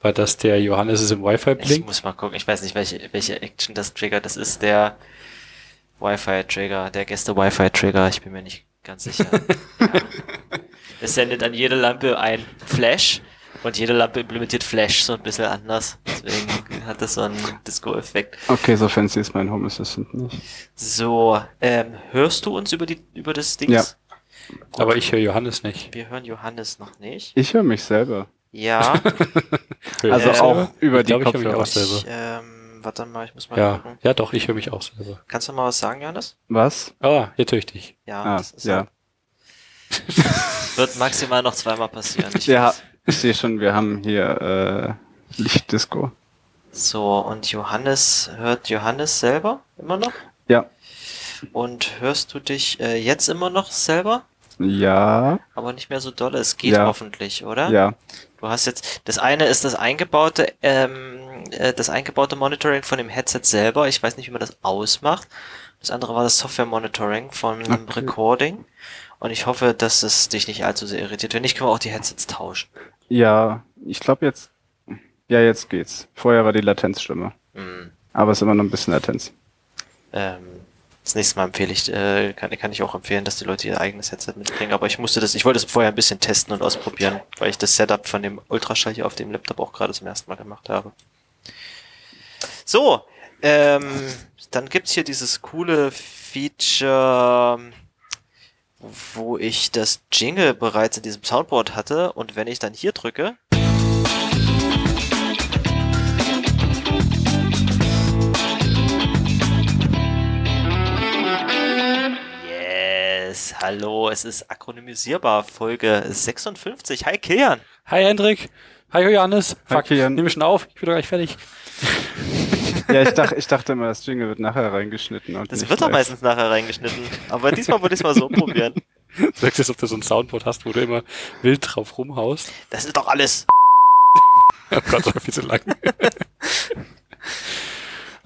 War das der Johannes ist im Wi-Fi Ich Blink? muss mal gucken. Ich weiß nicht, welche, welche Action das triggert. Das ist der Wi-Fi-Trigger, der Gäste-Wi-Fi-Trigger. Ich bin mir nicht ganz sicher. ja. Es sendet an jede Lampe ein Flash und jede Lampe implementiert Flash so ein bisschen anders. Deswegen hat das so einen Disco-Effekt. Okay, so fancy ist mein Home Assistant nicht. So, ähm, hörst du uns über die über das Ding? Ja. Aber ich höre Johannes nicht. Wir hören Johannes noch nicht. Ich höre mich selber. Ja, Also Äh, auch über die Kopfhörer. auch selber. ich, ähm, warte mal, ich muss mal Ja, gucken. ja doch, ich höre mich auch selber. Kannst du mal was sagen, Johannes? Was? Ah, jetzt höre ich dich. Ja, Ah, das ist ja. Wird maximal noch zweimal passieren. Ich Ja, weiß. ich sehe schon, wir haben hier äh, Lichtdisco. So, und Johannes, hört Johannes selber immer noch? Ja. Und hörst du dich äh, jetzt immer noch selber? Ja, Aber nicht mehr so dolle. Es geht Ja. hoffentlich, oder? ja. Du hast jetzt, das eine ist das eingebaute, ähm, äh, das eingebaute Monitoring von dem Headset selber. Ich weiß nicht, wie man das ausmacht. Das andere war das Software-Monitoring von dem Okay. Recording. Und ich hoffe, dass es dich nicht allzu sehr irritiert. Wenn nicht, können wir auch die Headsets tauschen. Ja, ich glaube jetzt. Ja, jetzt geht's. Vorher war die Latenz schlimmer. Hm. Aber es ist immer noch ein bisschen Latenz. Ähm, das nächste Mal empfehle ich, äh, kann, kann ich auch empfehlen, dass die Leute ihr eigenes Headset mitbringen. Aber ich musste das, ich wollte es vorher ein bisschen testen und ausprobieren, weil ich das Setup von dem Ultraschall hier auf dem Laptop auch gerade zum ersten Mal gemacht habe. So, ähm, dann gibt's hier dieses coole Feature, wo ich das Jingle bereits in diesem Soundboard hatte und wenn ich dann hier drücke, hallo, es ist akronymisierbar, Folge 56. Hi Kilian. Hi Hendrik. Hi Johannes. Hi, Fuck, Kian. nehme schon auf. Ich bin doch gleich fertig. Ja, ich dachte, ich dachte immer, das Jingle wird nachher reingeschnitten. Und Das wird doch meistens nachher reingeschnitten. Aber diesmal wollte ich es mal so probieren. Du sagst jetzt, ob du so ein Soundboard hast, wo du immer wild drauf rumhaust. Das ist doch alles. Oh Gott, war viel zu lang.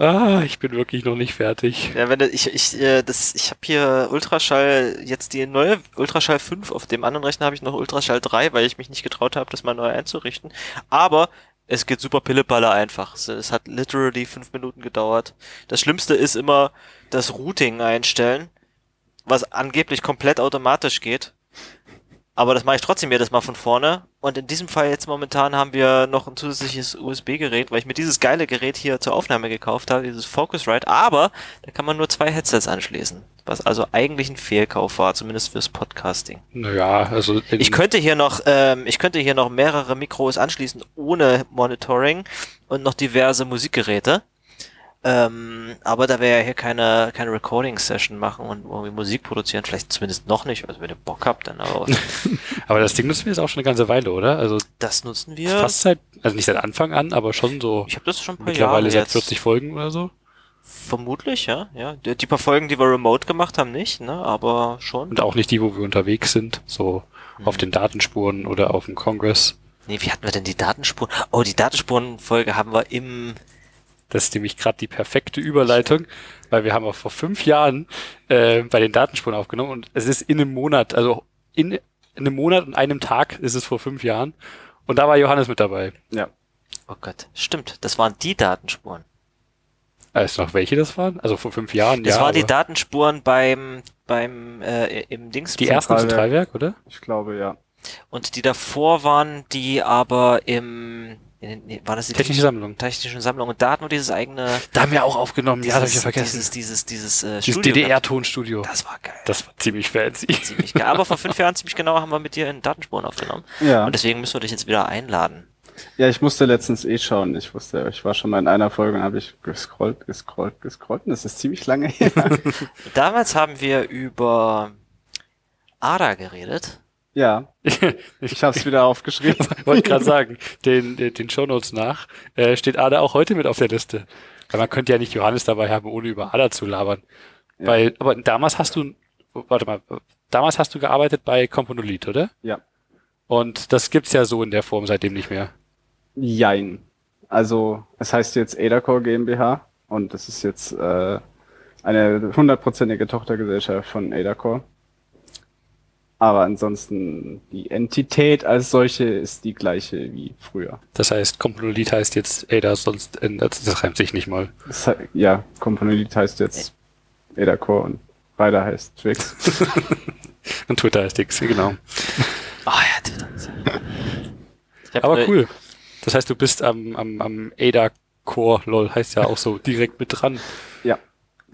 Ah, ich bin wirklich noch nicht fertig. Ja, wenn du, ich, ich, äh, das, ich habe hier Ultraschall, jetzt die neue Ultraschall 5. Auf dem anderen Rechner habe ich noch Ultraschall 3, weil ich mich nicht getraut habe, das mal neu einzurichten. Aber es geht super pillepalle einfach. Es, es hat literally fünf Minuten gedauert. Das Schlimmste ist immer das Routing einstellen, was angeblich komplett automatisch geht. Aber das mache ich trotzdem jedes Mal von vorne. Und in diesem Fall jetzt momentan haben wir noch ein zusätzliches USB-Gerät, weil ich mir dieses geile Gerät hier zur Aufnahme gekauft habe, dieses Focusrite. Aber da kann man nur zwei Headsets anschließen. Was also eigentlich ein Fehlkauf war, zumindest fürs Podcasting. Naja, also. Ich könnte hier noch, ähm, ich könnte hier noch mehrere Mikros anschließen ohne Monitoring und noch diverse Musikgeräte. Ähm, aber da wir ja hier keine, keine Recording-Session machen und irgendwie Musik produzieren, vielleicht zumindest noch nicht, also wenn ihr Bock habt, dann aber aber das Ding nutzen wir jetzt auch schon eine ganze Weile, oder? Also das nutzen wir. fast seit, also nicht seit Anfang an, aber schon so Ich habe das schon ein paar mittlerweile Jahre seit jetzt. 40 Folgen oder so. Vermutlich, ja, ja. Die, paar Folgen, die wir remote gemacht haben, nicht, ne, aber schon. Und auch nicht die, wo wir unterwegs sind, so auf den Datenspuren oder auf dem Kongress. Nee, wie hatten wir denn die Datenspuren? Oh, die Datenspuren-Folge haben wir im, Das ist nämlich gerade die perfekte Überleitung, weil wir haben auch vor fünf Jahren äh, bei den Datenspuren aufgenommen und es ist in einem Monat, also in, in einem Monat und einem Tag ist es vor fünf Jahren. Und da war Johannes mit dabei. Ja. oh Gott, stimmt, das waren die Datenspuren. Weißt du noch, welche das waren? Also vor fünf Jahren, Das ja. waren die aber Datensspuren beim, beim, äh, im Dings. die ersten Zentralwerk. Zentralwerk, oder? Ich glaube, ja. Und die davor waren die aber im, in, den- nee, war das die Technische Sammlung. technischen Sammlung. Und da hatten wir dieses eigene, Da haben wir auch aufgenommen, ja, das hab ich ja dieses, vergessen. dieses, dieses, dieses, äh, Dieses Studio gehabt. DDR-Tonstudio. Das war geil. Das war ziemlich fancy. ziemlich geil. Aber vor fünf Jahren ziemlich genau haben wir mit dir in Datenspuren aufgenommen. Ja. Und deswegen müssen wir dich jetzt wieder einladen. Ja, ich musste letztens eh schauen. Ich wusste, ich war schon mal in einer Folge und habe ich gescrollt, gescrollt, gescrollt. Und das ist ziemlich lange her. Damals haben wir über ADA geredet. Ja. Ich habe es wieder aufgeschrieben. Wollte gerade sagen, den, den, den Shownotes nach äh, steht Ada auch heute mit auf der Liste. Weil man könnte ja nicht Johannes dabei haben, ohne über Ada zu labern. Ja. Weil, aber damals hast du, warte mal, damals hast du gearbeitet bei Componolit, oder? Ja. Und das gibt's ja so in der Form seitdem nicht mehr. Jein. Also, es heißt jetzt Adacore GmbH und das ist jetzt äh, eine hundertprozentige Tochtergesellschaft von Adacore. Aber ansonsten, die Entität als solche ist die gleiche wie früher. Das heißt, Component heißt jetzt Ada, sonst ändert das reimt sich nicht mal. Das, ja, Component heißt jetzt Ada Core und Rider heißt Twix. Und Twitter heißt X, genau. Ah ja, Twitter. Aber cool. Das heißt, du bist am, am, am Ada Core, lol, heißt ja auch so direkt mit dran. ja.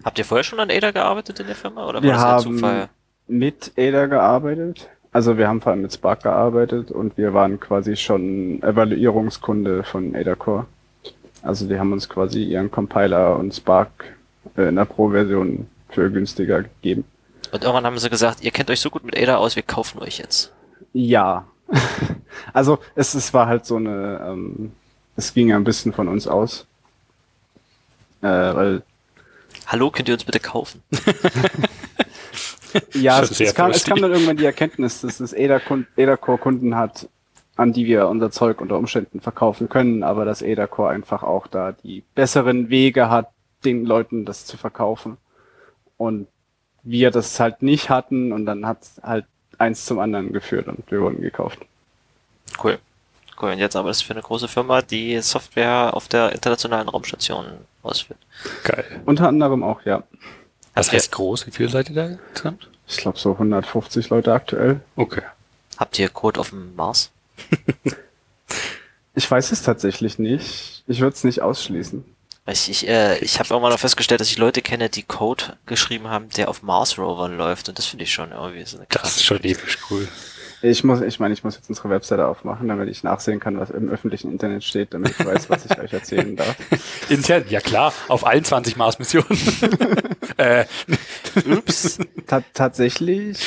Habt ihr vorher schon an Ada gearbeitet in der Firma oder war Wir das ein haben Zufall? Mit Ada gearbeitet. Also wir haben vor allem mit Spark gearbeitet und wir waren quasi schon Evaluierungskunde von Ada Core. Also die haben uns quasi ihren Compiler und Spark äh, in der Pro-Version für günstiger gegeben. Und irgendwann haben sie gesagt, ihr kennt euch so gut mit Ada aus, wir kaufen euch jetzt. Ja. also es, es war halt so eine, ähm, es ging ja ein bisschen von uns aus. Äh, weil Hallo, könnt ihr uns bitte kaufen? Ja, es, es, kam, es kam dann irgendwann die Erkenntnis, dass es Ada-Core-Kunden hat, an die wir unser Zeug unter Umständen verkaufen können, aber dass Ada-Core einfach auch da die besseren Wege hat, den Leuten das zu verkaufen. Und wir das halt nicht hatten und dann hat halt eins zum anderen geführt und wir wurden gekauft. Cool. Cool. Und jetzt aber ist für eine große Firma, die Software auf der internationalen Raumstation ausführt. Geil. Unter anderem auch, ja. Das Habt ihr- heißt groß, wie viele seid ihr da insgesamt? Ich glaube so 150 Leute aktuell. Okay. Habt ihr Code auf dem Mars? Ich weiß es tatsächlich nicht. Ich würde es nicht ausschließen. Ich, ich, äh, ich habe irgendwann noch festgestellt, dass ich Leute kenne, die Code geschrieben haben, der auf Mars Rovern läuft. Und das finde ich schon irgendwie so eine Das krasse ist schon episch cool. Ich muss, ich meine, ich muss jetzt unsere Webseite aufmachen, damit ich nachsehen kann, was im öffentlichen Internet steht, damit ich weiß, was ich euch erzählen darf. Intern, ja klar, auf allen 20 Mars-Missionen. äh, Ups. Ta tatsächlich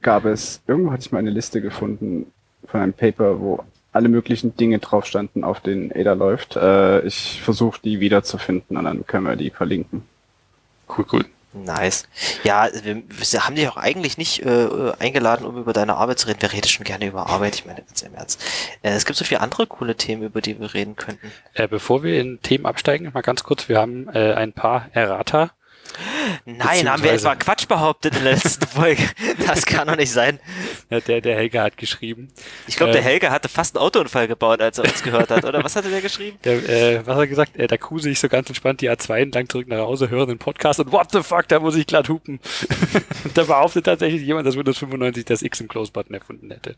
gab es, irgendwo hatte ich mal eine Liste gefunden von einem Paper, wo alle möglichen Dinge drauf standen, auf denen Ada läuft. Äh, ich versuche die wiederzufinden und dann können wir die verlinken. cool, cool. Nice. Ja, wir, wir haben dich auch eigentlich nicht äh, eingeladen, um über deine Arbeit zu reden. Wir reden schon gerne über Arbeit, ich meine ganz im Ernst. Äh, es gibt so viele andere coole Themen, über die wir reden könnten. Äh, bevor wir in Themen absteigen, mal ganz kurz, wir haben äh, ein paar Errata. Nein, haben wir etwa Quatsch behauptet in der letzten Folge. Das kann doch nicht sein. Ja, der, der Helge hat geschrieben. Ich glaube, Äh. der Helge hatte fast einen Autounfall gebaut, als er uns gehört hat, oder? Was hatte der geschrieben? Der, äh, was hat er gesagt? Äh, da cruise ich so ganz entspannt die A2 entlang zurück nach Hause, höre den Podcast und what the fuck, da muss ich glatt hupen. da behauptet tatsächlich jemand, dass Windows 95 das X im Close-Button erfunden hätte.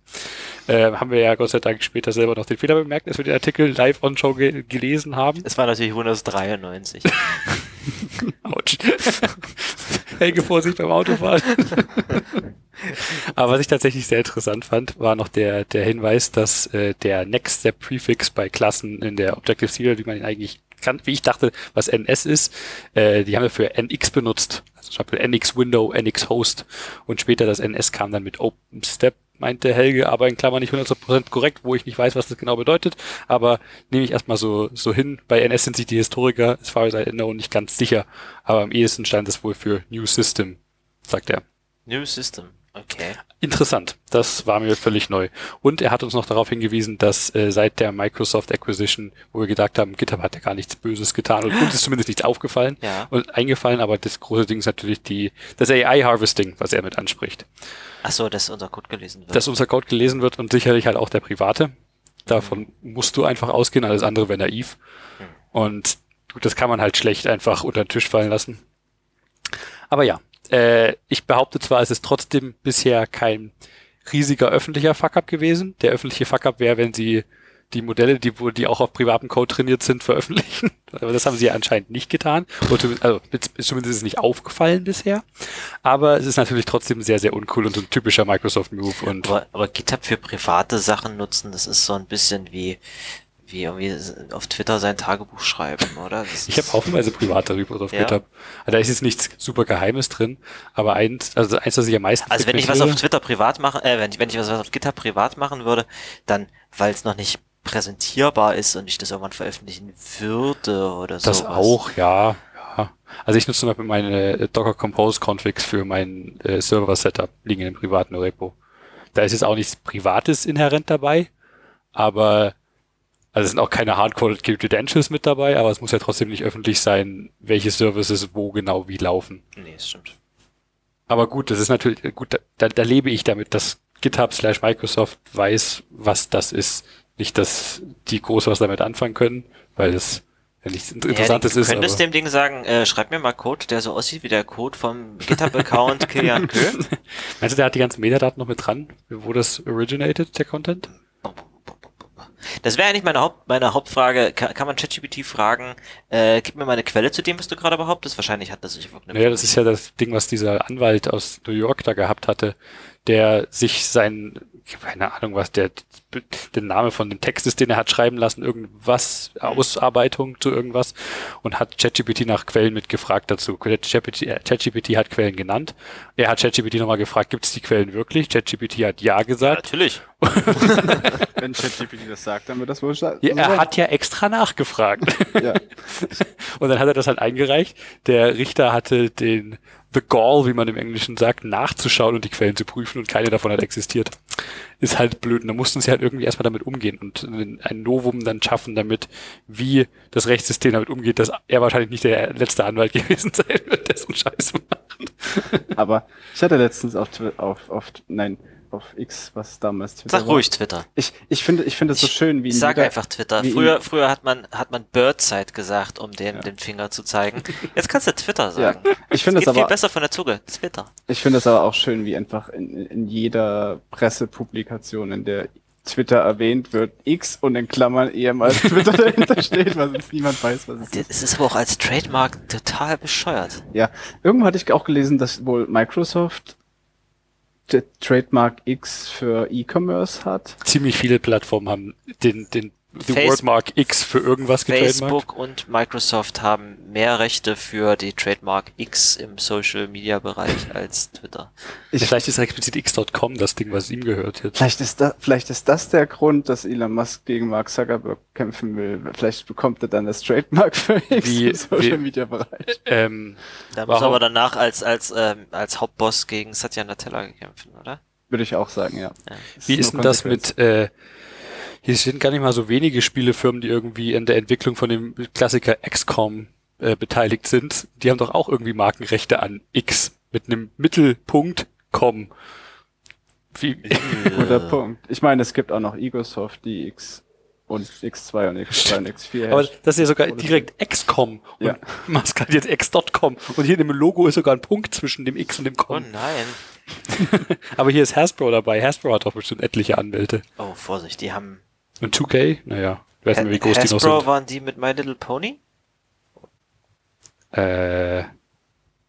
Äh, haben wir ja Gott sei Dank später selber noch den Fehler bemerkt, als wir den Artikel live on Show ge gelesen haben. Es war natürlich Windows 93. Autsch. Helge, Vorsicht beim Autofahren. Aber was ich tatsächlich sehr interessant fand, war noch der, der Hinweis, dass äh, der Next Step Prefix bei Klassen in der Objective-C, wie man ihn eigentlich kann, wie ich dachte, was NS ist, äh, die haben wir für NX benutzt. Also zum Beispiel NX Window, NX Host. Und später das NS kam dann mit Open Step, meinte Helge, aber in Klammern nicht 100% korrekt, wo ich nicht weiß, was das genau bedeutet. Aber nehme ich erstmal so, so hin. Bei NS sind sich die Historiker, as far as I nicht ganz sicher. Aber am ehesten stand es wohl für New System, sagt er. New System. Okay. Interessant. Das war mir völlig neu. Und er hat uns noch darauf hingewiesen, dass äh, seit der Microsoft Acquisition, wo wir gedacht haben, GitHub hat ja gar nichts Böses getan und uns ist zumindest nichts aufgefallen Ja. und eingefallen, aber das große Ding ist natürlich die, das AI-Harvesting, was er mit anspricht. Ach so, dass unser Code gelesen wird. Dass unser Code gelesen wird und sicherlich halt auch der private. Davon musst du einfach ausgehen, alles andere wäre naiv. Und gut, das kann man halt schlecht einfach unter den Tisch fallen lassen. Aber ja, äh, ich behaupte zwar, es ist trotzdem bisher kein riesiger öffentlicher Fuck-up gewesen. Der öffentliche Fuck-up wäre, wenn sie die Modelle, die, die auch auf privatem Code trainiert sind, veröffentlichen. Aber das haben sie ja anscheinend nicht getan. Zumindest- Also, zumindest ist es nicht aufgefallen bisher. Aber es ist natürlich trotzdem sehr, sehr uncool und so ein typischer Microsoft-Move. Und aber, aber GitHub für private Sachen nutzen, das ist so ein bisschen wie, wie irgendwie auf Twitter sein Tagebuch schreiben, oder? Das Ich habe haufenweise private Repos auf Ja. GitHub. Also Da ist jetzt nichts super Geheimes drin, aber eins, also eins, das ich am meisten Also wenn ich was frequentiere- auf Twitter privat machen, äh, wenn ich, wenn ich was auf GitHub privat machen würde, dann, weil es noch nicht präsentierbar ist und ich das irgendwann veröffentlichen würde oder so. Das auch, ja, ja. Also ich nutze zum Beispiel meine äh, Docker Compose Configs für mein äh, Server-Setup, liegen in einem privaten Repo. Da ist jetzt auch nichts Privates inhärent dabei, aber also es sind auch keine Hardcoded Credentials mit dabei, aber es muss ja trotzdem nicht öffentlich sein, welche Services wo genau wie laufen. Nee, das stimmt. Aber gut, das ist natürlich, gut, da, da lebe ich damit, dass GitHub slash Microsoft weiß, was das ist. Nicht, dass die groß was damit anfangen können, weil es ja nichts Interessantes ja, ist. Du könntest aber- dem Ding sagen, äh, schreib mir mal Code, der so aussieht wie der Code vom GitHub-Account Kilian Kö. Meinst du, der hat die ganzen Metadaten noch mit dran, wo das originated, der Content? Das wäre eigentlich meine, Haupt, meine Hauptfrage. Kann, kann man ChatGPT fragen, äh, gib mir mal eine Quelle zu dem, was du gerade behauptest? Wahrscheinlich hat das sich verknüpft. Naja, das ist ja das Ding, was dieser Anwalt aus New York da gehabt hatte, der sich sein, keine Ahnung was, der, der Name von dem Text ist, den er hat schreiben lassen, irgendwas, Ausarbeitung zu irgendwas und hat ChatGPT nach Quellen mitgefragt dazu. ChatGPT, äh, ChatGPT hat Quellen genannt. Er hat ChatGPT nochmal gefragt, gibt es die Quellen wirklich? ChatGPT hat ja Ja, gesagt. natürlich. Wenn ChatGPT das sagt, dann wird das wohl scha- Ja, so er sein. hat ja extra nachgefragt. ja. Und dann hat er das halt eingereicht. Der Richter hatte den the gall, wie man im Englischen sagt, nachzuschauen und die Quellen zu prüfen und keine davon hat existiert. Ist halt blöd. Und da mussten sie halt irgendwie erstmal damit umgehen und ein Novum dann schaffen damit, wie das Rechtssystem damit umgeht, dass er wahrscheinlich nicht der letzte Anwalt gewesen sein wird, der so einen Scheiß macht. Aber ich hatte letztens auf, auf, auf, nein, auf X, was damals Twitter Sag war. ruhig Twitter. Ich, ich finde, ich finde es so schön, wie Ich sag jeder- einfach Twitter. Früher, früher hat man, hat man Birdside gesagt, um den, Ja. den Finger zu zeigen. Jetzt kannst du Twitter Ja, sagen. ich finde es viel aber, besser von der Zunge. Twitter. ich finde es aber auch schön, wie einfach in, in jeder Pressepublikation, in der Twitter erwähnt wird, X und in Klammern ehemals Twitter dahinter steht, weil sonst niemand weiß, was es ist. Es ist aber auch als Trademark total bescheuert. Ja, irgendwo hatte ich auch gelesen, dass wohl Microsoft Trademark X für E-Commerce hat. Ziemlich viele Plattformen haben den, den The Face- Wordmark X für irgendwas getrademarkt. Facebook und Microsoft haben mehr Rechte für die Trademark X im Social Media Bereich als Twitter. Ich, Vielleicht ist explizit X.com das Ding, was ihm gehört jetzt. Vielleicht ist, da, vielleicht ist das der Grund, dass Elon Musk gegen Mark Zuckerberg kämpfen will. Vielleicht bekommt er dann das Trademark für X Wie- im Social wie- Media Bereich. Ähm, Da muss Warum? aber danach als, als, ähm, als Hauptboss gegen Satya Nadella kämpfen, oder? Würde ich auch sagen, ja. Ja. Wie ist nur denn das mit, äh, hier sind gar nicht mal so wenige Spielefirmen, die irgendwie in der Entwicklung von dem Klassiker XCOM äh, beteiligt sind. Die haben doch auch irgendwie Markenrechte an X mit einem Mittelpunkt com. Wie, Guter Punkt. Ich meine, es gibt auch noch Egosoft, die X und X2 und X3 und X4 aber das ist ja sogar direkt XCOM. Und Ja. Musk hat jetzt X.com. Und hier in dem Logo ist sogar ein Punkt zwischen dem X und dem Oh Com. nein. Aber hier ist Hasbro dabei. Hasbro hat doch bestimmt etliche Anwälte. Oh, Vorsicht, die haben. Und 2K? Naja, ich weiß nicht, wie groß die noch Hasbro sind. waren die mit My Little Pony? Äh,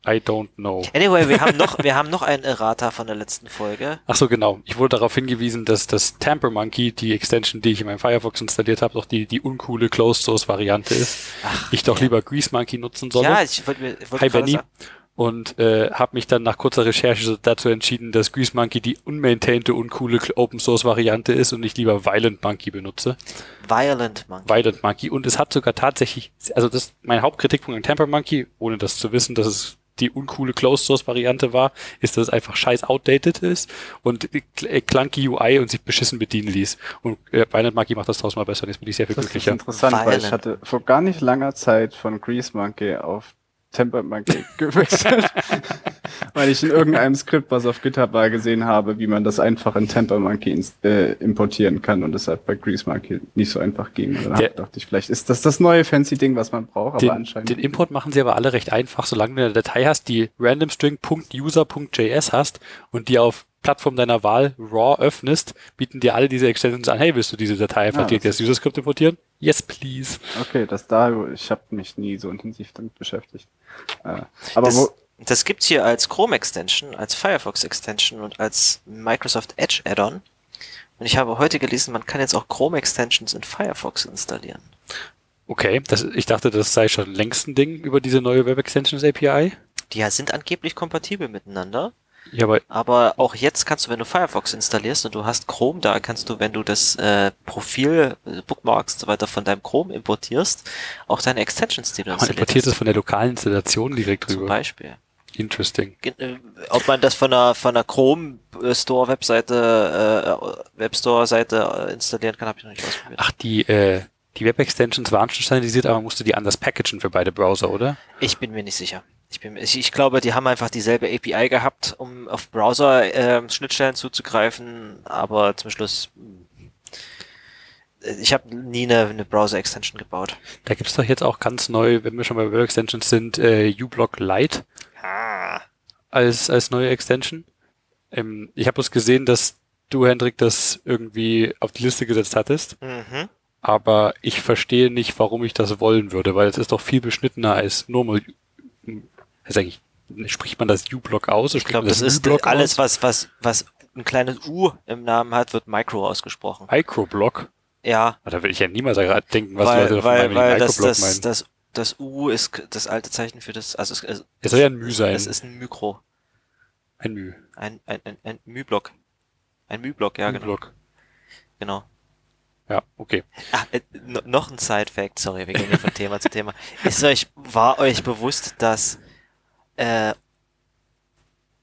I don't know. Anyway, wir haben noch, wir haben noch einen Errata von der letzten Folge. Ach so, genau. Ich wurde darauf hingewiesen, dass das Tamper Monkey, die Extension, die ich in meinem Firefox installiert habe, doch die, die uncoole Closed Source Variante ist. ich doch ja. lieber Grease Monkey nutzen solle. Ja, ich wollte mir, wollte Hi Benny. sagen, Und äh, habe mich dann nach kurzer Recherche dazu entschieden, dass Grease Monkey die unmaintainte, uncoole Open Source Variante ist und ich lieber Violent Monkey benutze. Violent Monkey. Violent Monkey. Und es hat sogar tatsächlich, also das mein Hauptkritikpunkt an Tamper Monkey, ohne das zu wissen, dass es die uncoole Closed Source Variante war, ist, dass es einfach scheiß outdated ist und kl- clunky UI und sich beschissen bedienen ließ. Und äh, Violent Monkey macht das tausendmal besser und jetzt bin ich sehr viel Das ist glücklicher. interessant, weil ich Violent. hatte vor gar nicht langer Zeit von Grease Monkey auf Temper Monkey gewechselt, weil ich in irgendeinem Skript, was auf GitHub war, gesehen habe, wie man das einfach in Temper Monkey äh, importieren kann und deshalb bei Grease Monkey nicht so einfach ging. Der- dachte ich, vielleicht ist das das neue fancy Ding, was man braucht, aber Den, anscheinend. den Import machen sie aber alle recht einfach, solange du eine Datei hast, die randomstring.user.js hast und die auf Plattform deiner Wahl raw öffnest, bieten dir alle diese Extensions an, hey, willst du diese Datei einfach Ah, direkt das als User-Skript importieren? Yes, please. okay, das da, ich habe mich nie so intensiv damit beschäftigt. Äh, aber das, wo, das gibt's hier als Chrome Extension, als Firefox Extension und als Microsoft Edge Add-on. Und ich habe heute gelesen, man kann jetzt auch Chrome Extensions in Firefox installieren. Okay, das, ich dachte, das sei schon längst ein Ding über diese neue Web Extensions API. Die sind angeblich kompatibel miteinander. Ja, aber Aber auch jetzt kannst du, wenn du Firefox installierst und du hast Chrome da, kannst du, wenn du das äh, Profil, äh, Bookmarks und so weiter von deinem Chrome importierst, auch deine Extensions, die du man installiert importiert das von der lokalen Installation direkt zum rüber. Beispiel. Interesting. Äh, Ob man das von einer, von einer Chrome äh, Store Webseite, äh, Web Store Seite äh, installieren kann, habe ich noch nicht ausprobiert. Ach, die, äh, die Web Extensions waren schon standardisiert, aber man musste die anders packagen für beide Browser, oder? Ich bin mir nicht sicher. Ich, bin, ich, ich glaube, die haben einfach dieselbe API gehabt, um auf Browser-Schnittstellen zuzugreifen, aber zum Schluss äh, ich habe nie eine, eine Browser-Extension gebaut. Da gibt's doch jetzt auch ganz neu, wenn wir schon bei Web-Extensions sind, äh, uBlock Lite Ah. als, als neue Extension. Ähm, ich habe bloß gesehen, dass du, Hendrik, das irgendwie auf die Liste gesetzt hattest, Mhm. aber ich verstehe nicht, warum ich das wollen würde, weil es ist doch viel beschnittener als normal. Also eigentlich, spricht man das uBlock aus? Ich glaube, das ist U-Block alles, aus? was, was, was ein kleines U im Namen hat, wird Micro ausgesprochen. Microblock? Ja, Ah, Da will ich ja niemals denken, was weil, Leute von weil, meinem weil das, Microblock das, meinen. das, das U ist das alte Zeichen für das, also es, es, Es soll ja ein Müh sein. es ist ein Mikro, ein Müh. ein, ein, ein, ein Mühblock. Ein Mühblock, ja, genau. Block. genau. Ja, okay. Ah, äh, no- noch ein Side-Fact, sorry, wir gehen hier von Thema zu Thema. Ist euch, war euch bewusst, dass äh,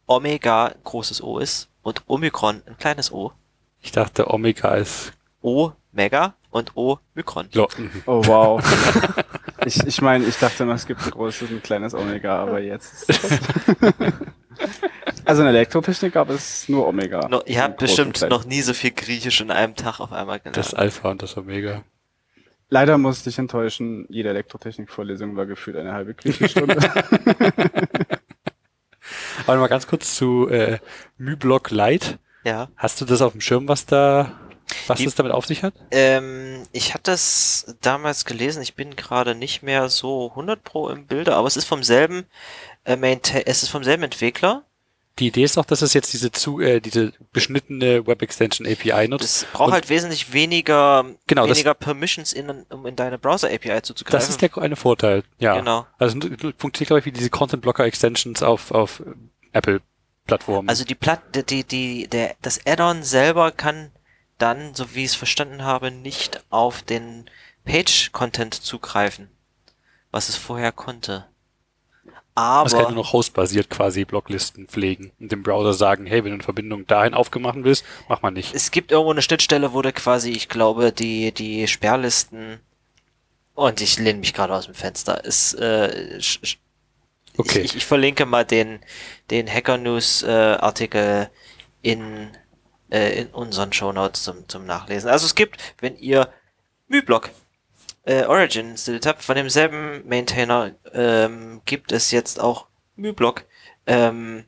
Omega ein großes O ist und Omikron ein kleines O? Ich dachte, Omega ist. O Mega und O Mykron. Lo mhm. Oh wow. ich ich meine, ich dachte immer, es gibt ein großes und ein kleines Omega, aber jetzt ist es. Also in Elektrotechnik gab es nur Omega. No, ihr habt bestimmt noch nie so viel Griechisch in einem Tag auf einmal gelernt. das Alpha und das Omega. Leider muss ich dich enttäuschen, jede Elektrotechnik-Vorlesung war gefühlt eine halbe Griechenstunde. Aber mal ganz kurz zu äh, MyBlock Lite. ja. Hast du das auf dem Schirm, was da, was Die- das damit auf sich hat? Ähm, ich hatte es damals gelesen, ich bin gerade nicht mehr so 100 pro im Bilde, aber es ist vom selben äh, Maintain es ist vom selben Entwickler. Die Idee ist auch, dass es jetzt diese zu, äh, diese beschnittene Web Extension API nutzt. Das braucht halt wesentlich weniger, Genau, das- weniger Permissions, in, um in deine Browser-API zuzugreifen. das ist der eine Vorteil. Ja. Genau. Also funktioniert, glaube ich, wie diese Content Blocker Extensions auf, auf Apple Plattformen. Also die Platt, die, die, die, der, das Add-on selber kann dann, so wie ich es verstanden habe, nicht auf den Page-Content zugreifen, was es vorher konnte. Das kann nur Aber noch hostbasiert quasi Blocklisten pflegen und dem Browser sagen, hey, wenn du eine Verbindung dahin aufgemacht willst, mach mal nicht. es gibt irgendwo eine Schnittstelle, wo du quasi, ich glaube, die, die Sperrlisten und ich lehne mich gerade aus dem Fenster. Ist, äh, Okay. ich, ich, verlinke mal den, den Hacker News äh, Artikel in, äh, in unseren Shownotes zum, zum Nachlesen. Also es gibt, wenn ihr MyBlock äh, Origin installiert von demselben Maintainer ähm, gibt es jetzt auch MyBlock ähm,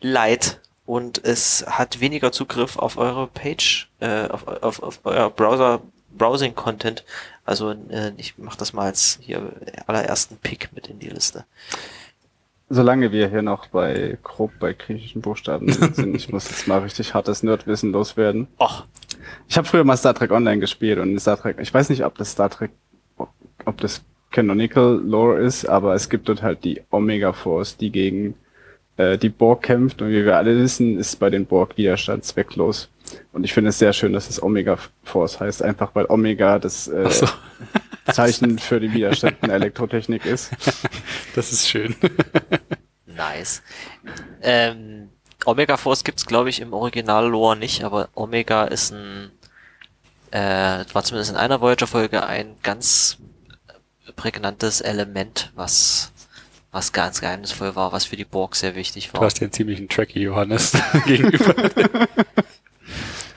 Lite und es hat weniger Zugriff auf eure Page, äh, auf, auf, auf euer Browser Browsing Content. Also äh, ich mach das mal als hier allerersten Pick mit in die Liste. Solange wir hier noch bei grob bei griechischen Buchstaben sind, ich muss jetzt mal richtig hartes Nerdwissen loswerden. Och, Ich habe früher mal Star Trek Online gespielt und Star Trek, ich weiß nicht, ob das Star Trek, ob das Canonical Lore ist, aber es gibt dort halt die Omega Force, die gegen äh, die Borg kämpft und wie wir alle wissen, ist bei den Borg Widerstand zwecklos. Und ich finde es sehr schön, dass es Omega Force heißt, einfach weil Omega das äh, so. Zeichen für den Widerstand in der Elektrotechnik ist. Das ist schön. nice. Ähm, Omega Force gibt's glaube ich im Original-Lore nicht, aber Omega ist ein, äh, war zumindest in einer Voyager-Folge ein ganz prägnantes Element, was was ganz geheimnisvoll war, was für die Borg sehr wichtig Du war. hast den ziemlichen Tracky Johannes gegenüber.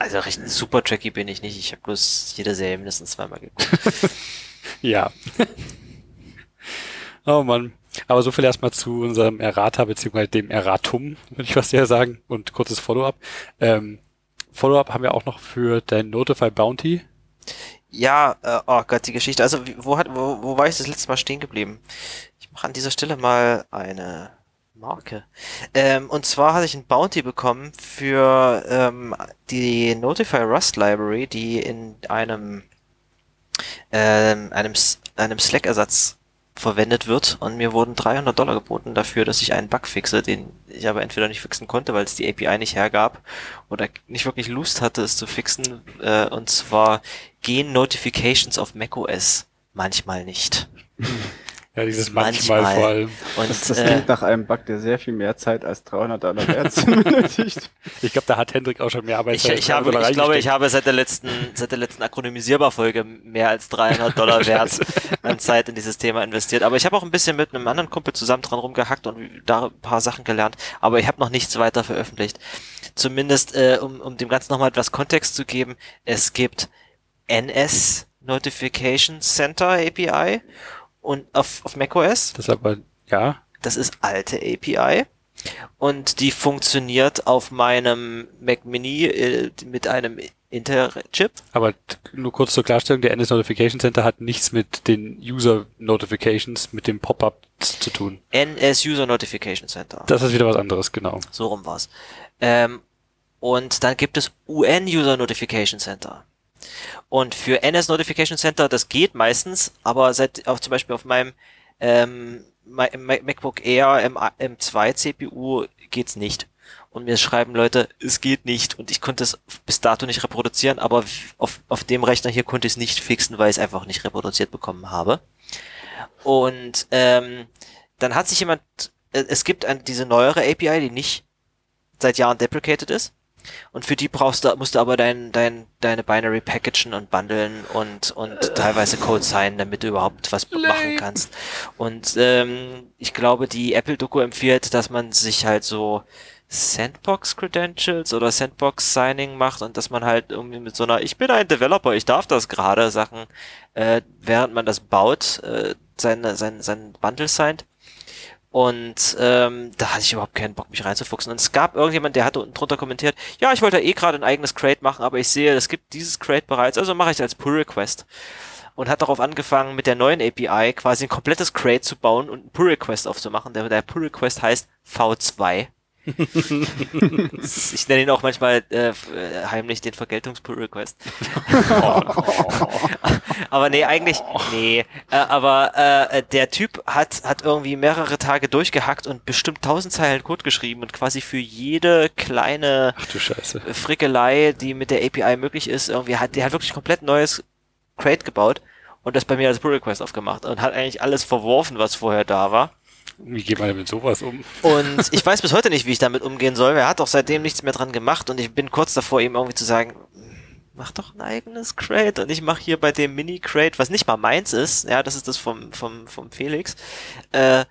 Also recht super tracky bin ich nicht, ich habe bloß jede Serie mindestens zweimal geguckt. Ja. Oh Mann. Aber so viel erstmal zu unserem Errata, beziehungsweise dem Erratum, würde ich fast eher sagen. Und kurzes Follow-up. Ähm, Follow-up haben wir auch noch für dein Notify Bounty. Ja, äh, oh Gott, die Geschichte. Also, wo, hat, wo, wo war ich das letzte Mal stehen geblieben? Ich mache an dieser Stelle mal eine Marke. Ähm, und zwar hatte ich ein Bounty bekommen für ähm, die Notify Rust Library, die in einem, ähm, einem, einem Slack-Ersatz verwendet wird und mir wurden 300 Dollar geboten dafür, dass ich einen Bug fixe, den ich aber entweder nicht fixen konnte, weil es die API nicht hergab oder nicht wirklich Lust hatte, es zu fixen. Äh, und zwar gehen Notifications auf macOS manchmal nicht. Ja, dieses manchmal, manchmal. vor allem. Und, das, das äh, klingt nach einem Bug, der sehr viel mehr Zeit als 300 Dollar wert benötigt. Ich glaube, da hat Hendrik auch schon mehr Arbeit. Ich, ich, habe, ich glaube, ich habe seit der letzten, seit der letzten Akronymisierbar-Folge mehr als 300 Dollar wert an Zeit in dieses Thema investiert. Aber ich habe auch ein bisschen mit einem anderen Kumpel zusammen dran rumgehackt und da ein paar Sachen gelernt. Aber ich habe noch nichts weiter veröffentlicht. Zumindest, äh, um, um dem Ganzen nochmal etwas Kontext zu geben, es gibt NS Notification Center API und auf, auf macOS. Das ist aber, ja. Das ist alte API. Und die funktioniert auf meinem Mac Mini äh, mit einem Intel-Chip. Aber nur kurz zur Klarstellung, der NS Notification Center hat nichts mit den User Notifications, mit dem Pop-ups zu tun. NS User Notification Center. Das ist wieder was anderes, genau. So rum war's. Ähm, und dann gibt es UN User Notification Center. Und für NS Notification Center, das geht meistens, aber seit auch zum Beispiel auf meinem ähm, MacBook Air M M2 CPU geht's nicht. Und mir schreiben Leute, es geht nicht. Und ich konnte es bis dato nicht reproduzieren, aber auf, auf dem Rechner hier konnte ich es nicht fixen, weil ich es einfach nicht reproduziert bekommen habe. Und ähm, dann hat sich jemand, äh, es gibt ein, diese neuere API, die nicht seit Jahren deprecated ist. Und für die brauchst du, musst du aber dein, dein, deine Binary packagen und bundeln und, und äh. teilweise Code sein, damit du überhaupt was Lame. machen kannst. Und ähm, ich glaube, die Apple-Doku empfiehlt, dass man sich halt so Sandbox Credentials oder Sandbox Signing macht und dass man halt irgendwie mit so einer Ich bin ein Developer, ich darf das gerade Sachen, äh, während man das baut, äh, sein, sein, sein Bundle signed. Und ähm, da hatte ich überhaupt keinen Bock, mich reinzufuchsen. Und es gab irgendjemand, der hatte unten drunter kommentiert, ja, ich wollte eh gerade ein eigenes Crate machen, aber ich sehe, es gibt dieses Crate bereits, also mache ich es als Pull Request. Und hat darauf angefangen, mit der neuen API quasi ein komplettes Crate zu bauen und einen Pull Request aufzumachen. Der, der Pull Request heißt V2 ich nenne ihn auch manchmal äh, heimlich den Vergeltungs-Pull-Request. aber nee, eigentlich, nee. Äh, aber äh, der Typ hat, hat irgendwie mehrere Tage durchgehackt und bestimmt tausend Zeilen Code geschrieben und quasi für jede kleine Frickelei, die mit der API möglich ist, irgendwie hat der hat wirklich komplett neues Crate gebaut und das bei mir als Pull-Request aufgemacht und hat eigentlich alles verworfen, was vorher da war. Wie geht man denn mit sowas um? Und ich weiß bis heute nicht, wie ich damit umgehen soll. Er hat auch seitdem nichts mehr dran gemacht und ich bin kurz davor, ihm irgendwie zu sagen, mach doch ein eigenes Crate und ich mache hier bei dem Mini-Crate, was nicht mal meins ist, ja, das ist das vom, vom, vom Felix, äh,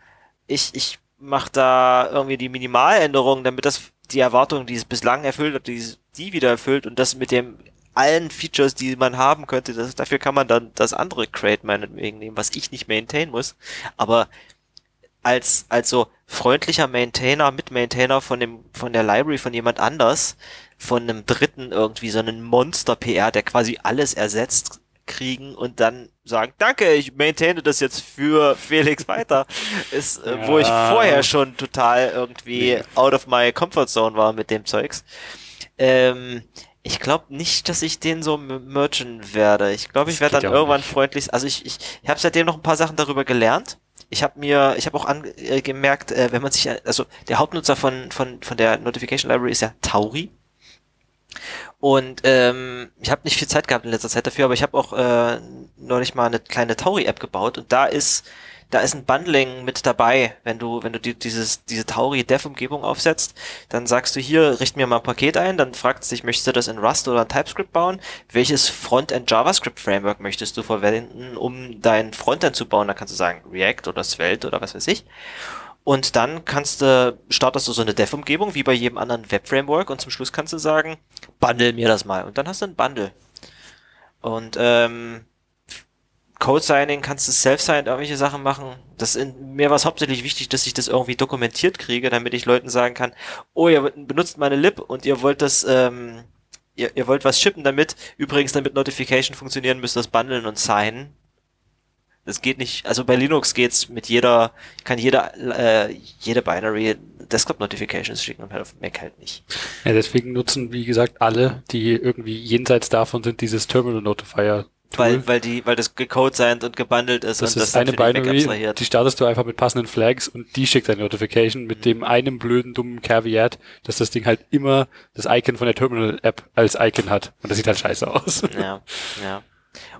ich, ich mach da irgendwie die Minimaländerungen, damit das die Erwartungen, die es bislang erfüllt hat, die, die wieder erfüllt und das mit dem allen Features, die man haben könnte, das, dafür kann man dann das andere Crate meinetwegen nehmen, was ich nicht maintain muss. Aber als, als so freundlicher Maintainer, Mitmaintainer von dem, von der Library von jemand anders, von einem Dritten irgendwie so einen Monster-PR, der quasi alles ersetzt, kriegen und dann sagen, danke, ich maintaine das jetzt für Felix weiter, ist, äh, ja. wo ich vorher schon total irgendwie nee. out of my comfort zone war mit dem Zeugs. Ähm, ich glaube nicht, dass ich den so mergen werde. Ich glaube, ich werde dann irgendwann nicht. freundlich. Also ich, ich, ich habe seitdem noch ein paar Sachen darüber gelernt ich habe mir, ich habe auch angemerkt, äh, wenn man sich, also der Hauptnutzer von, von, von der Notification Library ist ja Tauri. Und ähm, ich habe nicht viel Zeit gehabt in letzter Zeit dafür, aber ich habe auch äh, neulich mal eine kleine Tauri-App gebaut und da ist da ist ein Bundling mit dabei. Wenn du, wenn du die, dieses, diese Tauri Dev-Umgebung aufsetzt, dann sagst du hier, richt mir mal ein Paket ein, dann fragt es dich, möchtest du das in Rust oder TypeScript bauen? Welches Frontend JavaScript Framework möchtest du verwenden, um dein Frontend zu bauen? Da kannst du sagen React oder Svelte oder was weiß ich. Und dann kannst du, startest du so eine Dev-Umgebung wie bei jedem anderen Web-Framework und zum Schluss kannst du sagen, bundle mir das mal. Und dann hast du ein Bundle. Und ähm, Code-Signing, kannst du Self-Sign, irgendwelche Sachen machen. Das in, mir war es hauptsächlich wichtig, dass ich das irgendwie dokumentiert kriege, damit ich Leuten sagen kann, oh, ihr benutzt meine Lib und ihr wollt das, ähm, ihr, ihr wollt was shippen damit. Übrigens, damit Notification funktionieren, müsst ihr das bundeln und signen. Das geht nicht, also bei Linux geht's mit jeder, kann jeder, äh, jede Binary Desktop Notifications schicken und halt auf Mac halt nicht. Ja, deswegen nutzen, wie gesagt, alle, die irgendwie jenseits davon sind, dieses Terminal Notifier weil, weil die, weil das gecodesigned und gebundelt ist das und ist das eine Binary, die startest du einfach mit passenden Flags und die schickt eine Notification mit mhm. dem einen blöden, dummen Caveat, dass das Ding halt immer das Icon von der Terminal-App als Icon hat. Und das sieht halt scheiße aus. Ja, ja.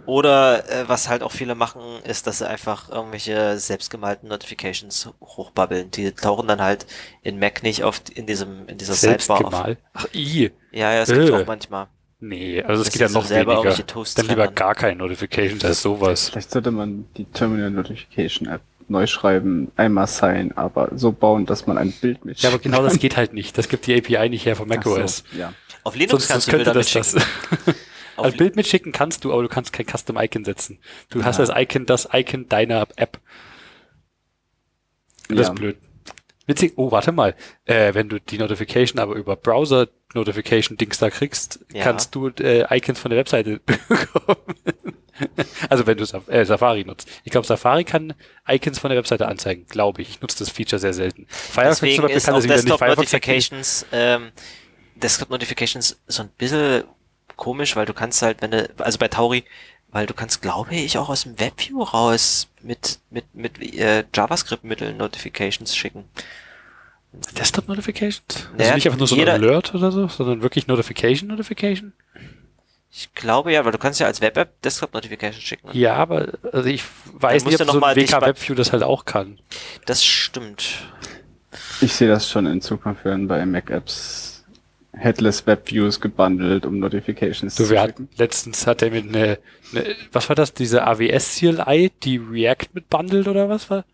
Oder äh, was halt auch viele machen, ist, dass sie einfach irgendwelche selbstgemalten Notifications hochbabbeln. Die tauchen dann halt in Mac nicht auf in diesem in dieser Sidebar auf. Selbstgemalt. Ach, i. Ja, ja, es gibt Äh. auch manchmal. Nee, also es geht ja noch selber weniger. Dann lieber gar keine Notifications als sowas. Vielleicht sollte man die Terminal Notification App neu schreiben, einmal sein, aber so bauen, dass man ein Bild mit. Ja, aber genau das geht halt nicht. Das gibt die API nicht her von Ach so, macOS. ja. Auf Linux Sonst, sonst kannst du könnte Bilder das das. Auf Als Bild mitschicken kannst du, aber du kannst kein Custom Icon setzen. Du hast Ja. als Icon das Icon deiner App. Das Ja. ist blöd. Witzig, oh, warte mal. Äh, wenn du die Notification aber über Browser Notification Dings da kriegst, Ja. kannst du äh, Icons von der Webseite bekommen. also wenn du Saf äh, Safari nutzt. Ich glaube, Safari kann Icons von der Webseite anzeigen, glaube ich. Ich nutze das Feature sehr selten. Firefox Deswegen zum Beispiel ist kann das wieder nicht. Firefox Notifications, ähm, Desktop Notifications so ein bisschen komisch, weil du kannst halt, wenn du, also bei Tauri, weil du kannst, glaube ich, auch aus dem WebView raus mit, mit, mit äh, JavaScript-Mitteln Notifications schicken. Desktop Notifications? Also Naja, nicht einfach nur so ein Alert oder so, sondern wirklich Notification Notification? Ich glaube ja, weil du kannst ja als Web-App Desktop-Notifications schicken. Ja, aber also ich weiß nicht, ob so ein dich WK bei- WebView das halt auch kann. Das stimmt. Ich sehe das schon in Zukunft werden bei Mac Apps Headless Web Views gebundelt, um Notifications Du, zu wir schicken. hatten, letztens hat er mit eine, eine, was war das, diese AWS CLI, die React mit bundelt oder was war?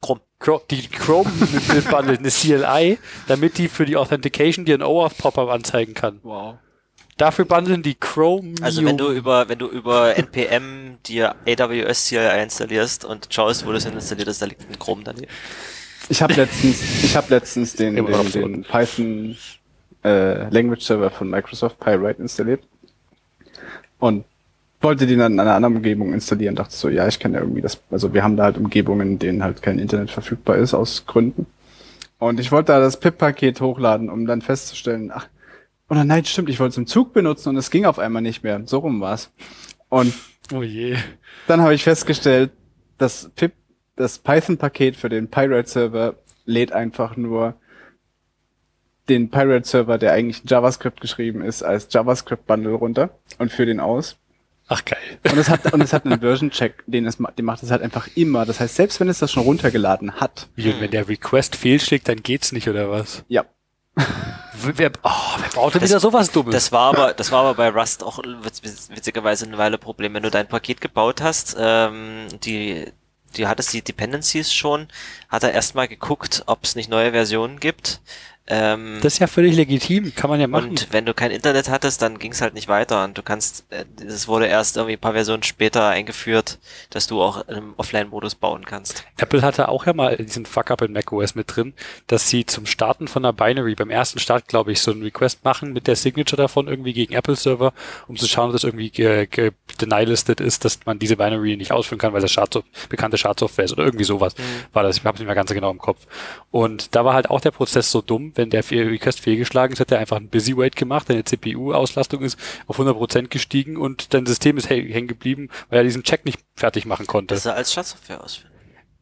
Krumm. Chrome, die Chrome mit, mit bundelt, eine CLI, damit die für die Authentication dir ein OAuth Pop-up anzeigen kann. Wow. Dafür bundeln die Chrome. Also wenn du über, wenn du über NPM dir AWS CLI installierst und schaust, wo du es installiert hast, da liegt ein Chrome daneben. Ich habe letztens, ich habe letztens den, den, den Python äh, Language Server von Microsoft Pyrite installiert und wollte den dann in einer anderen Umgebung installieren. Dachte so, ja, ich kann ja irgendwie das, also wir haben da halt Umgebungen, in denen halt kein Internet verfügbar ist aus Gründen. Und ich wollte da das pip-Paket hochladen, um dann festzustellen, ach, oder nein, stimmt, ich wollte es im Zug benutzen und es ging auf einmal nicht mehr. So rum war's. Und oh je. dann habe ich festgestellt, das Pip, das Python-Paket für den Pirate-Server lädt einfach nur den Pirate-Server, der eigentlich in JavaScript geschrieben ist, als JavaScript-Bundle runter und führt den aus. Ach geil. Und es hat, und es hat einen Version-Check, den es, den macht es halt einfach immer. Das heißt, selbst wenn es das schon runtergeladen hat, Wie, und wenn der Request fehlschlägt, dann geht's nicht, oder was? ja, Wer, oh, wer braucht denn Das- wieder sowas Dummes? Das war aber, das war aber bei Rust auch witz- witzigerweise eine Weile Problem. Wenn du dein Paket gebaut hast, ähm, die, die hattest die Dependencies schon, hat er erstmal geguckt, ob es nicht neue Versionen gibt. Ähm, Das ist ja völlig legitim, kann man ja machen. und wenn du kein Internet hattest, dann ging es halt nicht weiter. Und du kannst, äh, es wurde erst irgendwie ein paar Versionen später eingeführt, dass du auch im Offline-Modus bauen kannst. Apple hatte auch ja mal diesen Fuck-up in macOS mit drin, dass sie zum Starten von einer Binary beim ersten Start, glaube ich, so einen Request machen mit der Signature davon irgendwie gegen Apple-Server, um zu schauen, ob das irgendwie ge ge deny-listed ist, dass man diese Binary nicht ausführen kann, weil das Schadsof bekannte Schadsoftware ist oder irgendwie sowas war das. Ich habe nicht mehr ganz genau im Kopf. Und da war halt auch der Prozess so dumm, wenn der Request fehlgeschlagen ist, hat er einfach einen Busy Wait gemacht, deine CPU-Auslastung ist auf 100% gestiegen und dein System ist hä- hängen geblieben, weil er diesen Check nicht fertig machen konnte. Das er als Schadsoftware ausführen.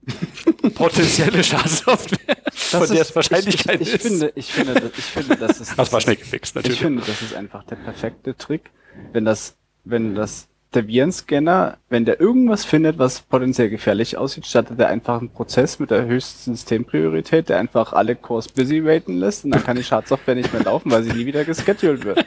Potenzielle Schadsoftware, von der es Wahrscheinlichkeit ich, ich, ist. ich finde, ich finde, das- ich finde, das ist, das war schnell gefixt, Ich natürlich. finde, das ist einfach der perfekte Trick, wenn das, wenn das der Virenscanner, wenn der irgendwas findet, was potenziell gefährlich aussieht, startet er einfach einen Prozess mit der höchsten Systempriorität, der einfach alle Cores busy waiten lässt und dann kann die Schadsoftware nicht mehr laufen, weil sie nie wieder gescheduled wird.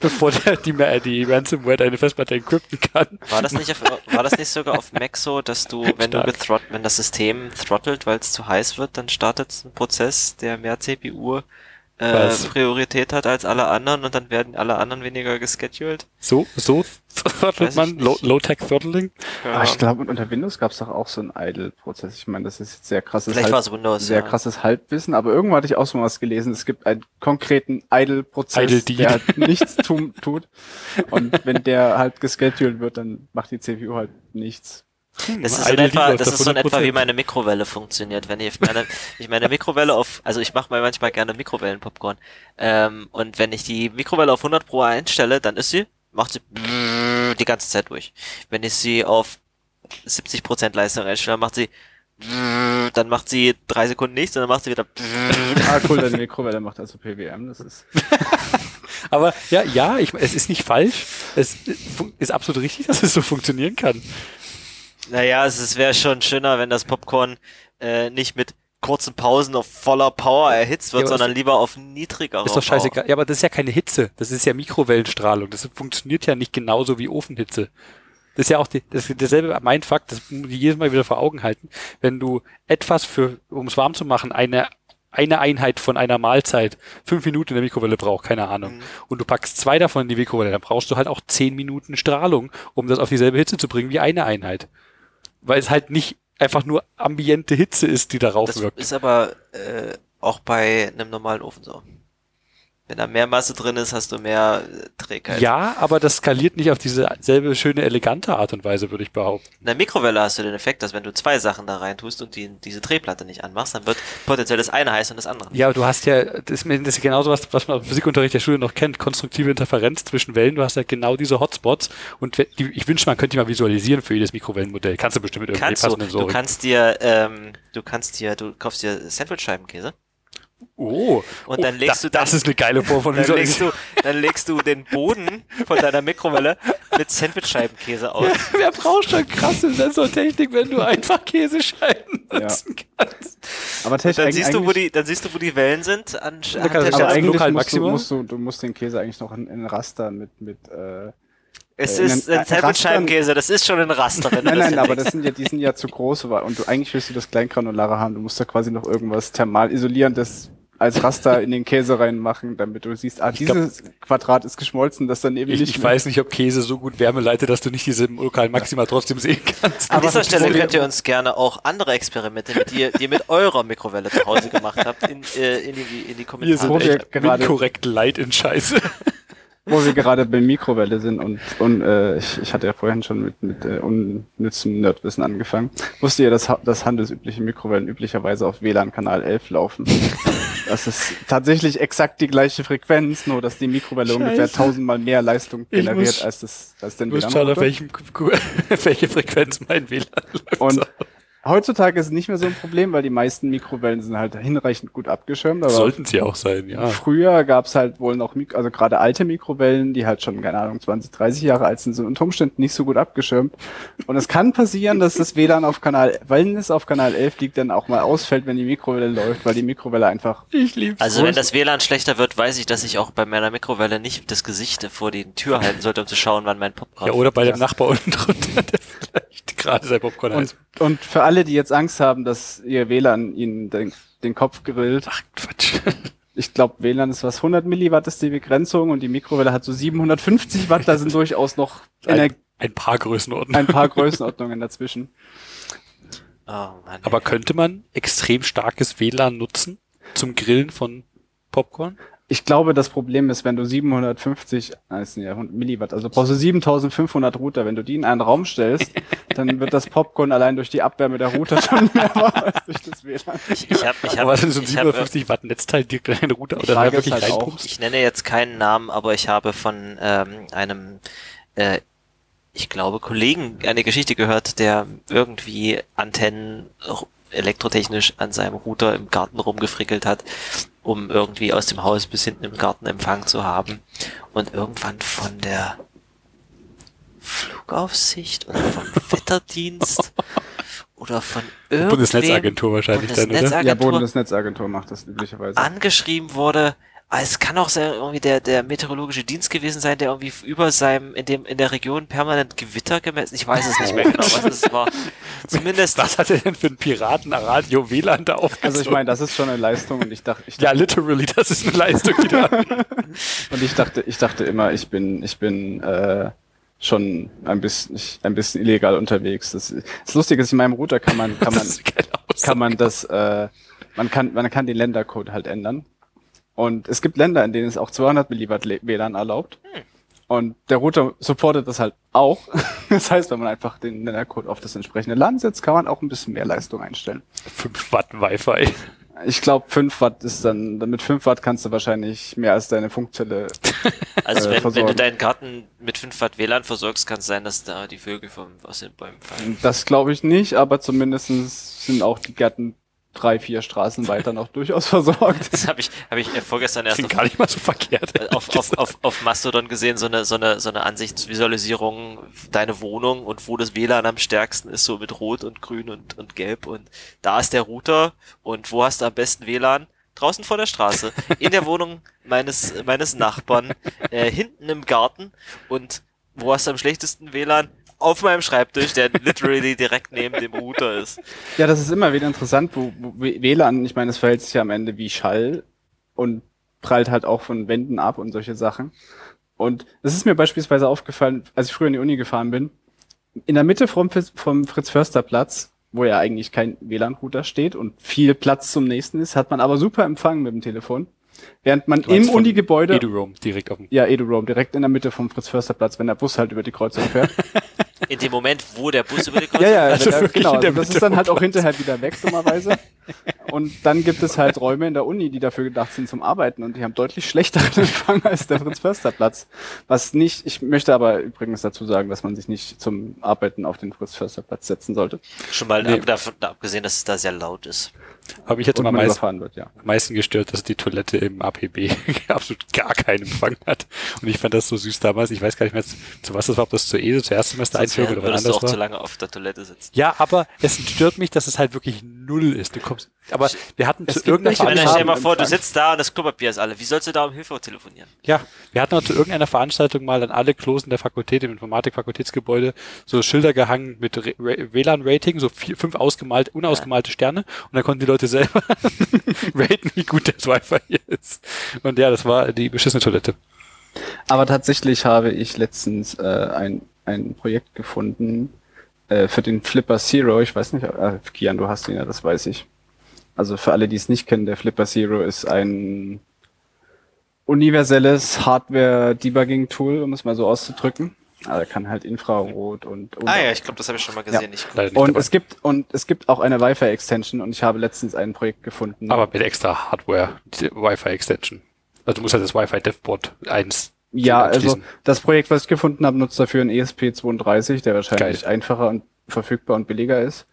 Bevor der, die, die Ransomware deine Festplatte encrypten kann. War das nicht, auf, war das nicht sogar auf Mac so, dass du, wenn du Stark. gethrott, wenn das System throttelt, weil es zu heiß wird, dann startet ein Prozess, der mehr CPU äh? Priorität hat als alle anderen und dann werden alle anderen weniger gescheduled? So, so throttelt man. Low- Low-Tech-Throttling. Aber ich glaube, unter Windows gab es doch auch so einen Idle-Prozess. Ich meine, das ist jetzt sehr krasses, Vielleicht Halb- war es Windows. sehr ja. krasses Halbwissen, aber irgendwo hatte ich auch schon was gelesen. Es gibt einen konkreten Idle-Prozess, Idle-Deed. der halt nichts tun, tut. Und wenn der halt gescheduled wird, dann macht die CPU halt nichts. Das ist, in etwa, das ist so in etwa 100%. wie meine Mikrowelle funktioniert. Wenn ich meine, ich meine Mikrowelle auf, also ich mache mir manchmal gerne Mikrowellenpopcorn. Ähm, und wenn ich die Mikrowelle auf 100 Pro einstelle, dann ist sie, macht sie die ganze Zeit durch. Wenn ich sie auf 70% Leistung einstelle, macht sie dann macht sie drei Sekunden nichts und dann macht sie wieder Ah, cool, deine Mikrowelle macht also PWM, das ist. Aber ja, ja, ich, es ist nicht falsch. Es ist absolut richtig, dass es so funktionieren kann. Naja, es wäre schon schöner, wenn das Popcorn äh, nicht mit kurzen Pausen auf voller Power erhitzt wird, Ja, sondern lieber auf niedriger Ist doch scheißegal. Ja, aber das ist ja keine Hitze. Das ist ja Mikrowellenstrahlung. Das funktioniert ja nicht genauso wie Ofenhitze. Das ist ja auch die, das ist derselbe Mindfuck, das muss ich jedes Mal wieder vor Augen halten. Wenn du etwas für, um es warm zu machen, eine, eine Einheit von einer Mahlzeit fünf Minuten in der Mikrowelle braucht, keine Ahnung. Mhm. Und du packst zwei davon in die Mikrowelle, dann brauchst du halt auch zehn Minuten Strahlung, um das auf dieselbe Hitze zu bringen wie eine Einheit. Weil es halt nicht einfach nur ambiente Hitze ist, die darauf Das wirkt. ist aber äh, auch bei einem normalen Ofen so. Wenn da mehr Masse drin ist, hast du mehr äh, Trägheit. Ja, aber das skaliert nicht auf diese selbe schöne, elegante Art und Weise, würde ich behaupten. In der Mikrowelle hast du den Effekt, dass wenn du zwei Sachen da rein tust und die, diese Drehplatte nicht anmachst, dann wird potenziell das eine heiß und das andere nicht. Ja, aber du hast ja, das ist, genauso was, was man im Physikunterricht der Schule noch kennt, konstruktive Interferenz zwischen Wellen. Du hast ja genau diese Hotspots und die, ich wünsche, man könnte die mal visualisieren für jedes Mikrowellenmodell. Kannst du bestimmt mit irgendwie Kannst du, passenden du Sensorik. kannst dir, ähm, du kannst dir, du kaufst dir Sandwichscheibenkäse Oh, Und dann oh, legst das, du dann- das ist eine geile Form von dann legst, du, dann legst du den Boden von deiner Mikrowelle mit Sandwichscheibenkäse aus. Wer braucht schon krasse Sensortechnik, wenn du einfach Käsescheiben Ja. nutzen kannst? Aber technisch Dann siehst du, wo die, dann siehst du, wo die Wellen sind an, an du aber Also Stelle. eigentlich- musst du, Maxima? musst du, du musst den Käse eigentlich noch in, in Raster mit, mit äh, Es äh, ist ein Sandwichscheibenkäse, das ist schon ein Raster, wenn du Nein, das nein, aber das sind ja, die sind ja zu groß, weil- und du, eigentlich willst du das Kleinkranulare haben. Du musst da quasi noch irgendwas thermal isolierendes als Raster in den Käse reinmachen, damit du siehst, ah, dieses Quadrat ist geschmolzen, das daneben Ich, nicht ich mehr- weiß nicht, ob Käse so gut Wärme leitet, dass du nicht diese lokalen Maxima trotzdem sehen kannst. An dieser Stelle könnt ihr uns gerne auch andere Experimente, mit die, ihr- die ihr mit eurer Mikrowelle zu Hause gemacht habt, in, äh, in, die, in die Wir Kommentare. sind wir echt gerade- korrekt leid in Scheiße. Wo wir gerade bei Mikrowelle sind und, und äh, ich, ich hatte ja vorhin schon mit, mit äh, unnützem Nerdwissen angefangen. Wusst ihr, dass, dass handelsübliche Mikrowellen üblicherweise auf WLAN-Kanal 11 laufen? Das ist tatsächlich exakt die gleiche Frequenz, nur dass die Mikrowelle Scheiße. ungefähr tausendmal mehr Leistung Ich generiert muss- als das als den Du musst schauen, auf WLAN. welchem, welche Frequenz mein WLAN läuft. Und heutzutage ist es nicht mehr so ein Problem, weil die meisten Mikrowellen sind halt hinreichend gut abgeschirmt. Aber Sollten sie auch sein, ja. Früher gab's halt wohl noch, Mik also gerade alte Mikrowellen, die halt schon, keine Ahnung, 20, 30 Jahre alt sind, sind unter Umständen nicht so gut abgeschirmt. Und es kann passieren, dass das WLAN auf Kanal, wenn es auf Kanal 11 liegt, dann auch mal ausfällt, wenn die Mikrowelle läuft, weil die Mikrowelle einfach, Ich lieb's. Also wenn das WLAN schlechter wird, weiß ich, dass ich auch bei meiner Mikrowelle nicht das Gesicht vor die Tür halten sollte, um zu schauen, wann mein Popcorn ja, oder bei dem Nachbar unten drunter, der vielleicht gerade sein Popcorn und, heißt. und für alle, die jetzt Angst haben, dass ihr WLAN ihnen den, den Kopf grillt, Ach, Quatsch. ich glaube, WLAN ist was, 100 Milliwatt ist die Begrenzung und die Mikrowelle hat so 750 Watt, da sind durchaus noch Ein, ein paar Größenordnungen. ein paar Größenordnungen dazwischen. Oh Mann. Aber könnte man extrem starkes WLAN nutzen zum Grillen von Popcorn? Ich glaube, das Problem ist, wenn du 750, nein, ja 100 Milliwatt, also brauchst du 7500 Router. Wenn du die in einen Raum stellst, dann wird das Popcorn allein durch die Abwärme der Router schon mehr warm als durch das WLAN. ich, ich habe ich Aber hab, dann so ein ich, hab, 750 Watt Netzteil direkt in Router oder da wirklich ist halt auch- ich nenne jetzt keinen Namen, aber ich habe von ähm, einem, äh, ich glaube, Kollegen eine Geschichte gehört, der irgendwie Antennen elektrotechnisch an seinem Router im Garten rumgefrickelt hat, um irgendwie aus dem Haus bis hinten im Garten Empfang zu haben und irgendwann von der Flugaufsicht oder vom Wetterdienst oder von irgendwem Bundesnetzagentur wahrscheinlich dann, oder? Ja, Bundesnetzagentur Bundesnetzagentur macht das üblicherweise. angeschrieben wurde. Ah, Es kann auch sein, irgendwie der, der meteorologische Dienst gewesen sein, der irgendwie über seinem, in dem, in der Region permanent Gewitter gemessen. Ich weiß es nicht mehr genau, was es war. Zumindest, Was hat er denn für ein Piratenradio WLAN da aufgezogen? Also ich meine, das ist schon eine Leistung und ich dachte, ich ja, dachte, literally, das ist eine Leistung, die da. und ich dachte, ich dachte immer, ich bin, ich bin äh, schon ein bisschen, ich, ein bisschen illegal unterwegs. Das, das Lustige ist, in meinem Router kann man, kann man, Aussage. kann man das, äh, man kann, man kann den Ländercode halt ändern. Und es gibt Länder, in denen es auch 200 Milliwatt WLAN erlaubt. Und der Router supportet das halt auch. Das heißt, wenn man einfach den Ländercode auf das entsprechende Land setzt, kann man auch ein bisschen mehr Leistung einstellen. 5 Watt Wi-Fi. Ich glaube, 5 Watt ist dann, mit 5 Watt kannst du wahrscheinlich mehr als deine Funkzelle. also äh, wenn, wenn du versorgen. deinen Garten mit 5 Watt WLAN versorgst, kann es sein, dass da die Vögel vom, aus den Bäumen fallen. Das glaube ich nicht, aber zumindest sind auch die Gärten drei, vier Straßen weiter noch durchaus versorgt. Das habe ich, hab ich äh, vorgestern erst auf, gar nicht mal so verkehrt. auf, auf, auf, auf Mastodon gesehen, so eine, so eine, so eine Ansichtsvisualisierung, deine Wohnung und wo das WLAN am stärksten ist, so mit Rot und Grün und, und Gelb und da ist der Router und wo hast du am besten WLAN? Draußen vor der Straße, in der Wohnung meines, meines Nachbarn, äh, hinten im Garten und wo hast du am schlechtesten WLAN? Auf meinem Schreibtisch, der literally direkt neben dem Router ist. Ja, das ist immer wieder interessant, wo, wo WLAN, ich meine, es verhält sich ja am Ende wie Schall und prallt halt auch von Wänden ab und solche Sachen. Und es ist mir beispielsweise aufgefallen, als ich früher in die Uni gefahren bin, in der Mitte vom, Fritz- vom Fritz-Förster-Platz, wo ja eigentlich kein WLAN-Router steht und viel Platz zum nächsten ist, hat man aber super Empfang mit dem Telefon. Während man im Uni-Gebäude, EduRoam direkt auf dem. ja, EduRoam, direkt in der Mitte vom Fritz-Förster-Platz, wenn der Bus halt über die Kreuzung fährt. In dem Moment, wo der Bus über die Ja, Kreuzung ja, Also ja, wirklich genau. in der Also das ist dann halt auch hinterher wieder weg, dummerweise. Und dann gibt es halt Räume in der Uni, die dafür gedacht sind zum Arbeiten und die haben deutlich schlechteren Empfang als der Fritz-Förster-Platz. Was nicht, ich möchte aber übrigens dazu sagen, dass man sich nicht zum Arbeiten auf den Fritz-Förster-Platz setzen sollte. Schon mal Nee. davon abgesehen, dass es da sehr laut ist. Habe ich jetzt meist, überfahren wird, ja. am meisten gestört, dass die Toilette im APB absolut gar keinen Empfang hat. Und ich fand das so süß damals. Ich weiß gar nicht mehr, zu was das war, ob das zur ESO, zur Erstsemester Sonst Einführung oder wann würdest du auch anders zu war. lange auf der Toilette sitzen. Ja, aber es stört mich, dass es halt wirklich null ist. Du kommst, aber wir hatten Es zu irgendeiner haben stell dir mal vor, du sitzt da und das Klopapier ist alle. Wie sollst du da um Hilfe telefonieren? Ja, wir hatten auch zu irgendeiner Veranstaltung mal an alle Klosen der Fakultät im Informatik-Fakultätsgebäude so Schilder gehangen mit WLAN-Rating, so vier, fünf ausgemalte, unausgemalte Sterne und dann konnten die Leute selber raten, wie gut das Wi-Fi hier ist. Und ja, das war die beschissene Toilette. Aber tatsächlich habe ich letztens äh, ein, ein Projekt gefunden äh, für den Flipper Zero. Ich weiß nicht, äh, Kian, du hast ihn ja, das weiß ich. Also für alle, die es nicht kennen, der Flipper Zero ist ein universelles Hardware-Debugging-Tool, um es mal so auszudrücken. Also er kann halt Infrarot und, und Ah ja, ich glaube, das habe ich schon mal gesehen. Ich, Leider nicht und dabei. es gibt und es gibt auch eine Wi-Fi-Extension und ich habe letztens ein Projekt gefunden. aber mit extra Hardware, die Wi-Fi-Extension. Also du musst halt das Wi-Fi-Devboard eins Ja, also das Projekt, was ich gefunden habe, nutzt dafür einen ESP32, der wahrscheinlich Geil. einfacher und verfügbar und billiger ist.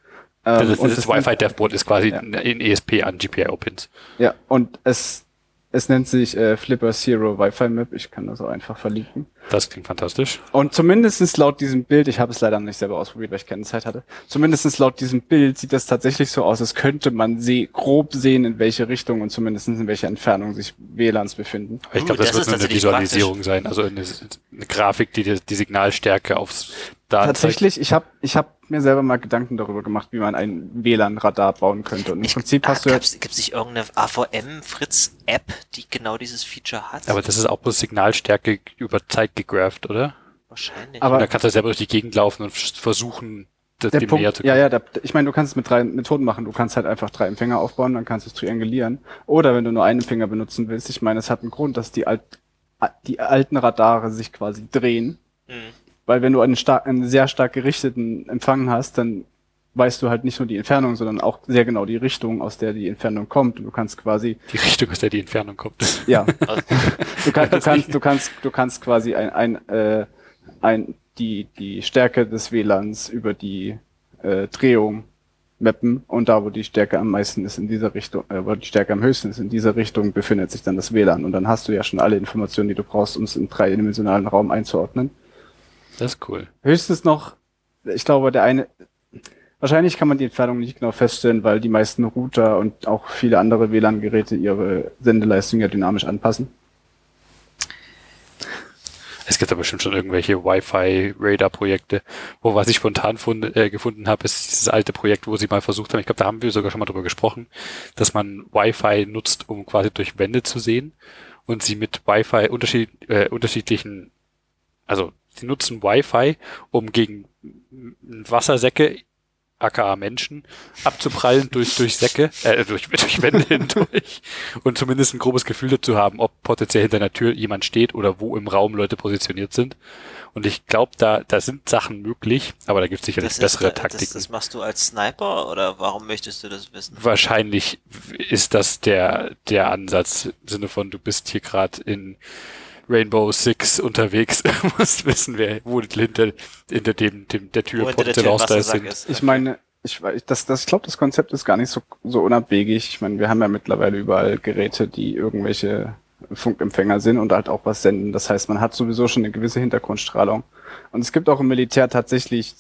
Das, Ähm, ist, und das, es Wi-Fi-Devboard ist quasi Ja. in ESP an GPIO-Pins. Ja, und es, es nennt sich äh, Flipper Zero Wi-Fi Map. Ich kann das auch einfach verlinken. Das klingt fantastisch. Und zumindestens laut diesem Bild, ich habe es leider noch nicht selber ausprobiert, weil ich keine Zeit hatte, zumindestens laut diesem Bild sieht das tatsächlich so aus, als könnte man seh grob sehen, in welche Richtung und zumindestens in welcher Entfernung sich WLANs befinden. Ich glaube, das, das wird eine Visualisierung sein, also eine, eine Grafik, die die, die Signalstärke aufs Daten Tatsächlich, ich habe ich hab mir selber mal Gedanken darüber gemacht, wie man ein WLAN-Radar bauen könnte. Und im Prinzip hast du ja, Gibt es nicht irgendeine AVM-Fritz-App, die genau dieses Feature hat? Aber das ist auch bloß Signalstärke über Zeit gegrapht, oder? Wahrscheinlich. Aber- Und da kannst du selber durch die Gegend laufen und versuchen, das der dem näher Punkt, zu ja, kommen. ja, der, ich meine, du kannst es mit drei Methoden machen. Du kannst halt einfach drei Empfänger aufbauen, dann kannst du es triangulieren. Oder wenn du nur einen Empfänger benutzen willst, ich meine, es hat einen Grund, dass die, alt, die alten Radare sich quasi drehen. Hm. Weil wenn du einen, stark, einen sehr stark gerichteten Empfang hast, dann weißt du halt nicht nur die Entfernung, sondern auch sehr genau die Richtung, aus der die Entfernung kommt. Und du kannst quasi, Die Richtung, aus der die Entfernung kommt. ja, Also, du, kann, du kannst, du kannst, du kannst quasi ein, ein, äh, ein, die, die Stärke des WLANs über die äh, Drehung mappen und da, wo die Stärke am meisten ist in dieser Richtung, äh, wo die Stärke am höchsten ist in dieser Richtung, befindet sich dann das WLAN und dann hast du ja schon alle Informationen, die du brauchst, um es im dreidimensionalen Raum einzuordnen. Das ist cool. Höchstens noch, ich glaube, der eine, wahrscheinlich kann man die Entfernung nicht genau feststellen, weil die meisten Router und auch viele andere WLAN-Geräte ihre Sendeleistung ja dynamisch anpassen. Es gibt aber bestimmt schon irgendwelche Wi-Fi-Radar-Projekte, wo was ich spontan fund, äh, gefunden habe, ist dieses alte Projekt, wo sie mal versucht haben, ich glaube, da haben wir sogar schon mal drüber gesprochen, dass man Wi-Fi nutzt, um quasi durch Wände zu sehen und sie mit Wi-Fi unterschied, äh, unterschiedlichen, also sie nutzen Wi-Fi, um gegen Wassersäcke aka Menschen, abzuprallen durch, durch Säcke, äh, durch, durch Wände hindurch und zumindest ein grobes Gefühl dazu haben, ob potenziell hinter einer Tür jemand steht oder wo im Raum Leute positioniert sind. Und ich glaube, da, da sind Sachen möglich, aber da gibt es sicherlich das, bessere ist, das, Taktiken. das machst du als Sniper oder warum möchtest du das wissen? Wahrscheinlich ist das der, der Ansatz im Sinne von, du bist hier gerade in Rainbow Six unterwegs, musst wissen, wer, wo hinter, hinter dem, dem, der Tür potenziell Ausgleich Wassersack sind. ist. Ich meine, ich, weiß- das, das, ich glaube, das Konzept ist gar nicht so, so unabwegig. Ich meine, wir haben ja mittlerweile überall Geräte, die irgendwelche Funkempfänger sind und halt auch was senden. Das heißt, man hat sowieso schon eine gewisse Hintergrundstrahlung. Und es gibt auch im Militär tatsächlich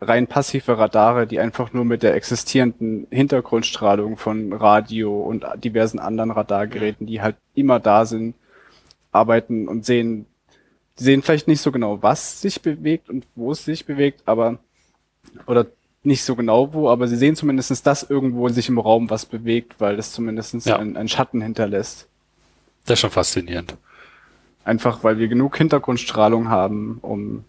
rein passive Radare, die einfach nur mit der existierenden Hintergrundstrahlung von Radio und diversen anderen Radargeräten, die halt immer da sind, arbeiten und sehen, die sehen vielleicht nicht so genau, was sich bewegt und wo es sich bewegt, aber oder nicht so genau wo, aber sie sehen zumindestens, dass irgendwo sich im Raum was bewegt, weil das zumindestens Ja. ein, ein Schatten hinterlässt. Das ist schon faszinierend. Einfach weil wir genug Hintergrundstrahlung haben, um,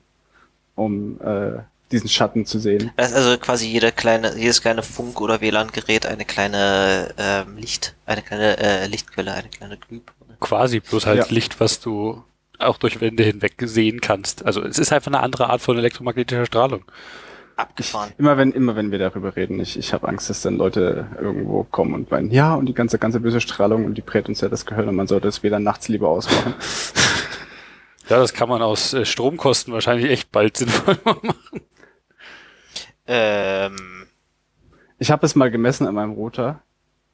um äh, diesen Schatten zu sehen. Da ist also quasi jeder kleine, jedes kleine Funk- oder WLAN-Gerät eine kleine ähm, Licht, eine kleine äh, Lichtquelle, eine kleine Glühbirne. Quasi bloß halt Ja. Licht, was du auch durch Wände hinweg sehen kannst. Also es ist einfach eine andere Art von elektromagnetischer Strahlung. Abgefahren. Immer wenn, immer wenn wir darüber reden, ich, ich habe Angst, dass dann Leute irgendwo kommen und meinen, ja, und die ganze, ganze böse Strahlung und die brät uns ja das Gehirn und man sollte es wieder nachts lieber ausmachen. Ja, das kann man aus äh, Stromkosten wahrscheinlich echt bald sinnvoll machen. Ähm, Ich habe es mal gemessen an meinem Router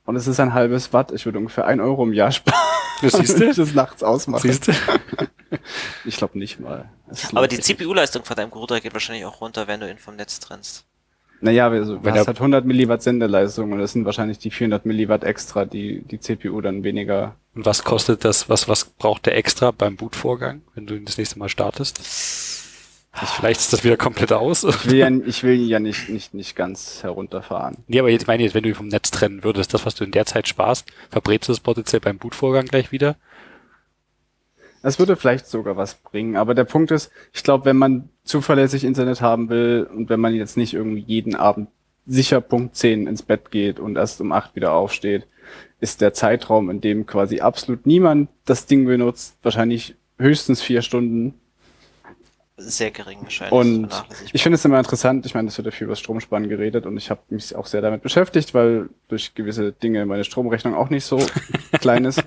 und es ist ein halbes Watt. Ich würde ungefähr ein Euro im Jahr sparen, Das siehst du? das nachts ausmache. Siehst du? Ich glaube nicht mal. Es aber die. CPU-Leistung von deinem Router geht wahrscheinlich auch runter, wenn du ihn vom Netz trennst. Naja, also, du Wenn hast er- halt 100 Milliwatt Sendeleistung und das sind wahrscheinlich die 400 Milliwatt extra, die die CPU dann weniger. Und was kostet das, was, was braucht der extra beim Bootvorgang, wenn du ihn das nächste Mal startest? Vielleicht ist das wieder komplett aus. Ich will ja, ich will ihn ja nicht, nicht, nicht ganz herunterfahren. Nee, aber jetzt meine ich, jetzt, wenn du ihn vom Netz trennen würdest, das, was du in der Zeit sparst, verbrätst du das potenziell beim Bootvorgang gleich wieder? Das würde vielleicht sogar was bringen, aber der Punkt ist, ich glaube, wenn man zuverlässig Internet haben will und wenn man jetzt nicht irgendwie jeden Abend sicher Punkt 10 ins Bett geht und erst um 8 wieder aufsteht, ist der Zeitraum, in dem quasi absolut niemand das Ding benutzt, wahrscheinlich höchstens vier Stunden. Sehr gering wahrscheinlich. Und ich finde es immer interessant, ich meine, es wird ja viel über Stromsparen geredet und ich habe mich auch sehr damit beschäftigt, weil durch gewisse Dinge meine Stromrechnung auch nicht so klein ist.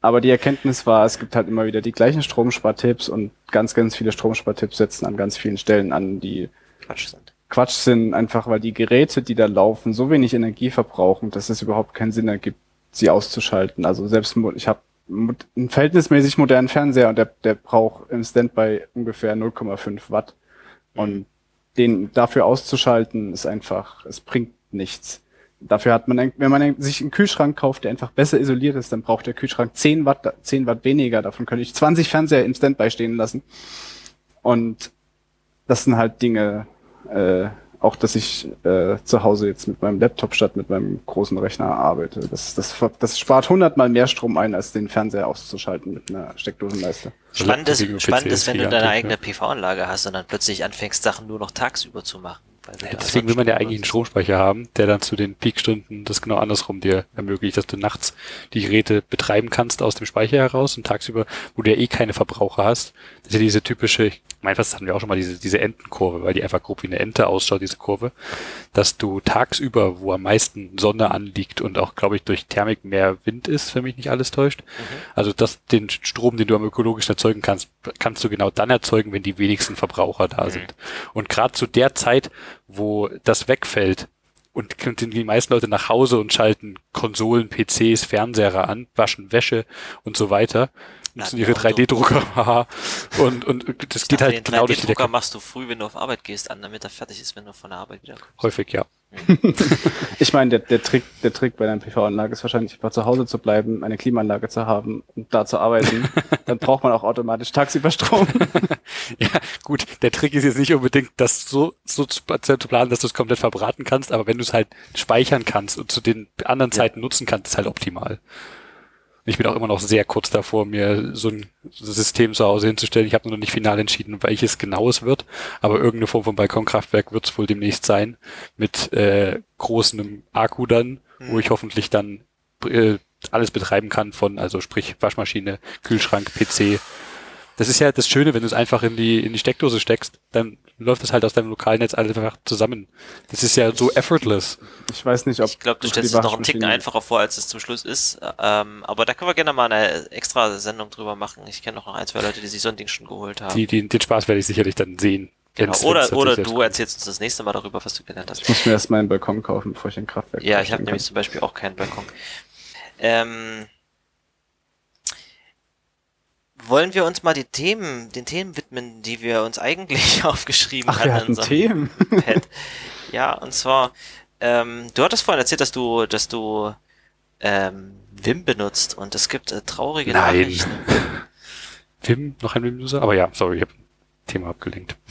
Aber die Erkenntnis war, es gibt halt immer wieder die gleichen Stromspartipps und ganz, ganz viele Stromspartipps setzen an ganz vielen Stellen an, die Quatsch sind. Quatsch sind, einfach weil die Geräte, die da laufen, so wenig Energie verbrauchen, dass es überhaupt keinen Sinn ergibt, sie auszuschalten. Also selbst ich habe einen verhältnismäßig modernen Fernseher und der, der braucht im Standby ungefähr 0,5 Watt. Und den dafür auszuschalten, ist einfach, es bringt nichts. Dafür hat man, wenn man sich einen Kühlschrank kauft, der einfach besser isoliert ist, dann braucht der Kühlschrank 10 Watt, 10 Watt weniger. Davon könnte ich 20 Fernseher im Standby stehen lassen. Und das sind halt Dinge, äh, auch dass ich äh, zu Hause jetzt mit meinem Laptop statt mit meinem großen Rechner arbeite. Das, das, das spart hundertmal mehr Strom ein, als den Fernseher auszuschalten mit einer Steckdosenleiste. Spannend ist, spannend ist, wenn du deine eigene PV-Anlage hast und dann plötzlich anfängst, Sachen nur noch tagsüber zu machen. Da Deswegen will man ja eigentlich einen. Stromspeicher haben, der dann zu den Peakstunden das genau andersrum dir ermöglicht, dass du nachts die Geräte betreiben kannst aus dem Speicher heraus und tagsüber, wo du ja eh keine Verbraucher hast. Das ist ja diese typische, ich meine, das hatten wir auch schon mal, diese, diese Entenkurve, weil die einfach grob wie eine Ente ausschaut, diese Kurve, dass du tagsüber, wo am meisten Sonne anliegt und auch, glaube ich, durch Thermik mehr Wind ist, wenn mich nicht alles täuscht, also dass den Strom, den du am ökologischen erzeugen kannst, kannst du genau dann erzeugen, wenn die wenigsten Verbraucher da sind. Und gerade zu der Zeit, wo das wegfällt und die meisten Leute nach Hause und schalten Konsolen, PCs, Fernseher an, waschen Wäsche und so weiter, nutzen ihre Laden 3D-Drucker haha, und, und das Ich geht dachte, halt den genau durch die 3D-Drucker Decke. machst du früh, wenn du auf Arbeit gehst, an, damit er fertig ist, wenn du von der Arbeit wiederkommst. Häufig, ja. Ich meine, der, der Trick, der Trick bei einer PV-Anlage ist wahrscheinlich einfach zu Hause zu bleiben, eine Klimaanlage zu haben und da zu arbeiten. Dann braucht man auch automatisch tagsüber Strom. Ja, gut, der Trick ist jetzt nicht unbedingt, das so, so zu, zu planen, dass du es komplett verbraten kannst, aber wenn du es halt speichern kannst und zu den anderen Zeiten nutzen kannst, ist halt optimal. Ich bin auch immer noch sehr kurz davor, mir so ein System zu Hause hinzustellen. Ich habe noch nicht final entschieden, welches genau es wird, aber irgendeine Form von Balkonkraftwerk wird es wohl demnächst sein, mit äh, großem Akku dann, wo ich hoffentlich dann äh, alles betreiben kann von, also sprich Waschmaschine, Kühlschrank, PC, das ist ja das Schöne, wenn du es einfach in die, in die Steckdose steckst, dann läuft es halt aus deinem Lokalnetz alles einfach zusammen. Das ist ja so effortless. Ich weiß nicht, ob Ich glaube, du stellst es noch einen Ticken einfacher vor, als es zum Schluss ist. Ähm, aber da können wir gerne mal eine extra Sendung drüber machen. Ich kenne noch ein, zwei Leute, die sich so ein Ding schon geholt haben. Die, die, den Spaß werde ich sicherlich dann sehen, Genau. Wenn's- Oder, wenn's oder du erzählst uns das nächste Mal darüber, was du gelernt hast. Ich muss mir erstmal einen Balkon kaufen, bevor ich ein Kraftwerk Ja, ich habe nämlich zum Beispiel auch keinen Balkon. Ähm, wollen wir uns mal die Themen, den Themen widmen, die wir uns eigentlich aufgeschrieben Ach, wir hatten in hatten Themen. Pad? Ja, und zwar, ähm, du hattest vorhin erzählt, dass du, dass du ähm, Vim benutzt und es gibt äh, traurige Nein. Nachrichten. Wim, noch ein Wim-User? Aber ja, sorry, ich habe Thema abgelenkt.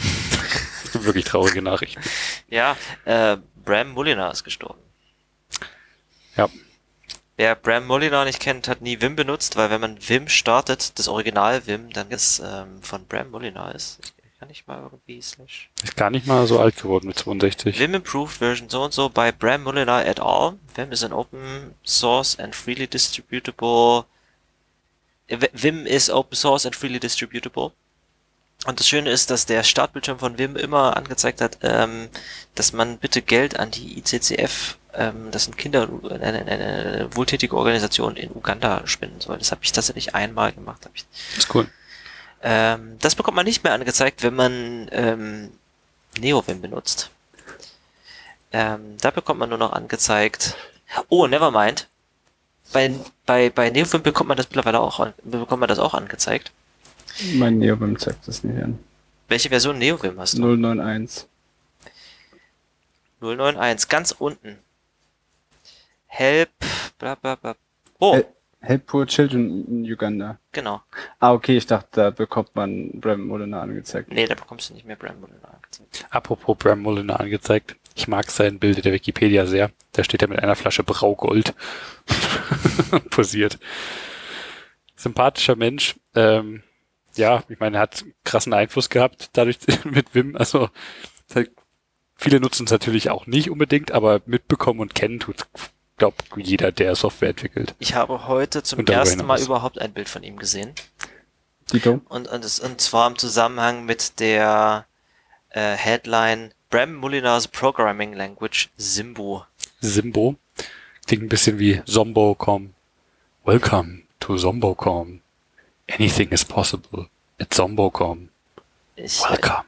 Das sind wirklich traurige Nachrichten. Ja, äh, Bram Mulliner ist gestorben. Ja. Wer Bram Mulliner nicht kennt, hat nie Vim benutzt, weil wenn man Vim startet, das Original Vim, dann ist ähm, von Bram Mulliner ist. Kann ich mal irgendwie slash. Ist gar nicht mal so alt geworden mit 62. Vim improved version so und so by Bram Mulliner et al. Vim is an open source and freely distributable. Vim is open source and freely distributable. Und das Schöne ist, dass der Startbildschirm von Vim immer angezeigt hat, ähm, dass man bitte Geld an die ICCF, ähm, das sind Kinder, eine, eine, eine wohltätige Organisation in Uganda spenden soll. Das habe ich tatsächlich einmal gemacht. Hab ich. ist cool. Ähm, das bekommt man nicht mehr angezeigt, wenn man ähm, NeoVim benutzt. Ähm, da bekommt man nur noch angezeigt. Oh, nevermind. Bei, bei, bei NeoVim bekommt man das mittlerweile auch an, bekommt man das auch angezeigt. Mein Neobim zeigt das nicht an. Welche Version NeoVim hast du? 091. 091, ganz unten. Help, bla bla bla. Oh, Hel- Help Poor Children in Uganda. genau. Ah, okay, ich dachte, da bekommt man Bram Molina angezeigt. Nee, da bekommst du nicht mehr Bram Mulliner angezeigt. Apropos Bram Mulliner angezeigt. Ich mag sein Bild in der Wikipedia sehr. Da steht er mit einer Flasche Braugold. Posiert. Sympathischer Mensch. Ähm, ja, ich meine, er hat krassen Einfluss gehabt dadurch mit Wim. Also viele nutzen es natürlich auch nicht unbedingt, aber mitbekommen und kennen tut, glaub jeder, der Software entwickelt. Ich habe heute zum ersten Mal hinaus. überhaupt ein Bild von ihm gesehen. Dito? Und, und, es, und zwar im Zusammenhang mit der äh, Headline Bram Mullinar's Programming Language Simbu. Simbo. Klingt ein bisschen wie Zombocom. Welcome to Zombocom. Anything is possible at Zombocom. Ich, Welcome.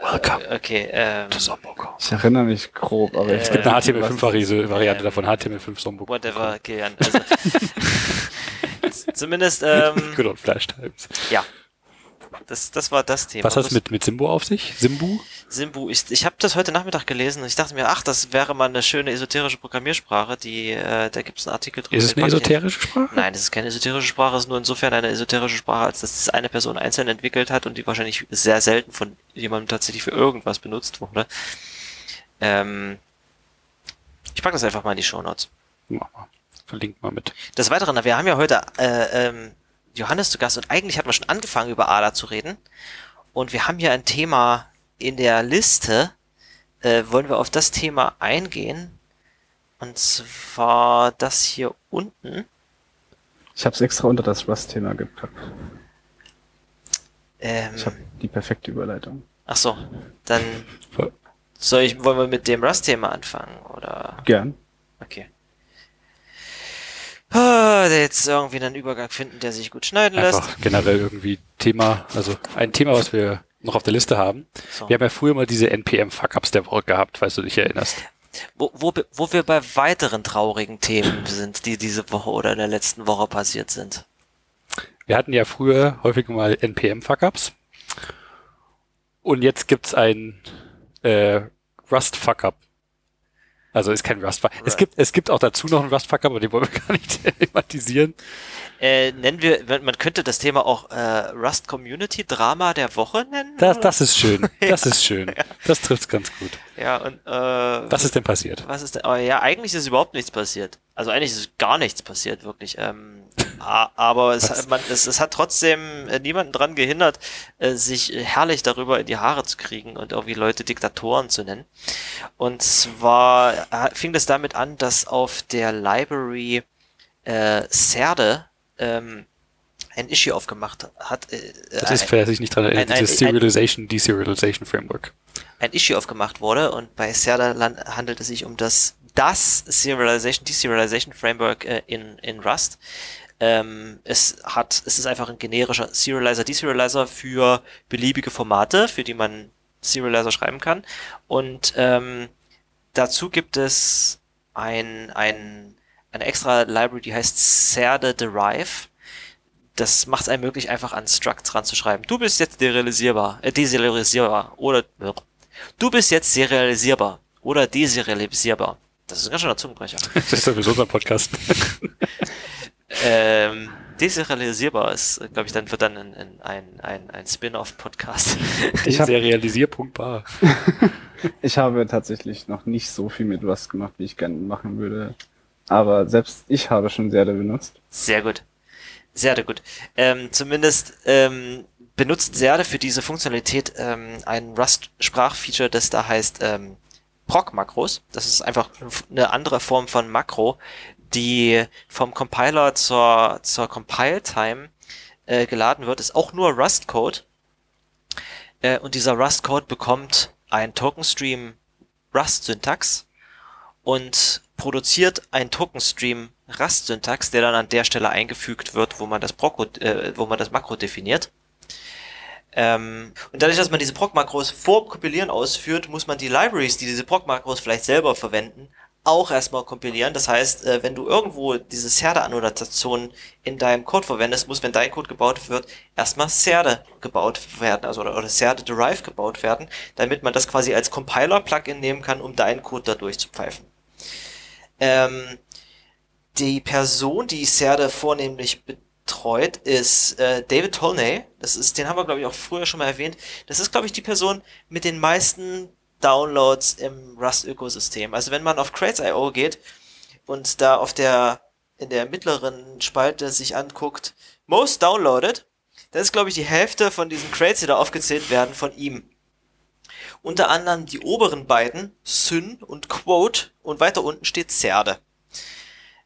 Welcome äh, okay, ähm, to Zombocom. Ich erinnere mich grob, aber ich Es gibt eine weiß nicht, was- HTML5-Variante Ähm, davon, HTML5 Zombocom. whatever, okay, Jan, also, zumindest, ähm, Good old Flash Times. ja. Das, das war das Thema. Was hat es mit, mit Simbo auf sich? Simbu? Simbu, ich, ich habe das heute Nachmittag gelesen und ich dachte mir, ach, das wäre mal eine schöne esoterische Programmiersprache, die, äh, da gibt es einen Artikel drüber. Ist es eine esoterische Sprache? Nein, es ist keine esoterische Sprache, es ist nur insofern eine esoterische Sprache, als dass das eine Person einzeln entwickelt hat und die wahrscheinlich sehr selten von jemandem tatsächlich für irgendwas benutzt wurde. Ähm, ich packe das einfach mal in die Shownotes. Mach mal. Verlinkt mal mit. Des Weiteren, wir haben ja heute äh, ähm, Johannes zu Gast und eigentlich hatten wir schon angefangen über ADA zu reden. Und wir haben hier ein Thema in der Liste. Äh, wollen wir auf das Thema eingehen? Und zwar das hier unten. Ich habe es extra unter das Rust-Thema gepackt. Ähm, Ich habe die perfekte Überleitung. ach so, dann soll ich, wollen wir mit dem Rust-Thema anfangen oder? Gern. Okay. Ah, jetzt irgendwie einen Übergang finden, der sich gut schneiden lässt. Einfach generell irgendwie Thema, also ein Thema, was wir noch auf der Liste haben. So. Wir haben ja früher mal diese NPM-Fuck-Ups der Woche gehabt, falls du dich erinnerst. Wo, wo, wo wir bei weiteren traurigen Themen sind, die diese Woche oder in der letzten Woche passiert sind. Wir hatten ja früher häufig mal NPM-Fuck-Ups. Und jetzt gibt's ein äh, Rust-Fuck-Up. Also ist kein Rust. Es Right. gibt, es gibt auch dazu noch einen Rust-Fuck-Up, aber den wollen wir gar nicht thematisieren. Äh, nennen wir, man man könnte das Thema auch äh, Rust Community Drama der Woche nennen? Das, das ist schön. Das ist schön. Das trifft's ganz gut. Ja, und äh, Was ist denn passiert? was ist denn? Aber ja, eigentlich ist überhaupt nichts passiert. Also eigentlich ist gar nichts passiert, wirklich. Ähm, aber es, hat- man, es, es hat trotzdem äh, niemanden dran gehindert, äh, sich herrlich darüber in die Haare zu kriegen und irgendwie Leute Diktatoren zu nennen. Und zwar äh, fing das damit an, dass auf der Library äh, Serde ähm, ein Issue aufgemacht hat. Äh, Das ist, wer sich nicht dran erinnert, dieses Serialization, Deserialization Framework. ein Issue aufgemacht wurde und bei Serda handelt es sich um das das Serialization Deserialization Framework äh, in in Rust. Ähm, es hat es ist einfach ein generischer Serializer Deserializer für beliebige Formate, für die man Serializer schreiben kann. Und ähm, dazu gibt es ein, ein, eine extra Library, die heißt Cerde Derive. Das macht es einem möglich, einfach an Structs ranzuschreiben. Du bist jetzt derealisierbar, äh, deserialisierbar oder du bist jetzt serialisierbar oder deserialisierbar. Das ist ein ganz schöner Zungenbrecher. Das ist sowieso unser Podcast. ähm, deserialisierbar ist, glaube ich, dann wird dann ein, ein, ein, ein Spin-off-Podcast. Deserialisierbar. Ich habe tatsächlich noch nicht so viel mit Rust gemacht, wie ich gerne machen würde. Aber selbst ich habe schon Serde benutzt. Sehr gut. Sehr gut. Ähm, zumindest ähm, benutzt Serde für diese Funktionalität ähm, ein Rust-Sprachfeature, das da heißt ähm, Proc-Makros. Das ist einfach eine andere Form von Makro, die vom Compiler zur, zur Compile-Time äh, geladen wird. Ist auch nur Rust-Code. Äh, und dieser Rust-Code bekommt ein Token-Stream Rust-Syntax und produziert ein Token-Stream Rust-Syntax, der dann an der Stelle eingefügt wird, wo man das, Proc äh, wo man das Makro definiert. Ähm, und dadurch, dass man diese Proc-Makros vor Kompilieren ausführt, muss man die Libraries, die diese Proc-Makros vielleicht selber verwenden, auch erstmal kompilieren. Das heißt, äh, wenn du irgendwo diese Cerde-Annotation in deinem Code verwendest, muss, wenn dein Code gebaut wird, erstmal Cerde gebaut werden, also oder, oder Cerde Derive gebaut werden, damit man das quasi als Compiler-Plugin nehmen kann, um deinen Code da durchzupfeifen. Ähm, die Person, die Cerde vornehmlich betreut, ist äh, David Tolnay. Das ist, den haben wir, glaube ich, auch früher schon mal erwähnt. Das ist, glaube ich, die Person mit den meisten Downloads im Rust-Ökosystem. Also wenn man auf Crates.io geht und da auf der in der mittleren Spalte sich anguckt, most downloaded, das ist, glaube ich, die Hälfte von diesen Crates, die da aufgezählt werden, von ihm. Unter anderem die oberen beiden, Syn und Quote, und weiter unten steht Cerde.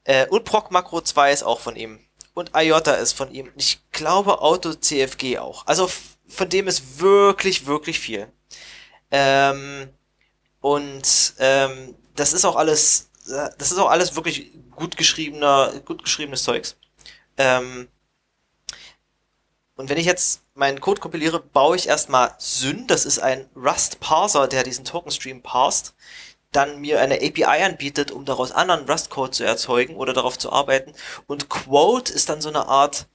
Äh, und Proc Macro 2 ist auch von ihm. Und IOTA ist von ihm. Ich glaube Auto CFG auch. Also von dem ist wirklich, wirklich viel. Ähm, und ähm, das ist auch alles, das ist auch alles wirklich gut geschriebener, gut geschriebenes Zeugs. Ähm, und wenn ich jetzt meinen Code kompiliere, baue ich erstmal Syn, das ist ein Rust-Parser, der diesen Token-Stream parst, dann mir eine API anbietet, um daraus anderen Rust-Code zu erzeugen oder darauf zu arbeiten. Und Quote ist dann so eine Art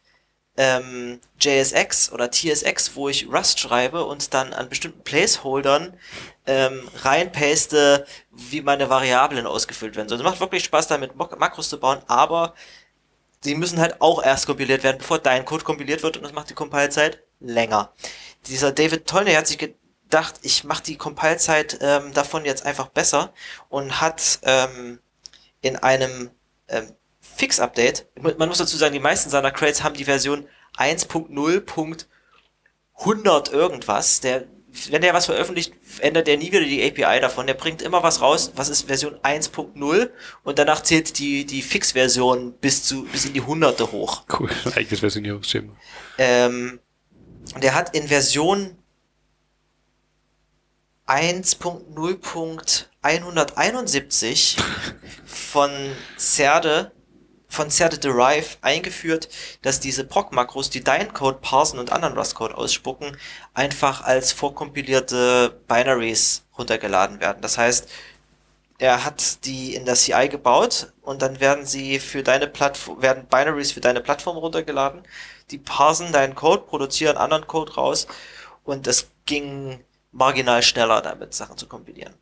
ähm, JSX oder TSX, wo ich Rust schreibe und dann an bestimmten Placeholdern ähm, reinpaste, wie meine Variablen ausgefüllt werden. So, es macht wirklich Spaß, damit Mak- Makros zu bauen, aber die müssen halt auch erst kompiliert werden, bevor dein Code kompiliert wird und das macht die Compile-Zeit länger. Dieser David Tolney hat sich gedacht, ich mache die Compile-Zeit ähm, davon jetzt einfach besser und hat ähm, in einem ähm, Fix-Update, man muss dazu sagen, die meisten seiner Crates haben die Version 1.0.100 irgendwas. Der, wenn der was veröffentlicht, ändert der nie wieder die API davon. Der bringt immer was raus, was ist Version 1.0 und danach zählt die, die Fix-Version bis zu, bis in die Hunderte hoch. Cool, eigenes Versionierungsschema. Ähm, der hat in Version 1.0.171 von Cerde, von Cerde Derive eingeführt, dass diese Proc-Makros, die deinen Code parsen und anderen Rust-Code ausspucken, einfach als vorkompilierte Binaries runtergeladen werden. Das heißt, er hat die in der CI gebaut und dann werden sie für deine Plattform, werden Binaries für deine Plattform runtergeladen. Die parsen deinen Code, produzieren anderen Code raus und es ging marginal schneller damit, Sachen zu kompilieren.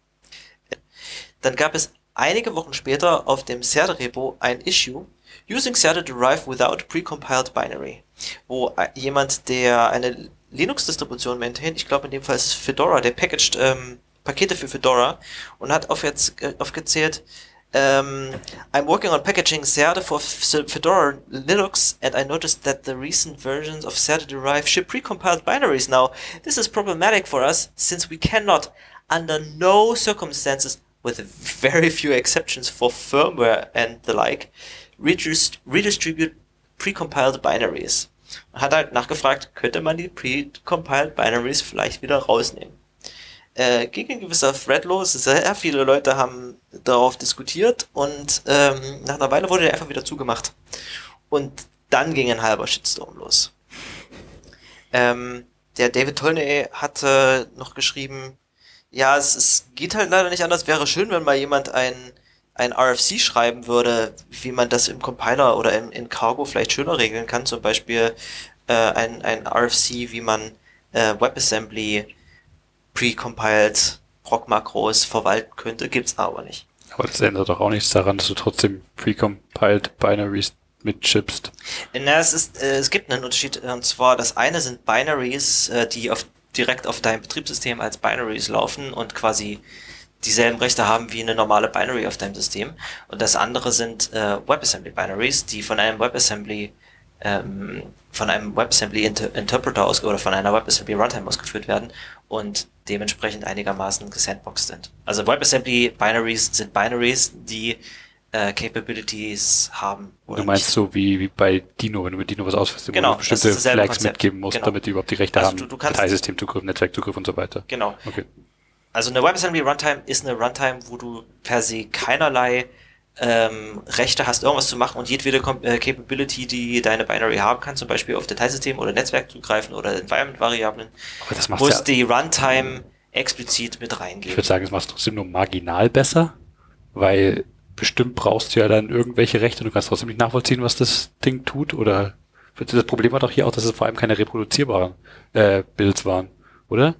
Dann gab es einige Wochen später auf dem Cerde-Repo ein Issue, Using Cerde Derive Without Precompiled Binary, wo jemand, der eine Linux-Distribution maintaint, ich glaube in dem Fall ist Fedora, der packaged ähm, Pakete für Fedora und hat auf jetzt, äh, aufgezählt, um, I'm working on packaging Cerde for Fedora Linux, and I noticed that the recent versions of Cerde Derive ship precompiled binaries now. This is problematic for us since we cannot, under no circumstances, with very few exceptions for firmware and the like, redist redistribute precompiled binaries. Und hat halt nachgefragt, könnte man die precompiled binaries vielleicht wieder rausnehmen? Äh, ging ein gewisser Thread los, sehr viele Leute haben darauf diskutiert und ähm, nach einer Weile wurde der einfach wieder zugemacht. Und dann ging ein halber Shitstorm los. Ähm, der David Tolney hatte noch geschrieben, ja, es, es geht halt leider nicht anders. Wäre schön, wenn mal jemand ein, ein RFC schreiben würde, wie man das im Compiler oder in, in Cargo vielleicht schöner regeln kann. Zum Beispiel äh, ein, ein RFC, wie man äh, WebAssembly precompiled Proc-Makros verwalten könnte, gibt's aber nicht. Aber das ändert doch auch nichts daran, dass du trotzdem precompiled Binaries mitchippst. Na, es ist, äh, es gibt einen Unterschied, und zwar das eine sind Binaries, äh, die auf, direkt auf deinem Betriebssystem als Binaries laufen und quasi dieselben Rechte haben wie eine normale Binary auf deinem System. Und das andere sind äh, WebAssembly Binaries, die von einem WebAssembly ähm, von einem WebAssembly Inter Interpreter aus oder von einer WebAssembly Runtime ausgeführt werden und dementsprechend einigermaßen gesandboxed sind. Also WebAssembly Binaries sind Binaries, die äh, Capabilities haben. Du meinst nicht. so wie, wie bei Dino, wenn du mit Dino was ausführst, genau, du bestimmte Flags Konzept. mitgeben musst, genau. damit die überhaupt die Rechte also haben, du, du kannst, Dateisystemzugriff, Netzwerkzugriff und so weiter. Genau. Okay. Also eine WebAssembly Runtime ist eine Runtime, wo du per se keinerlei ähm, Rechte hast, irgendwas zu machen und jedwede äh, Capability, die deine Binary haben kann, zum Beispiel auf Dateisystem oder Netzwerk zugreifen oder Environment-Variablen, muss ja, die Runtime explizit mit reingeben. Ich würde sagen, es macht es trotzdem nur marginal besser, weil bestimmt brauchst du ja dann irgendwelche Rechte, du kannst trotzdem nicht nachvollziehen, was das Ding tut, oder das Problem war doch hier auch, dass es vor allem keine reproduzierbaren äh, Builds waren, oder?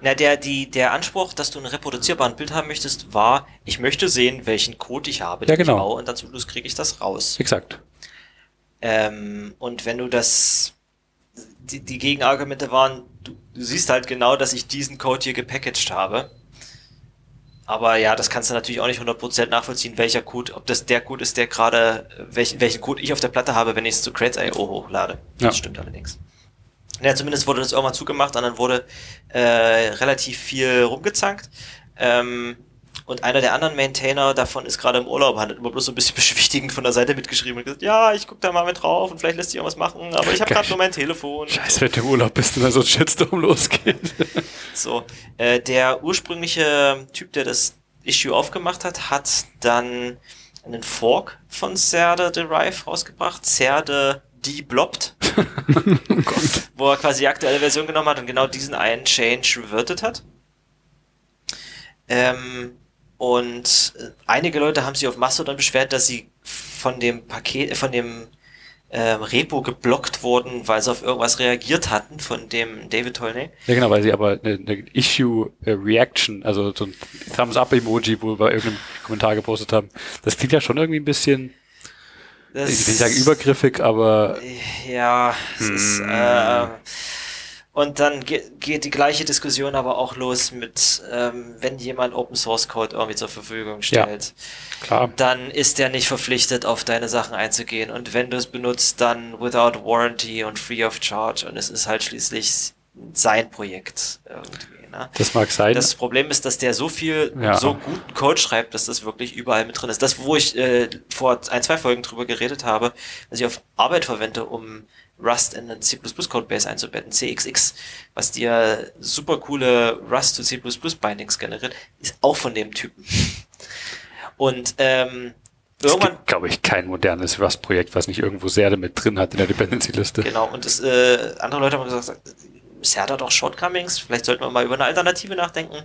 Na, der, die, der Anspruch, dass du ein reproduzierbaren Bild haben möchtest, war, ich möchte sehen, welchen Code ich habe, ja, genau. ich baue, und dann zum Schluss kriege ich das raus. Exakt. Ähm, und wenn du das, die, die Gegenargumente waren, du, du siehst halt genau, dass ich diesen Code hier gepackaged habe. Aber ja, das kannst du natürlich auch nicht 100% nachvollziehen, welcher Code, ob das der Code ist, der gerade, welchen, welchen Code ich auf der Platte habe, wenn ich es zu Crates.io hochlade. Ja. Das stimmt allerdings. Ja, zumindest wurde das irgendwann zugemacht und dann wurde äh, relativ viel rumgezankt. Ähm, und einer der anderen Maintainer davon ist gerade im Urlaub, hat immer bloß so ein bisschen beschwichtigend von der Seite mitgeschrieben und gesagt, ja, ich guck da mal mit drauf und vielleicht lässt sich irgendwas machen, aber ich habe gerade nur mein Telefon. Scheiße, wenn du im Urlaub bist und dann so ein Shitstorm losgeht. So, äh, der ursprüngliche Typ, der das Issue aufgemacht hat, hat dann einen Fork von Cerde Derive rausgebracht, Cerde deblobbt, oh wo er quasi die aktuelle Version genommen hat und genau diesen einen Change reverted hat. Ähm, und äh, einige Leute haben sich auf Mastodon beschwert, dass sie von dem Paket, von dem ähm, Repo geblockt wurden, weil sie auf irgendwas reagiert hatten von dem David Tolney. Ja, genau, weil sie aber eine, eine Issue-Reaction, also so ein Thumbs-Up-Emoji, wo wir irgendeinem Kommentar gepostet haben, das klingt ja schon irgendwie ein bisschen, Das ich will nicht sagen übergriffig, aber Ja, es ist, Hm. äh, und dann ge geht die gleiche Diskussion aber auch los mit, ähm, wenn jemand Open Source Code irgendwie zur Verfügung stellt, klar. dann ist der nicht verpflichtet, auf deine Sachen einzugehen. Und wenn du es benutzt, dann without warranty und free of charge. Und es ist halt schließlich sein Projekt irgendwie. Ne? Das mag sein. Das Problem ist, dass der so viel, Ja. so guten Code schreibt, dass das wirklich überall mit drin ist. Das, wo ich äh, vor ein, zwei Folgen drüber geredet habe, was ich auf Arbeit verwende, um Rust in einen C++-Codebase einzubetten, CXX, was dir super coole Rust zu C++ Bindings generiert, ist auch von dem Typen. Und ähm, es irgendwann gibt, glaube ich, kein modernes Rust-Projekt, was nicht irgendwo Serde mit drin hat in der Dependency-Liste. Genau, und das, äh, andere Leute haben gesagt, Bisher hat er doch Shortcomings, vielleicht sollten wir mal über eine Alternative nachdenken.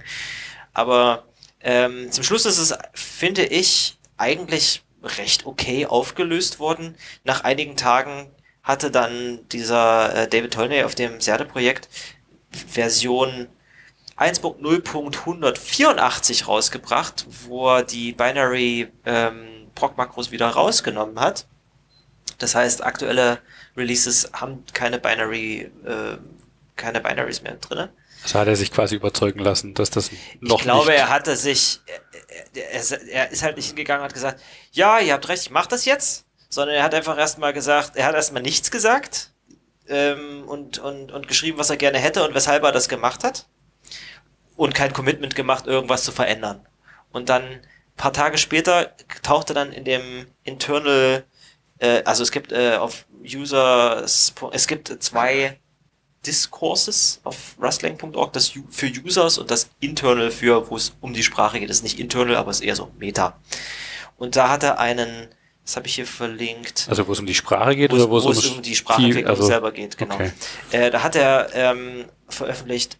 Aber ähm, zum Schluss ist es, finde ich, eigentlich recht okay aufgelöst worden. Nach einigen Tagen hatte dann dieser äh, David Tolney auf dem Serde-Projekt Version 1.0.184 rausgebracht, wo er die Binary ähm, Proc-Makros wieder rausgenommen hat. Das heißt, aktuelle Releases haben keine Binary, äh, keine Binaries mehr drinne. Also hat er sich quasi überzeugen lassen, dass das noch ich glaube, nicht... er hatte sich, er, er, ist halt nicht hingegangen und hat gesagt, ja, ihr habt recht, ich mach das jetzt, sondern er hat einfach erstmal gesagt, er hat erstmal nichts gesagt ähm, und, und, und geschrieben, was er gerne hätte und weshalb er das gemacht hat und kein Commitment gemacht, irgendwas zu verändern. Und dann paar Tage später tauchte dann in dem Internal, äh, also es gibt äh, auf Users, es gibt zwei Discourses auf rustlang.org, das U- für Users und das Internal für, wo es um die Sprache geht. Das ist nicht Internal, aber es ist eher so Meta. Und da hat er einen Das habe ich hier verlinkt. Also wo es um die Sprache geht oder wo es, wo es um um die Sprachentwicklung also- selber geht, genau. Okay. Äh, da hat er ähm, veröffentlicht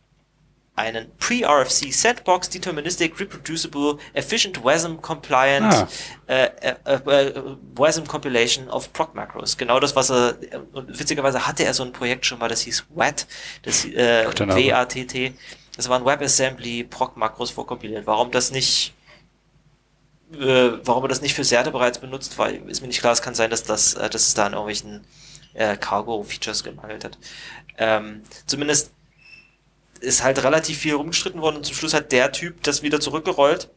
einen Pre-RFC Sandbox Deterministic Reproducible Efficient WASM Compliant Ah. äh, äh, äh, WASM Compilation of Proc Macros. Genau das, was er und witzigerweise hatte er so ein Projekt schon mal, das hieß WAT, das äh. W-A-T-T. Das waren WebAssembly Proc Macros vorkompiliert. Warum das nicht äh, warum er das nicht für Serde bereits benutzt, war, ist mir nicht klar. Es kann sein, dass das, äh, dass es da an irgendwelchen äh, Cargo-Features gemangelt hat. Ähm, zumindest ist halt relativ viel rumgestritten worden und zum Schluss hat der Typ das wieder zurückgerollt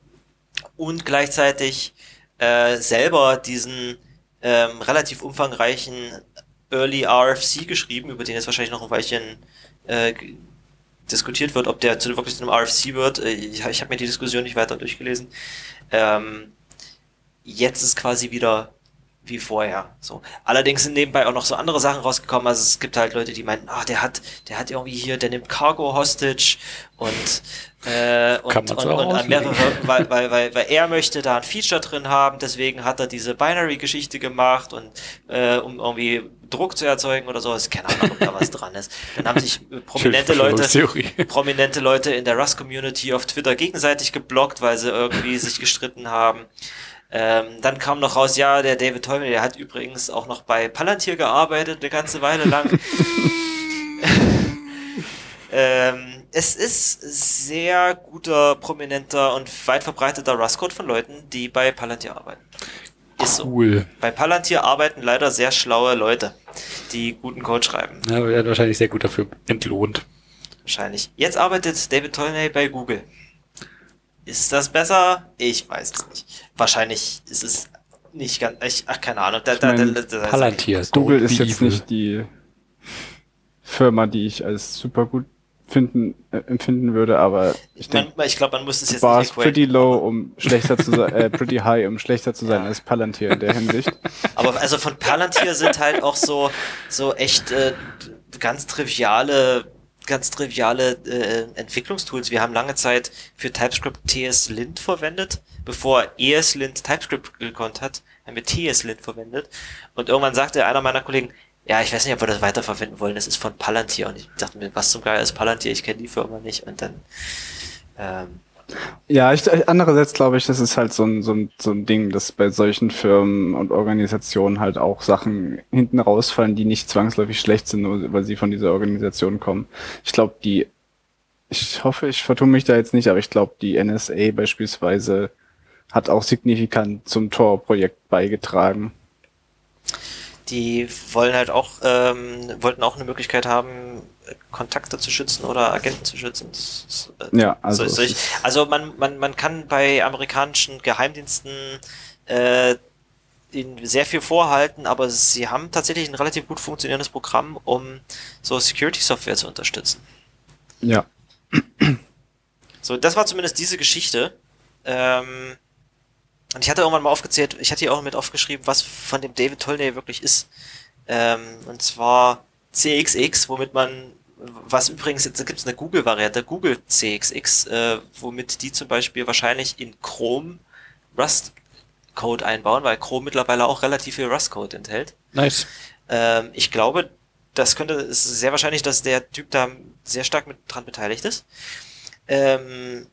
und gleichzeitig äh, selber diesen ähm, relativ umfangreichen Early RFC geschrieben, über den jetzt wahrscheinlich noch ein Weilchen äh, diskutiert wird, ob der zu, wirklich zu einem RFC wird. Äh, Ich, ich habe mir die Diskussion nicht weiter durchgelesen. Ähm, jetzt ist quasi wieder wie vorher. So. Allerdings sind nebenbei auch noch so andere Sachen rausgekommen. Also es gibt halt Leute, die meinen, ah, der hat, der hat irgendwie hier, der nimmt Cargo Hostage und äh, und, und, und mehrere, weil, weil, weil, weil er möchte da ein Feature drin haben, deswegen hat er diese Binary-Geschichte gemacht und äh, um irgendwie Druck zu erzeugen oder sowas. Keine Ahnung, ob da was dran ist. Dann haben sich äh, prominente Leute prominente Leute in der Rust-Community auf Twitter gegenseitig geblockt, weil sie irgendwie sich gestritten haben. Ähm, dann kam noch raus, ja, der David Tolman, der hat übrigens auch noch bei Palantir gearbeitet, eine ganze Weile lang. ähm, es ist sehr guter, prominenter und weit verbreiteter Rust-Code von Leuten, die bei Palantir arbeiten. Ist so. Cool. Bei Palantir arbeiten leider sehr schlaue Leute, die guten Code schreiben. Ja, er hat wahrscheinlich sehr gut dafür entlohnt. Wahrscheinlich. Jetzt arbeitet David Tolnay bei Google. Ist das besser? Ich weiß es nicht. Wahrscheinlich ist es nicht ganz. Ich, ach, keine Ahnung. Da, da, da, da, da, Palantir. Google ist jetzt nicht die Firma, die ich als super gut finden, äh, empfinden würde, aber ich denke, ich glaube, man muss es jetzt war nicht pretty low, um schlechter zu sein, äh, pretty high, um schlechter zu sein Ja. als Palantir in der Hinsicht. Aber also von Palantir sind halt auch so, so echt äh, ganz triviale, ganz triviale äh, Entwicklungstools. Wir haben lange Zeit für TypeScript TS-Lint verwendet. Bevor ESLint TypeScript gekonnt hat, haben wir TS-Lint verwendet. Und irgendwann sagte einer meiner Kollegen, ja, ich weiß nicht, ob wir das weiterverwenden wollen. Das ist von Palantir. Und ich dachte mir, was zum Geier ist Palantir? Ich kenne die Firma nicht. Und dann, ähm, Ja, ich, andererseits glaube ich, das ist halt so ein, so, ein, so ein Ding, dass bei solchen Firmen und Organisationen halt auch Sachen hinten rausfallen, die nicht zwangsläufig schlecht sind, nur weil sie von dieser Organisation kommen. Ich glaube, die, ich hoffe, ich vertue mich da jetzt nicht, aber ich glaube, die NSA beispielsweise hat auch signifikant zum Tor-Projekt beigetragen. die wollen halt auch, ähm, wollten auch eine Möglichkeit haben, Kontakte zu schützen oder Agenten zu schützen. Ist, äh, Ja, also, so, so also man, man, man kann bei amerikanischen Geheimdiensten äh, ihnen sehr viel vorhalten, aber sie haben tatsächlich ein relativ gut funktionierendes Programm, um so Security-Software zu unterstützen. ja. So, das war zumindest diese Geschichte. Ähm, und ich hatte irgendwann mal aufgezählt, ich hatte hier auch mit aufgeschrieben, was von dem David Tolnay wirklich ist. Ähm, und zwar CXX, womit man, was übrigens, jetzt gibt es eine Google-Variante, Google CXX, äh, womit die zum Beispiel wahrscheinlich in Chrome Rust-Code einbauen, weil Chrome mittlerweile auch relativ viel Rust-Code enthält. Nice. Ähm, ich glaube, das könnte, es ist sehr wahrscheinlich, dass der Typ da sehr stark mit dran beteiligt ist. Ähm,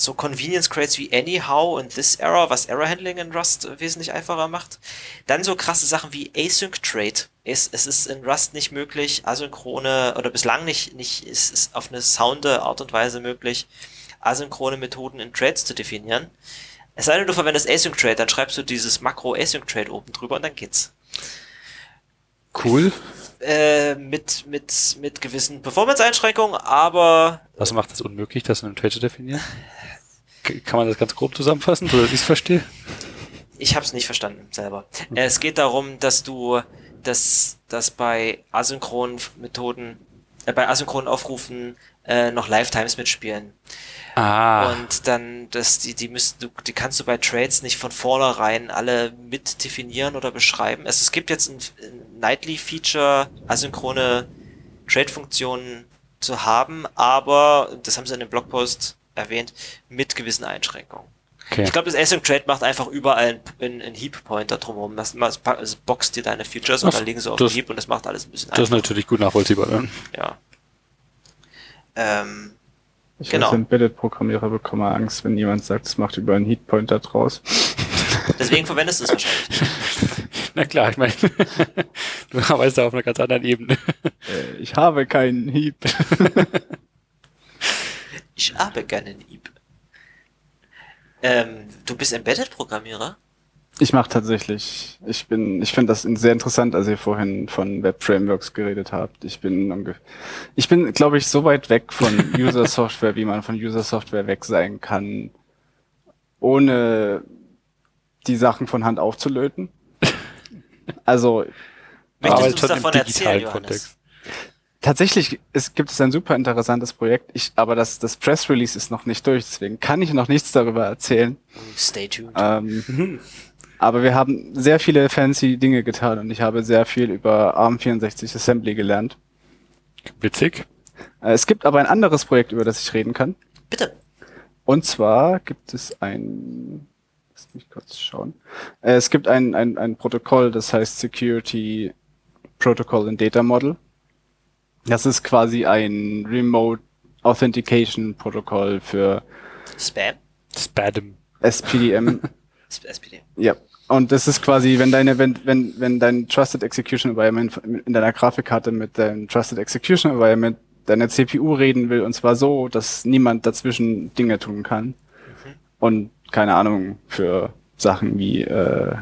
so Convenience Crates wie Anyhow und This Error, was Error Handling in Rust wesentlich einfacher macht. Dann so krasse Sachen wie Async Trade. Es, es ist in Rust nicht möglich, asynchrone oder bislang nicht, nicht, es ist auf eine sounde Art und Weise möglich, asynchrone Methoden in Trades zu definieren. Es sei denn, du verwendest Async Trade, dann schreibst du dieses Makro Async Trade oben drüber und dann geht's Cool. Äh, mit, mit, mit gewissen Performance-Einschränkungen, aber Was macht es unmöglich, das in einem Trade zu definieren? Kann man das ganz grob zusammenfassen, so dass ich es verstehe? ich habe es nicht verstanden selber. Äh, es geht darum, dass du, dass, dass bei asynchronen Methoden, äh, bei asynchronen Aufrufen äh, noch Lifetimes mitspielen. Ah. Und dann, dass die, die müssen, du, die kannst du bei Trades nicht von vornherein alle mit definieren oder beschreiben. Also es gibt jetzt ein, ein Nightly-Feature, asynchrone Trade-Funktionen zu haben, aber, das haben sie in dem Blogpost erwähnt, mit gewissen Einschränkungen. Okay. Ich glaube, das Async Trade macht einfach überall einen, einen Heap-Pointer drumherum. Das, das, das boxt dir deine Features und Ach, dann legen sie auf das- den Heap und das macht alles ein bisschen Das ist natürlich gut nachvollziehbar. Ne? Ja. Ähm, Ich Genau. als Embedded-Programmierer bekomme Angst, wenn jemand sagt, es macht über einen Heatpointer draus. deswegen verwendest du es wahrscheinlich. Na klar, ich meine, du arbeitest da auf einer ganz anderen Ebene. Äh, ich habe keinen Heap. Ich habe gerne einen Heap. Ähm, du bist Embedded-Programmierer? Ich mache tatsächlich, ich bin, ich finde das sehr interessant, als ihr vorhin von Web Frameworks geredet habt. Ich bin ich bin, glaube ich, so weit weg von User Software, wie man von User Software weg sein kann, ohne die Sachen von Hand aufzulöten. Also Möchtest Aber du uns schon im davon digitalen erzählen, Johannes? Kontext. tatsächlich es gibt es ein super interessantes Projekt, ich, aber das, das Press Release ist noch nicht durch, deswegen kann ich noch nichts darüber erzählen. Stay tuned. Ähm, aber wir haben sehr viele fancy Dinge getan und ich habe sehr viel über ARM64 Assembly gelernt. Witzig. Äh, Es gibt aber ein anderes Projekt, über das ich reden kann. Bitte. Und zwar gibt es ein, lass mich kurz schauen. Äh, Es gibt ein, ein, ein Protokoll, das heißt Security Protocol and Data Model. Das ist quasi ein Remote Authentication Protokoll für Spam? Spadem. SPDM. Sp- SPD. Ja. Und das ist quasi, wenn deine, wenn, wenn, wenn dein Trusted Execution Environment in deiner Grafikkarte mit deinem Trusted Execution Environment deiner CPU reden will, und zwar so, dass niemand dazwischen Dinge tun kann. Und keine Ahnung, für Sachen wie äh,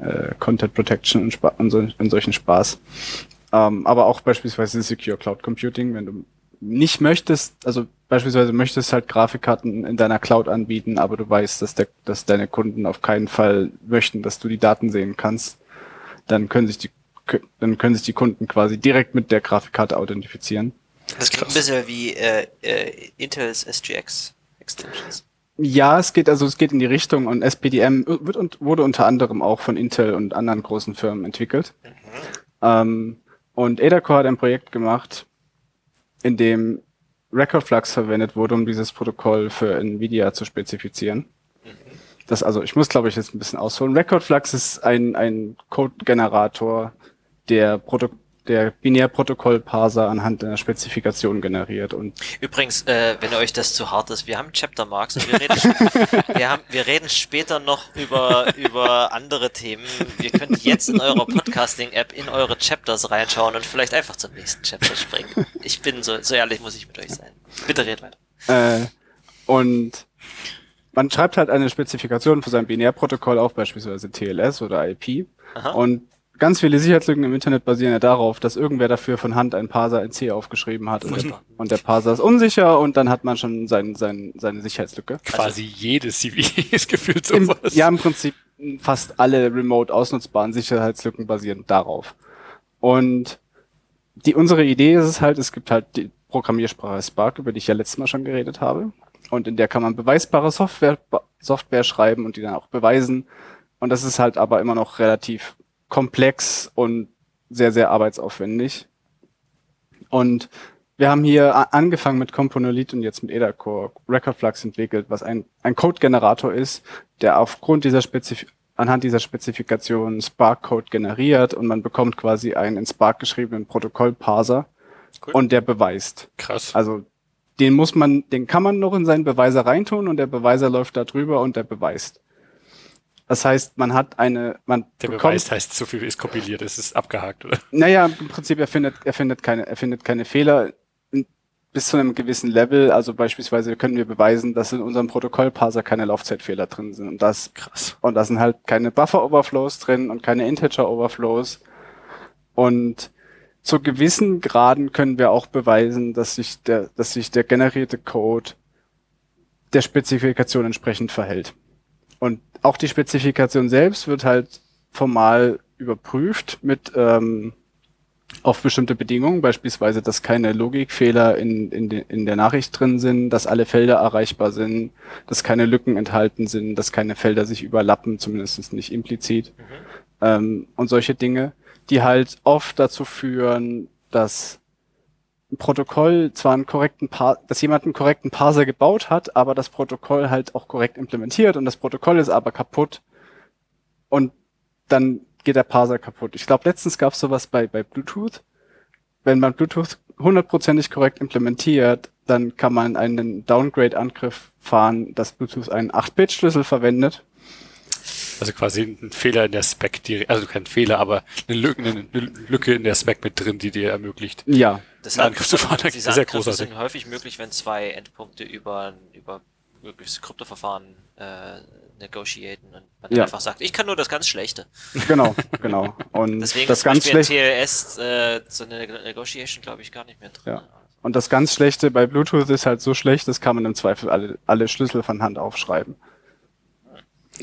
äh, Content Protection und, und, so, und solchen Spaß. Ähm, aber auch beispielsweise Secure Cloud Computing, wenn du nicht möchtest, also beispielsweise möchtest halt Grafikkarten in deiner Cloud anbieten, aber du weißt, dass, der, dass deine Kunden auf keinen Fall möchten, dass du die Daten sehen kannst, dann können sich die dann können sich die Kunden quasi direkt mit der Grafikkarte authentifizieren. Das klingt ein bisschen wie äh, äh, Intel's SGX Extensions. Ja, es geht also es geht in die Richtung und SPDM wird und wurde unter anderem auch von Intel und anderen großen Firmen entwickelt. Ähm, und Adacor hat ein Projekt gemacht, in dem Record Flux verwendet wurde, um dieses Protokoll für Nvidia zu spezifizieren. Das also, ich muss glaube ich jetzt ein bisschen ausholen. Record Flux ist ein, ein Code-Generator, der Proto der Binärprotokoll-Parser anhand einer Spezifikation generiert und Übrigens, äh, wenn euch das zu hart ist, wir haben Chapter Marks und wir reden, wir haben, wir reden später noch über, über andere Themen. Ihr könnt jetzt in eurer Podcasting-App in eure Chapters reinschauen und vielleicht einfach zum nächsten Chapter springen. Ich bin so, so ehrlich muss ich mit euch sein. Bitte red weiter. Äh, und man schreibt halt eine Spezifikation für sein Binärprotokoll auf, beispielsweise TLS oder IP. Aha. Und ganz viele Sicherheitslücken im Internet basieren ja darauf, dass irgendwer dafür von Hand einen Parser in C aufgeschrieben hat und der, und der Parser ist unsicher und dann hat man schon sein, sein, seine Sicherheitslücke. Quasi jedes CV ist gefühlt Im, sowas. ja, im Prinzip fast alle remote ausnutzbaren Sicherheitslücken basieren darauf. Und die, unsere Idee ist es halt, es gibt halt die Programmiersprache Spark, über die ich ja letztes Mal schon geredet habe. Und in der kann man beweisbare Software, Software schreiben und die dann auch beweisen. Und das ist halt aber immer noch relativ komplex und sehr, sehr arbeitsaufwendig. Und wir haben hier angefangen mit Componolith und jetzt mit Edacore Record Flux entwickelt, was ein, ein Code-Generator ist, der aufgrund dieser Spezif anhand dieser Spezifikation Spark-Code generiert und man bekommt quasi einen in Spark geschriebenen Protokoll-Parser Cool. und der beweist. Krass. Also den muss man, den kann man noch in seinen Beweiser reintun und der Beweiser läuft da drüber und der beweist. Das heißt, man hat eine, man Der bekommt, Beweis heißt, so viel ist kompiliert, es ist abgehakt, oder? naja, im Prinzip, er findet, er findet keine, er findet keine Fehler bis zu einem gewissen Level. Also beispielsweise können wir beweisen, dass in unserem Protokollparser keine Laufzeitfehler drin sind. Und das, Krass. und da sind halt keine Buffer-Overflows drin und keine Integer-Overflows. Und zu gewissen Graden können wir auch beweisen, dass sich der, dass sich der generierte Code der Spezifikation entsprechend verhält. Und auch die Spezifikation selbst wird halt formal überprüft mit ähm, auf bestimmte Bedingungen, beispielsweise, dass keine Logikfehler in, in, de, in der Nachricht drin sind, dass alle Felder erreichbar sind, dass keine Lücken enthalten sind, dass keine Felder sich überlappen, zumindest nicht implizit. Ähm, und solche Dinge, die halt oft dazu führen, dass ein Protokoll zwar einen korrekten Par dass jemand einen korrekten Parser gebaut hat, aber das Protokoll halt auch korrekt implementiert und das Protokoll ist aber kaputt und dann geht der Parser kaputt. Ich glaube, letztens gab es sowas bei, bei Bluetooth. Wenn man Bluetooth hundertprozentig korrekt implementiert, dann kann man einen Downgrade-Angriff fahren, dass Bluetooth einen 8-Bit-Schlüssel verwendet. Also quasi ein Fehler in der Spec, also kein Fehler, aber eine Lücke, eine Lücke in der Spec mit drin, die dir ermöglicht. Ja. Christopher, das diese ist sehr Angriffe großartig. sind häufig möglich, wenn zwei Endpunkte über, über mögliches Kryptoverfahren äh, negotiaten und man Ja. einfach sagt, ich kann nur das ganz Schlechte. Genau, genau. Und Deswegen das ist ganz Beispiel in schlecht. TLS äh, so eine Negotiation, glaube ich, gar nicht mehr drin. Ja. Und das ganz Schlechte bei Bluetooth ist halt so schlecht, das kann man im Zweifel alle, alle Schlüssel von Hand aufschreiben.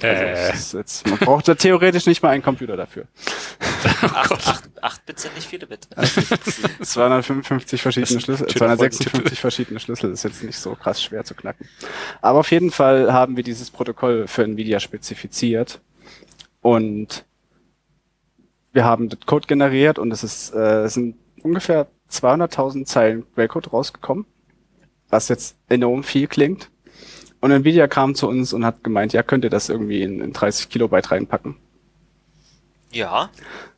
Also Äh, jetzt, man braucht da theoretisch nicht mal einen Computer dafür. Acht, acht, acht Bit sind nicht viele Bit. 255 verschiedene Schlüssel, ein schöner 256 verschiedene Schlüssel ist jetzt nicht so krass schwer zu knacken. Aber auf jeden Fall haben wir dieses Protokoll für Nvidia spezifiziert und wir haben den Code generiert und es ist, äh, es sind ungefähr 200.000 Zeilen Quellcode rausgekommen, was jetzt enorm viel klingt. Und Nvidia kam zu uns und hat gemeint, ja, könnt ihr das irgendwie in, in 30 Kilobyte reinpacken? Ja,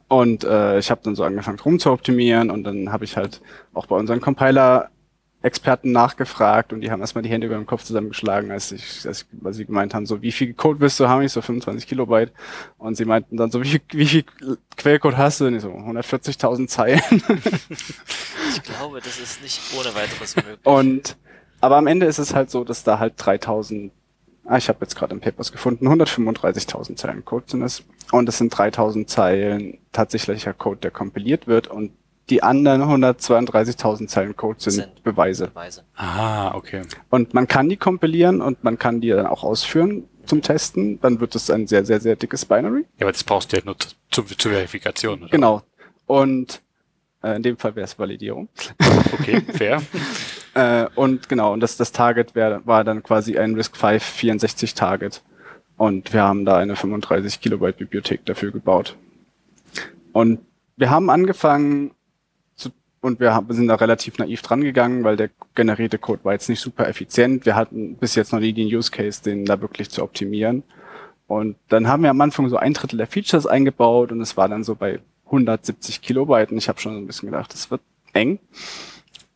Und äh, ich habe dann so angefangen rum zu optimieren und dann habe ich halt auch bei unseren Compiler-Experten nachgefragt und die haben erstmal die Hände über dem Kopf zusammengeschlagen, als ich, als, ich, als sie gemeint haben, so wie viel Code willst du haben? Ich so 25 Kilobyte. Und sie meinten dann so, wie viel, wie viel Quellcode hast du? Und ich so 140.000 Zeilen. ich glaube, das ist nicht ohne weiteres möglich. Und aber am Ende ist es halt so, dass da halt 3000, ah, ich habe jetzt gerade im Papers gefunden, 135.000 Zeilen Code sind es. Und es sind 3000 Zeilen tatsächlicher Code, der kompiliert wird. Und die anderen 132.000 Zeilen Code sind, Sind. Beweise. Beweise. ah, okay. Und man kann die kompilieren und man kann die dann auch ausführen zum Testen. Dann wird es ein sehr, sehr, sehr dickes Binary. Ja, aber das brauchst du ja nur zu, zu, zur Verifikation. Oder? Genau. Und äh, in dem Fall wäre es Validierung. Okay, fair. Äh, und genau, und das, das Target wär, war dann quasi ein RISC-V 64 Target. Und wir haben da eine 35 Kilobyte Bibliothek dafür gebaut. Und wir haben angefangen zu, und wir haben, sind da relativ naiv dran gegangen, weil der generierte Code war jetzt nicht super effizient. Wir hatten bis jetzt noch nie den Use Case, den da wirklich zu optimieren. Und dann haben wir am Anfang so ein Drittel der Features eingebaut und es war dann so bei 170 Kilobyte. Und ich habe schon so ein bisschen gedacht, das wird eng.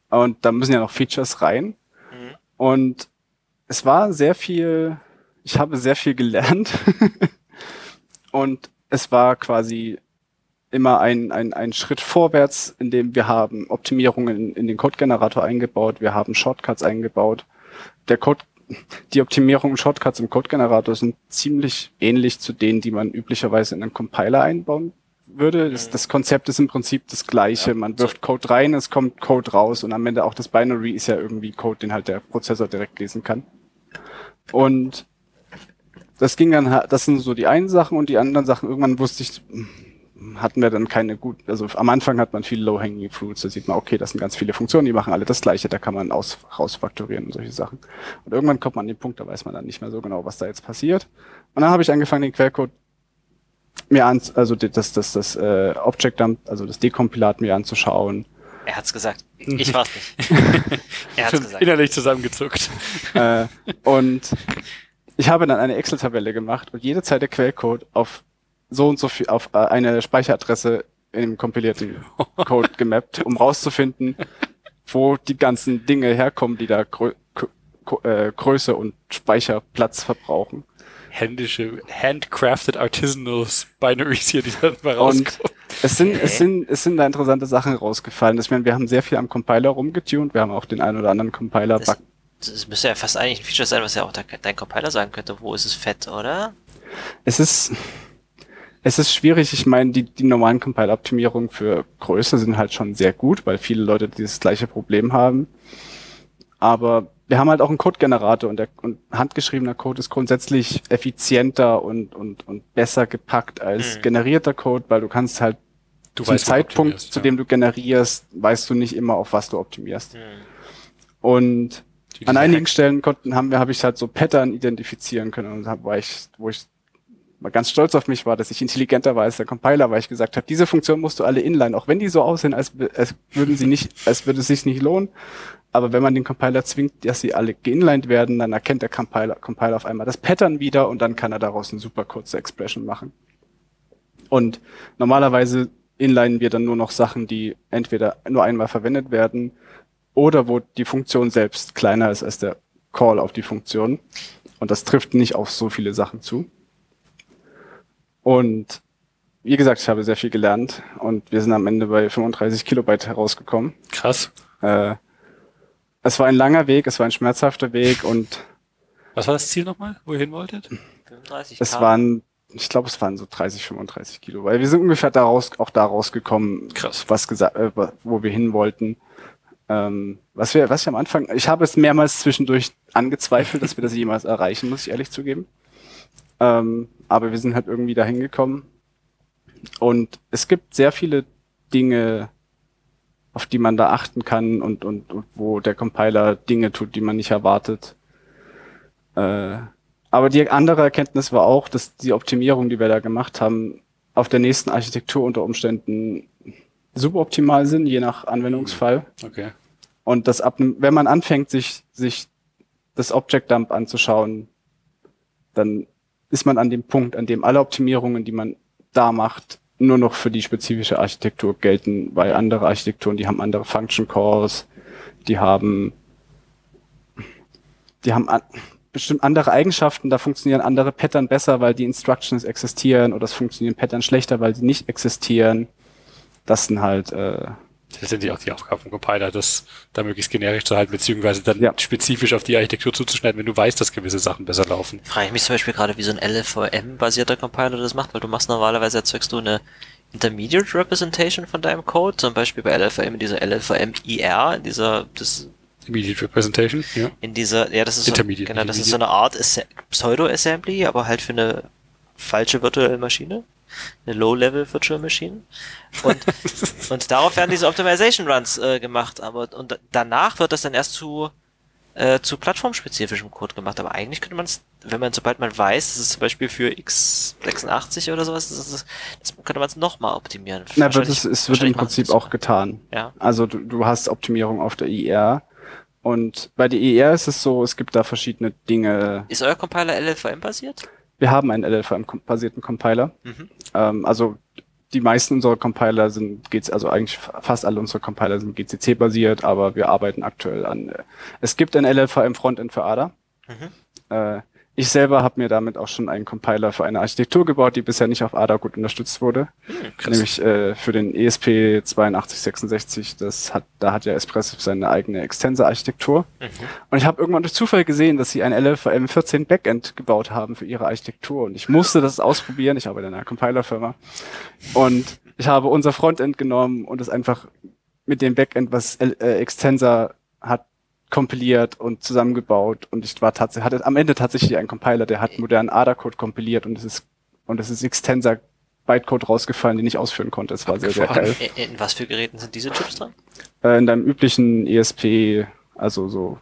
Und da müssen ja noch Features rein. Mhm. Und es war sehr viel, ich habe sehr viel gelernt. und es war quasi immer ein, ein, ein Schritt vorwärts, in dem wir haben Optimierungen in, in den Code-Generator eingebaut, wir haben Shortcuts eingebaut. Der Code, die Optimierungen und Shortcuts im Code-Generator sind ziemlich ähnlich zu denen, die man üblicherweise in einen Compiler einbauen würde. Das, das Konzept ist im Prinzip das gleiche. Ja, Man wirft Code rein, es kommt Code raus und am Ende auch das Binary ist ja irgendwie Code, den halt der Prozessor direkt lesen kann. Und das ging dann, das sind so die einen Sachen und die anderen Sachen, irgendwann wusste ich, hatten wir dann keine gut, also am Anfang hat man viele Low-Hanging Fruits, da sieht man, okay, das sind ganz viele Funktionen, die machen alle das Gleiche, da kann man aus, rausfaktorieren und solche Sachen. Und irgendwann kommt man an den Punkt, da weiß man dann nicht mehr so genau, was da jetzt passiert. Und dann habe ich angefangen, den Quellcode mir an, also das, das, das äh, Object Dump, also das Dekompilat mir anzuschauen. Er hat's gesagt. Ich war's nicht. er hat's Schon gesagt. innerlich zusammengezuckt. äh, und ich habe dann eine Excel-Tabelle gemacht und jede Zeile Quellcode auf so und so viel, auf äh, eine Speicheradresse in dem kompilierten Code gemappt, um rauszufinden, wo die ganzen Dinge herkommen, die da Grö äh, Größe und Speicherplatz verbrauchen. Händische, handcrafted artisanals Binaries hier, die dann mal Und rauskommen. es sind, es sind, es sind da interessante Sachen rausgefallen. Ich meine, wir haben sehr viel am Compiler rumgetunt. Wir haben auch den einen oder anderen Compiler Das, das müsste ja fast eigentlich ein Feature sein, was ja auch der, dein Compiler sagen könnte, wo ist es fett, oder? Es ist, es ist schwierig. Ich meine, die, die normalen Compile-Optimierungen für Größe sind halt schon sehr gut, weil viele Leute dieses gleiche Problem haben. Aber wir haben halt auch einen Code-Generator und, der, und handgeschriebener Code ist grundsätzlich effizienter und, und, und besser gepackt als Mhm. generierter Code, weil du kannst halt Du zum weißt, Zeitpunkt, zu ja. dem du generierst, weißt du nicht immer, auf was du optimierst. Hm. Und Die- an einigen Hack- Stellen konnten, haben wir, habe ich halt so Pattern identifizieren können und hab, war ich, wo ich mal ganz stolz auf mich war, dass ich intelligenter war als der Compiler, weil ich gesagt habe, diese Funktion musst du alle inline, auch wenn die so aussehen, als, als würden sie nicht, als würde es sich nicht lohnen. Aber wenn man den Compiler zwingt, dass sie alle geinlined werden, dann erkennt der Compiler, Compiler auf einmal das Pattern wieder und dann kann er daraus eine super kurze Expression machen. Und normalerweise inlinen wir dann nur noch Sachen, die entweder nur einmal verwendet werden oder wo die Funktion selbst kleiner ist als der Call auf die Funktion. Und das trifft nicht auf so viele Sachen zu. Und wie gesagt, ich habe sehr viel gelernt und wir sind am Ende bei 35 Kilobyte herausgekommen. Krass. Äh, es war ein langer Weg, es war ein schmerzhafter Weg und Was war das Ziel nochmal, wo ihr hin wolltet? 35 es waren, ich glaube, es waren so 30, 35 Kilo, weil wir sind ungefähr daraus, auch da rausgekommen, Krass. was gesagt, äh, wo wir hin wollten. Ähm, was wir, was ich am Anfang, ich habe es mehrmals zwischendurch angezweifelt, dass wir das jemals erreichen, muss ich ehrlich zugeben. Ähm, aber wir sind halt irgendwie dahin gekommen. Und es gibt sehr viele Dinge, auf die man da achten kann und, und, und wo der Compiler Dinge tut, die man nicht erwartet. Äh, aber die andere Erkenntnis war auch, dass die Optimierung, die wir da gemacht haben, auf der nächsten Architektur unter Umständen suboptimal sind, je nach Anwendungsfall. Okay. Und das ab, wenn man anfängt, sich, sich das Object Dump anzuschauen, dann ist man an dem Punkt, an dem alle Optimierungen, die man da macht, nur noch für die spezifische Architektur gelten, weil andere Architekturen, die haben andere Function Calls, die haben, die haben an, bestimmt andere Eigenschaften, da funktionieren andere Pattern besser, weil die Instructions existieren oder es funktionieren Pattern schlechter, weil sie nicht existieren. Das sind halt, äh, Das sind ja auch die Aufgaben vom Compiler, das da möglichst generisch zu halten, beziehungsweise dann Ja. spezifisch auf die Architektur zuzuschneiden, wenn du weißt, dass gewisse Sachen besser laufen. Frage ich mich zum Beispiel gerade, wie so ein LLVM-basierter Compiler das macht, weil du machst normalerweise erzeugst du eine Intermediate Representation von deinem Code, zum Beispiel bei LLVM in dieser LLVM-IR, in dieser, das, Immediate Representation, ja. in dieser, ja, das ist so, Intermediate, genau, das ist so eine Art Pseudo-Assembly, aber halt für eine falsche virtuelle Maschine. Eine Low-Level Virtual Machine. Und, und darauf werden diese Optimization Runs äh, gemacht, aber und danach wird das dann erst zu äh, zu plattformspezifischem Code gemacht. Aber eigentlich könnte man es, wenn man, sobald man weiß, das ist zum Beispiel für x86 oder sowas, das, ist, das könnte man es nochmal optimieren. na, wird es, es wird im Prinzip auch getan. Ja. Also du, du hast Optimierung auf der IR und bei der IR ist es so, es gibt da verschiedene Dinge. Ist euer Compiler LLVM basiert? Wir haben einen LLVM-basierten Compiler. Mhm. Ähm, also die meisten unserer Compiler sind, geht's, also eigentlich fa- fast alle unsere Compiler sind GCC-basiert, aber wir arbeiten aktuell an. Äh, es gibt ein LLVM-Frontend für ADA. Mhm. Äh, ich selber habe mir damit auch schon einen Compiler für eine Architektur gebaut, die bisher nicht auf ADA gut unterstützt wurde. Krass. Nämlich äh, für den ESP 8266, das hat, da hat ja Espresso seine eigene Extensor-Architektur. Mhm. Und ich habe irgendwann durch Zufall gesehen, dass sie ein LLVM 14 Backend gebaut haben für ihre Architektur. Und ich musste das ausprobieren. Ich arbeite in einer Compilerfirma. Und ich habe unser Frontend genommen und es einfach mit dem Backend, was L äh, Extensor hat, kompiliert und zusammengebaut. Und ich war tatsächlich, hatte am Ende tatsächlich einen Compiler, der hat modernen ADA-Code kompiliert und es ist, und es ist Extensor Bytecode rausgefallen, den ich ausführen konnte. Es war sehr, sehr geil. In, in was für Geräten sind diese Chips dran? Äh, in deinem üblichen ESP, also so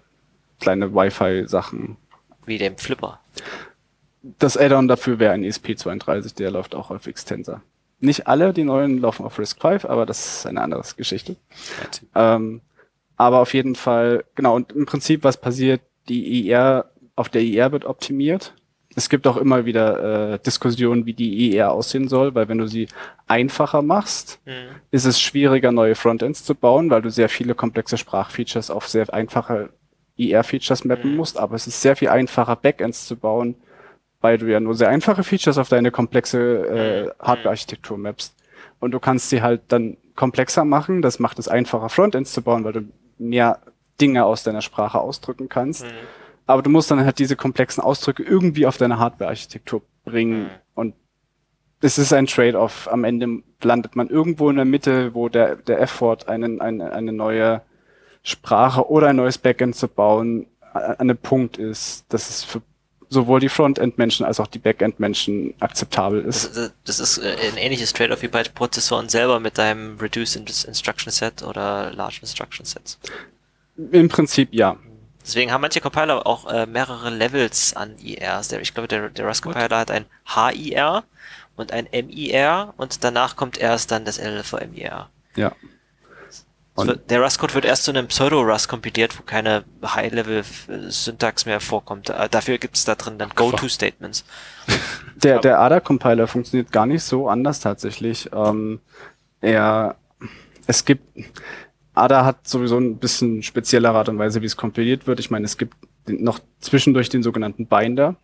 kleine Wi-Fi-Sachen. Wie dem Flipper. Das Add-on dafür wäre ein E ESP32, der läuft auch auf Extensor. Nicht alle, die neuen laufen auf RISC-V, aber das ist eine andere Geschichte. Ähm, aber auf jeden Fall, genau, und im Prinzip, was passiert, die IR, auf der IR wird optimiert. Es gibt auch immer wieder äh, Diskussionen, wie die IR aussehen soll, weil wenn du sie einfacher machst, Mhm. ist es schwieriger, neue Frontends zu bauen, weil du sehr viele komplexe Sprachfeatures auf sehr einfache IR-Features mappen Mhm. musst, aber es ist sehr viel einfacher, Backends zu bauen, weil du ja nur sehr einfache Features auf deine komplexe äh, Mhm. Hardware-Architektur mappst. Und du kannst sie halt dann komplexer machen, das macht es einfacher, Frontends zu bauen, weil du mehr Dinge aus deiner Sprache ausdrücken kannst. Mhm. Aber du musst dann halt diese komplexen Ausdrücke irgendwie auf deine Hardware-Architektur bringen. Mhm. Und es ist ein Trade-off. Am Ende landet man irgendwo in der Mitte, wo der, der Effort, einen, eine, eine neue Sprache oder ein neues Backend zu bauen, an einem Punkt ist, dass es für sowohl die Frontend-Menschen als auch die Backend-Menschen akzeptabel ist. Das, das ist äh, ein ähnliches Trade-off wie bei Prozessoren selber mit deinem Reduced Instruction Set oder Large Instruction Sets. Im Prinzip ja. Deswegen haben manche Compiler auch äh, mehrere Levels an IRs. Ich glaube, der, der Rust-Compiler hat ein HIR und ein MIR und danach kommt erst dann das LLVMIR. Ja. Wird- Der Rust-Code wird erst zu einem Pseudo-Rust kompiliert, wo keine High-Level-Syntax mehr vorkommt. Äh, Dafür gibt es da drin dann Go-To-Statements. Der, der ADA-Compiler funktioniert gar nicht so anders tatsächlich. Ähm, er, es gibt, ADA hat sowieso ein bisschen speziellere Art und Weise, wie es kompiliert wird. Ich meine, es gibt noch zwischendurch den sogenannten Binder,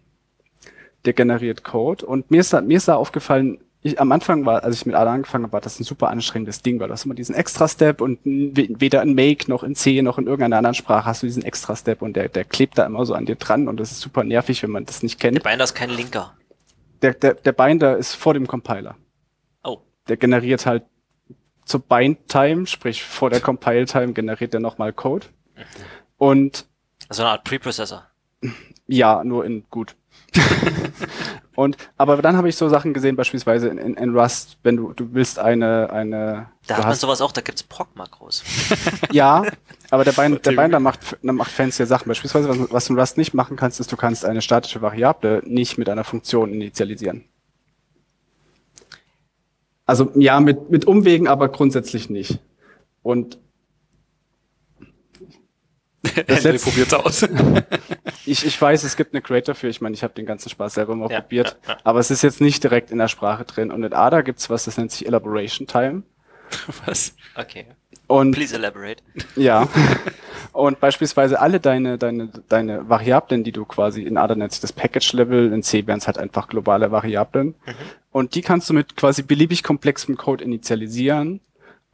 der generiert Code. Und mir ist da, mir ist da aufgefallen, ich, am Anfang war, als ich mit ADA angefangen habe, war das ein super anstrengendes Ding, weil du hast immer diesen Extra-Step und weder in Make noch in C noch in irgendeiner anderen Sprache hast du diesen Extra-Step und der, der klebt da immer so an dir dran und das ist super nervig, wenn man das nicht kennt Der Binder ist kein Linker. der, der, der Binder ist vor dem Compiler. Oh. Der generiert halt zur Bind-Time, sprich vor der Compile-Time generiert er nochmal Code. Und Also eine Art Preprocessor. ja, nur in gut. und aber dann habe ich so Sachen gesehen, beispielsweise in, in, in Rust, wenn du du willst eine eine Da du hat man hast, sowas auch, da gibt's Proc-Makros. ja, aber der, Bind, der. Binder macht macht fancy Sachen. Beispielsweise was, was du in Rust nicht machen kannst, ist du kannst eine statische Variable nicht mit einer Funktion initialisieren. Also ja, mit, mit Umwegen, aber grundsätzlich nicht. Und Das Henry probiert's aus. ich, ich weiß, es gibt eine Crate dafür. Ich meine, ich habe den ganzen Spaß selber mal Ja, probiert. ja, ja. Aber es ist jetzt nicht direkt in der Sprache drin. Und in ADA gibt's was, das nennt sich Elaboration Time. Was? Okay. Und Please elaborate. Ja. Und beispielsweise alle deine, deine, deine Variablen, die du quasi in ADA nennst, das Package-Level, in C wären es halt einfach globale Variablen. Und die kannst du mit quasi beliebig komplexem Code initialisieren.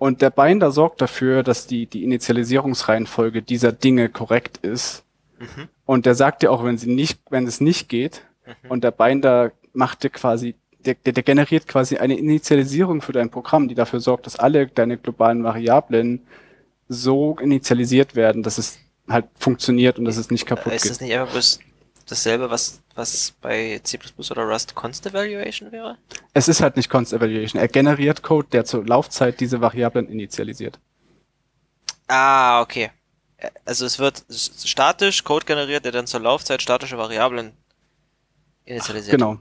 Und der Binder sorgt dafür, dass die, die Initialisierungsreihenfolge dieser Dinge korrekt ist. Mhm. Und der sagt dir auch, wenn sie nicht, wenn es nicht geht. Mhm. Und der Binder macht dir quasi, der, der, der generiert quasi eine Initialisierung für dein Programm, die dafür sorgt, dass alle deine globalen Variablen so initialisiert werden, dass es halt funktioniert und dass es nicht kaputt Äh, Ist geht. das nicht einfach bloß dasselbe, was, was bei C++ oder Rust Const Evaluation wäre? Es ist halt nicht Const Evaluation. Er generiert Code, der zur Laufzeit diese Variablen initialisiert. Ah, okay. Also es wird statisch Code generiert, der dann zur Laufzeit statische Variablen initialisiert. Genau.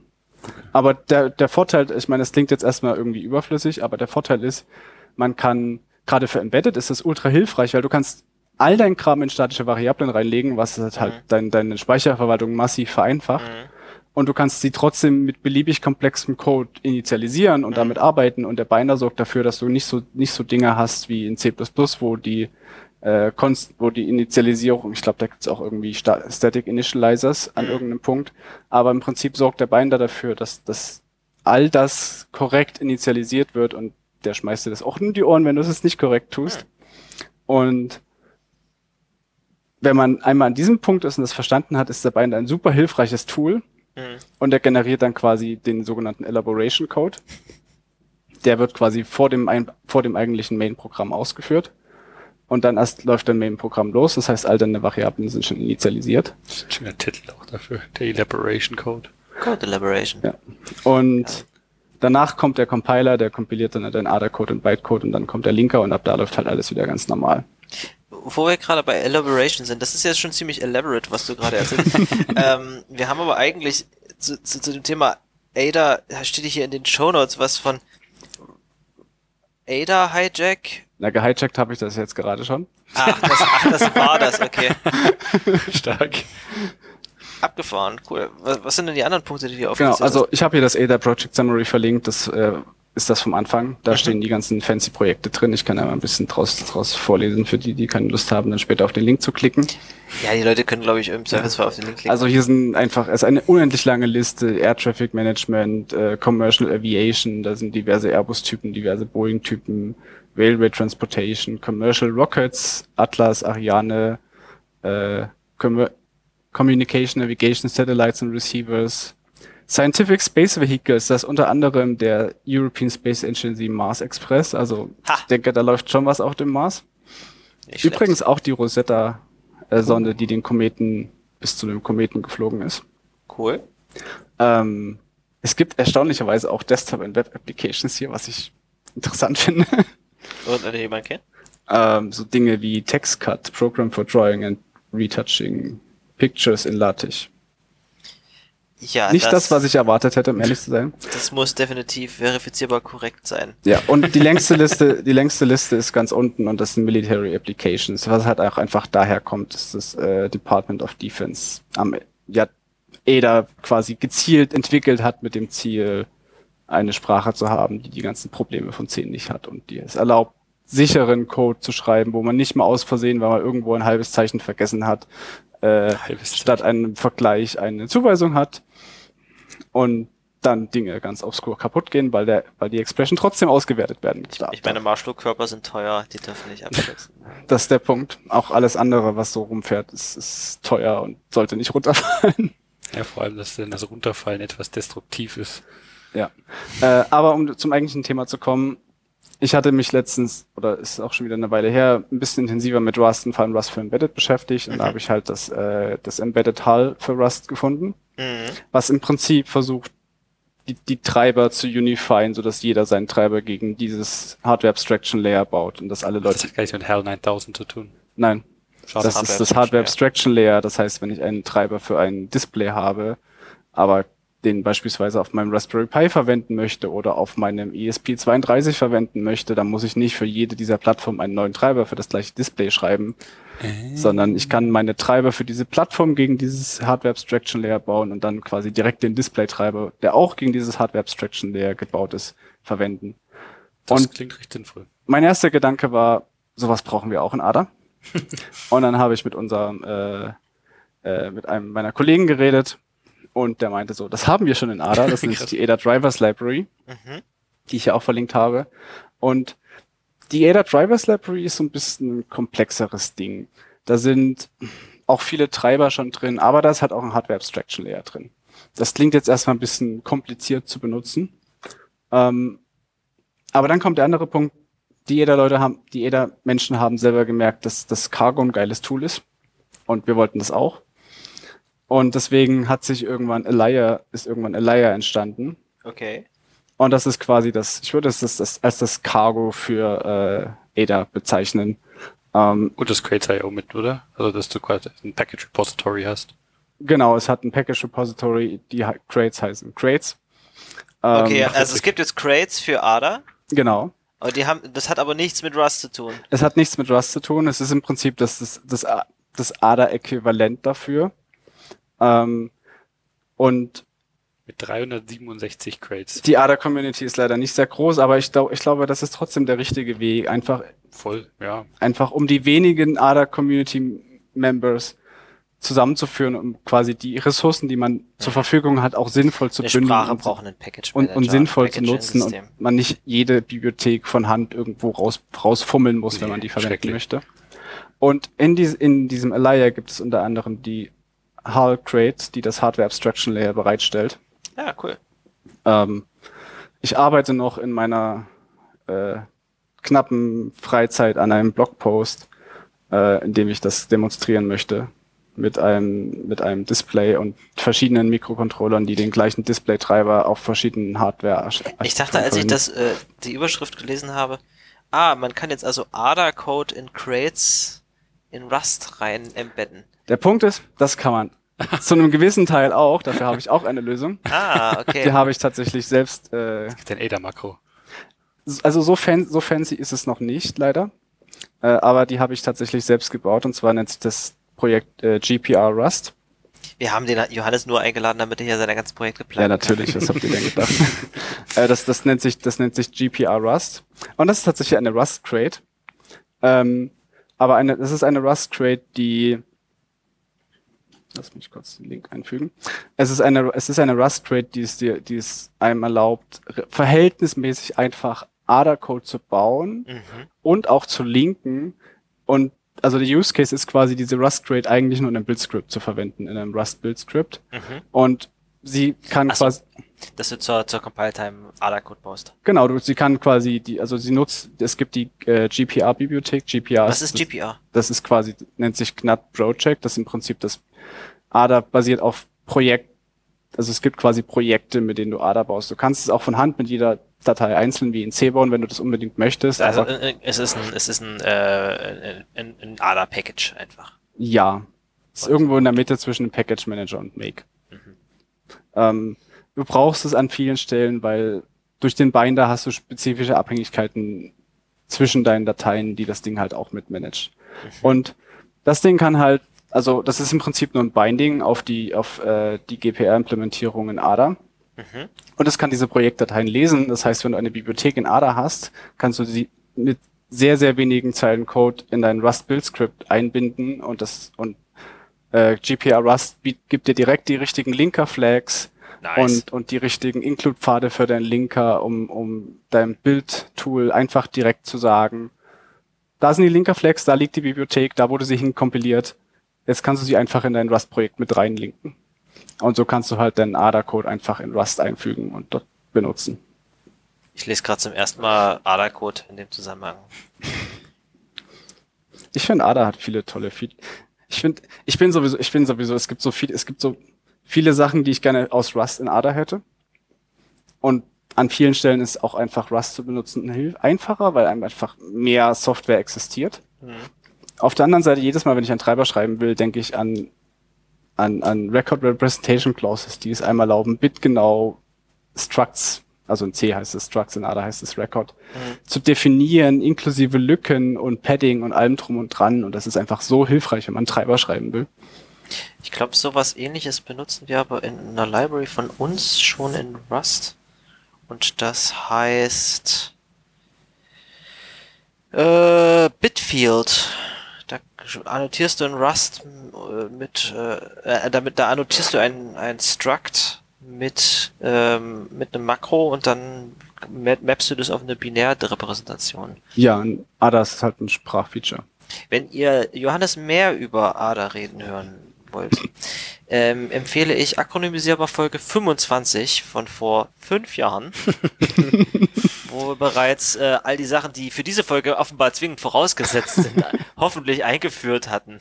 Aber der, der Vorteil, ich meine, das klingt jetzt erstmal irgendwie überflüssig, aber der Vorteil ist, man kann, gerade für Embedded ist das ultra hilfreich, weil du kannst all dein Kram in statische Variablen reinlegen, was halt, halt Mhm. dein, deine Speicherverwaltung massiv vereinfacht. Mhm. Und du kannst sie trotzdem mit beliebig komplexem Code initialisieren und Mhm. damit arbeiten. Und der Binder sorgt dafür, dass du nicht so, nicht so Dinge hast wie in C++, wo die, äh, Konst, wo die Initialisierung, ich glaube, da gibt's auch irgendwie Sta Static Initializers an Mhm. irgendeinem Punkt. Aber im Prinzip sorgt der Binder dafür, dass, dass all das korrekt initialisiert wird und der schmeißt dir das auch in die Ohren, wenn du es nicht korrekt tust. Und wenn man einmal an diesem Punkt ist und das verstanden hat, ist der Binder ein super hilfreiches Tool, Mhm. und er generiert dann quasi den sogenannten Elaboration Code. Der wird quasi vor dem, ein, vor dem eigentlichen Main-Programm ausgeführt. Und dann erst läuft dein Main-Programm los. Das heißt, all deine Variablen sind schon initialisiert. Das ist schon der Titel auch dafür. Der Elaboration Code. Code Elaboration. Ja. Und danach kommt der Compiler, der kompiliert dann dein ADA-Code und Bytecode und dann kommt der Linker und ab da läuft halt alles wieder ganz normal. Wo wir gerade bei Elaboration sind, das ist jetzt schon ziemlich elaborate, was du gerade erzählst. ähm, wir haben aber eigentlich zu, zu, zu dem Thema Ada, da steht hier in den Shownotes was von Ada Hijack. Na, gehijackt habe ich das jetzt gerade schon. Ach das, ach, das war das, okay. Stark. Abgefahren, cool. Was, was sind denn die anderen Punkte, die Genau, aufgezählt also ich habe hier das ADA Project Summary verlinkt, das äh, ist das vom Anfang. Da stehen die ganzen fancy Projekte drin. Ich kann da mal ein bisschen draus, draus vorlesen für die, die keine Lust haben, dann später auf den Link zu klicken. Ja, die Leute können, glaube ich, im Zweifelsfall auf den Link klicken. Also hier sind einfach, es ist eine unendlich lange Liste, Air Traffic Management, äh, Commercial Aviation, da sind diverse Airbus-Typen, diverse Boeing-Typen, Railway Transportation, Commercial Rockets, Atlas, Ariane, äh, Com Communication, Navigation, Satellites and Receivers, Scientific Space Vehicles, das ist unter anderem der European Space Agency Mars Express, also Ha. ich denke, da läuft schon was auf dem Mars. Nicht schlecht. Übrigens auch die Rosetta-Sonde, die den Kometen bis zu dem Kometen geflogen ist. Cool. Ähm, es gibt erstaunlicherweise auch Desktop- und Web-Applications hier, was ich interessant finde. Und jemand kennt? ähm, so Dinge wie TextCut, Program for Drawing and Retouching Pictures in LaTeX. Ja, Nicht das, was ich erwartet hätte, um ehrlich zu sein. Das muss definitiv verifizierbar korrekt sein. Ja, und die längste Liste, die längste Liste ist ganz unten und das sind Military Applications, was halt auch einfach daher kommt, dass das äh, Department of Defense am ja EDA quasi gezielt entwickelt hat mit dem Ziel, eine Sprache zu haben, die die ganzen Probleme von 10 nicht hat und die es erlaubt, sicheren Code zu schreiben, wo man nicht mal aus Versehen, weil man irgendwo ein halbes Zeichen vergessen hat, äh, Halbes statt einem Vergleich eine Zuweisung hat und dann Dinge ganz obskur kaputt gehen, weil der, weil die Expression trotzdem ausgewertet werden darf. Ich meine, Marschflugkörper sind teuer, die dürfen nicht abstürzen. das ist der Punkt. Auch alles andere, was so rumfährt, ist, ist teuer und sollte nicht runterfallen. Ja, vor allem, dass dann das Runterfallen etwas destruktiv ist. ja. Äh, aber um zum eigentlichen Thema zu kommen, ich hatte mich letztens, oder ist auch schon wieder eine Weile her, ein bisschen intensiver mit Rust und vor allem Rust für Embedded beschäftigt und da Mhm. habe ich halt das, äh, das Embedded Hull für Rust gefunden, Mhm. was im Prinzip versucht, die, die Treiber zu unifieren, sodass jeder seinen Treiber gegen dieses Hardware Abstraction Layer baut und dass alle Das Leute, hat gar nichts mit HAL 9000 zu tun. nein, Schade. das ist das Hardware Abstraction Layer. Das heißt, wenn ich einen Treiber für ein Display habe, aber den beispielsweise auf meinem Raspberry Pi verwenden möchte oder auf meinem ESP32 verwenden möchte, dann muss ich nicht für jede dieser Plattformen einen neuen Treiber für das gleiche Display schreiben, sondern ich kann meine Treiber für diese Plattform gegen dieses Hardware Abstraction Layer bauen und dann quasi direkt den Display-Treiber, der auch gegen dieses Hardware Abstraction Layer gebaut ist, verwenden. Das Und- klingt recht sinnvoll. mein erster Gedanke war, sowas brauchen wir auch in ADA. und dann habe ich mit unserem, äh, äh, mit einem meiner Kollegen geredet und der meinte so, das haben wir schon in ADA, das ist die ADA Drivers Library, Mhm. die ich ja auch verlinkt habe. Und die ADA Drivers Library ist so ein bisschen ein komplexeres Ding. Da sind auch viele Treiber schon drin, aber da ist halt auch ein Hardware Abstraction Layer drin. Das klingt jetzt erstmal ein bisschen kompliziert zu benutzen. Ähm, aber dann kommt der andere Punkt, die jeder Leute haben, die jeder Menschen haben selber gemerkt, dass das Cargo ein geiles Tool ist. Und wir wollten das auch. Und deswegen hat sich irgendwann Elia, ist irgendwann Elia entstanden. Okay. Und das ist quasi das, ich würde es das, das als das Cargo für äh, ADA bezeichnen. Ähm, Und das Crates.io mit, oder? Also, dass du quasi ein Package Repository hast. genau, es hat ein Package Repository, die Crates heißen Crates. Ähm, Okay, also es gibt jetzt Crates für ADA, Genau. aber die haben, das hat aber nichts mit Rust zu tun. Es hat nichts mit Rust zu tun. Es ist im Prinzip das, das, das, das ADA-Äquivalent dafür. Ähm, und Mit 367 Crates. die ADA-Community ist leider nicht sehr groß, aber ich, glaub, ich glaube, das ist trotzdem der richtige Weg. Einfach, Voll, ja. einfach um die wenigen ADA-Community-Members zusammenzuführen, um quasi die Ressourcen, die man zur Verfügung hat, auch sinnvoll zu Eine bündeln Sprache und, braucht einen Package und, Manager, und sinnvoll zu Packaging nutzen und man nicht jede Bibliothek von Hand irgendwo raus, rausfummeln muss, wenn Nee, man die verwenden möchte. Und in, dies, in diesem Alaya gibt es unter anderem die HAL Crate, die das Hardware Abstraction Layer bereitstellt. Ja, cool. Ähm, ich arbeite noch in meiner äh, knappen Freizeit an einem Blogpost, äh, in dem ich das demonstrieren möchte. Mit einem, mit einem Display und verschiedenen Mikrocontrollern, die den gleichen Display-Treiber auf verschiedenen hardware Ich dachte, als ich das, äh, die Überschrift gelesen habe, ah, man kann jetzt also ADA-Code in Crates in Rust rein embedden. Der Punkt ist, das kann man zu einem gewissen Teil auch, dafür habe ich auch eine Lösung. Ah, okay. Die habe ich tatsächlich selbst, äh, Den ADA-Makro. also so, fan so fancy ist es noch nicht, leider. Äh, aber die habe ich tatsächlich selbst gebaut und zwar nennt sich das Projekt äh, GPR Rust. Wir haben den Johannes nur eingeladen, damit er hier seine ganzen Projekte Ja, plant. natürlich, was habt ihr denn gedacht? äh, das, das nennt sich, das nennt sich GPR Rust. Und das ist tatsächlich eine Rust Crate. Ähm, aber eine, das ist eine Rust Crate, die, lass mich kurz den Link einfügen. Es ist eine, es ist eine Rust Crate, die es dir, die es einem erlaubt, verhältnismäßig einfach ADA-Code zu bauen Mhm. und auch zu linken. Und also der Use Case ist quasi diese Rust Crate eigentlich nur in einem Build-Script zu verwenden, in einem Rust Build-Script. Mhm. Und sie kann so. quasi, Dass du zur, zur Compile-Time ADA-Code baust. genau, du, sie kann quasi die, also sie nutzt, es gibt die äh, GPR-Bibliothek, GPR Was ist GPR? das ist quasi, nennt sich GNAT Project, das ist im Prinzip das ADA basiert auf Projekt, also es gibt quasi Projekte, mit denen du ADA baust. Du kannst es auch von Hand mit jeder Datei einzeln wie in C bauen, wenn du das unbedingt möchtest. Also aber äh, es ist ein, es ist ein, äh, ein, ein ADA-Package einfach. ja, ist irgendwo in der Mitte zwischen Package Manager und Make. Mhm. Ähm, du brauchst es an vielen Stellen, weil durch den Binder hast du spezifische Abhängigkeiten zwischen deinen Dateien, die das Ding halt auch mitmanagt. Mhm. Und das Ding kann halt, also das ist im Prinzip nur ein Binding auf die auf äh, die GPR-Implementierung in ADA. Mhm. Und es kann diese Projektdateien lesen. Das heißt, wenn du eine Bibliothek in ADA hast, kannst du sie mit sehr, sehr wenigen Zeilen Code in dein Rust Build Script einbinden und das und äh, GPR Rust gibt dir direkt die richtigen Linker Flags nice. und, und die richtigen Include Pfade für deinen Linker, um, um dein Build Tool einfach direkt zu sagen, da sind die Linker Flags, da liegt die Bibliothek, da wurde sie hinkompiliert. Jetzt kannst du sie einfach in dein Rust Projekt mit reinlinken. Und so kannst du halt deinen ADA-Code einfach in Rust einfügen und dort benutzen. Ich lese gerade zum ersten Mal ADA-Code in dem Zusammenhang. Ich finde, ADA hat viele tolle Feed. Ich finde, ich bin sowieso, ich bin sowieso, es gibt so viel, es gibt so viele Sachen, die ich gerne aus Rust in ADA hätte. Und an vielen Stellen ist auch einfach Rust zu benutzen einfacher, weil einem einfach mehr Software existiert. Mhm. Auf der anderen Seite, jedes Mal, wenn ich einen Treiber schreiben will, denke ich an an, an Record Representation Clauses, die es einmal erlauben, bitgenau Structs, also in C heißt es Structs, in ADA heißt es Record, mhm. zu definieren, inklusive Lücken und Padding und allem drum und dran. Und das ist einfach so hilfreich, wenn man Treiber schreiben will. Ich glaube, sowas ähnliches benutzen wir aber in einer Library von uns schon in Rust. Und das heißt äh, Bitfield annotierst du in Rust äh, mit, äh, äh, damit, da annotierst du ein, ein Struct mit, ähm, mit einem Makro und dann mappst du das auf eine binäre Repräsentation. Ja, ADA ist halt ein Sprachfeature. Wenn ihr Johannes mehr über ADA reden hören wollt, ähm, empfehle ich akronymisierbar Folge 25 von vor fünf Jahren, wo wir bereits äh, all die Sachen, die für diese Folge offenbar zwingend vorausgesetzt sind, hoffentlich eingeführt hatten.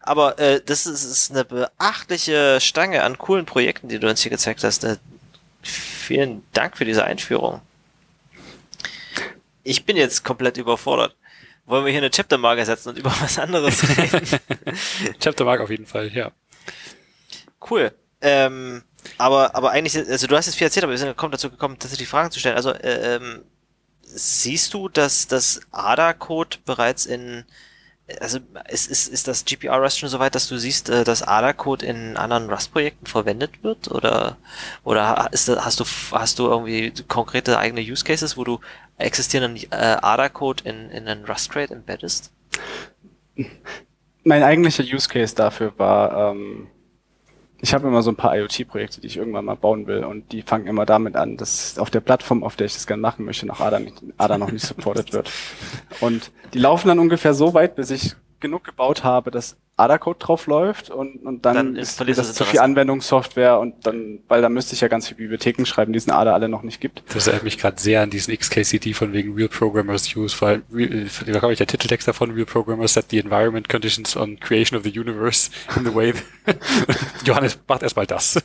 Aber äh, das ist, ist eine beachtliche Stange an coolen Projekten, die du uns hier gezeigt hast. Äh, vielen Dank für diese Einführung. Ich bin jetzt komplett überfordert. Wollen wir hier eine Chaptermarke setzen und über was anderes reden? Chaptermarke auf jeden Fall, ja. Cool. Ähm, aber, aber eigentlich, also du hast jetzt viel erzählt, aber wir sind dazu gekommen, tatsächlich Fragen zu stellen. Also, äh, ähm, siehst du, dass das ADA-Code bereits in, also ist, ist, ist das GPR Rust schon so weit, dass du siehst, äh, dass ADA-Code in anderen Rust-Projekten verwendet wird? Oder, oder ist hast du, hast du irgendwie konkrete eigene Use Cases, wo du existierenden äh, ADA-Code in, in einen Rust-Crate embeddest? Mein eigentlicher Use Case dafür war, ähm, ich habe immer so ein paar IoT-Projekte, die ich irgendwann mal bauen will und die fangen immer damit an, dass auf der Plattform, auf der ich das gerne machen möchte, noch ADA, nicht, ADA noch nicht supported wird. Und die laufen dann ungefähr so weit, bis ich genug gebaut habe, dass ADA-Code drauf läuft und, und dann, dann ist das zu viel Anwendungssoftware und dann, weil da müsste ich ja ganz viele Bibliotheken schreiben, die es in ADA alle noch nicht gibt. Das erinnert mich gerade sehr an diesen XKCD von wegen Real Programmers Use, weil da glaube ich der Titeltext davon, Real Programmers set the environment conditions on creation of the universe in the way. Johannes macht erstmal das.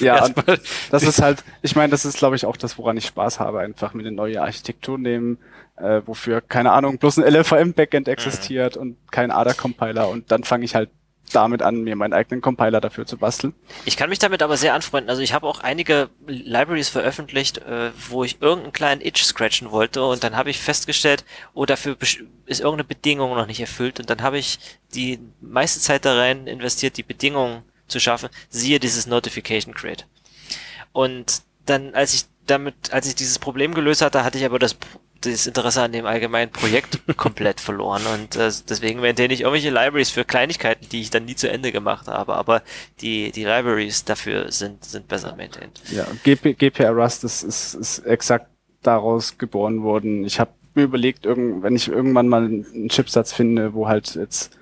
Ja, erstmal. das ist halt, ich meine, das ist glaube ich auch das, woran ich Spaß habe, einfach mir eine neue Architektur nehmen, äh, wofür, keine Ahnung, bloß ein LLVM-Backend existiert mhm. und kein ADA-Compiler und dann fange ich halt damit an, mir meinen eigenen Compiler dafür zu basteln. Ich kann mich damit aber sehr anfreunden. Also ich habe auch einige Libraries veröffentlicht, äh, wo ich irgendeinen kleinen Itch scratchen wollte und dann habe ich festgestellt, oh, dafür ist irgendeine Bedingung noch nicht erfüllt und dann habe ich die meiste Zeit da rein investiert, die Bedingungen zu schaffen. Siehe dieses Notification Crate. Und dann, als ich damit, als ich dieses Problem gelöst hatte, hatte ich aber das das Interesse an dem allgemeinen Projekt komplett verloren und äh, deswegen maintaine ich irgendwelche Libraries für Kleinigkeiten, die ich dann nie zu Ende gemacht habe, aber die, die Libraries dafür sind, sind besser maintained. Ja, GP, GPR Rust ist, ist, ist exakt daraus geboren worden. Ich habe mir überlegt, irgend, wenn ich irgendwann mal einen Chipsatz finde, wo halt jetzt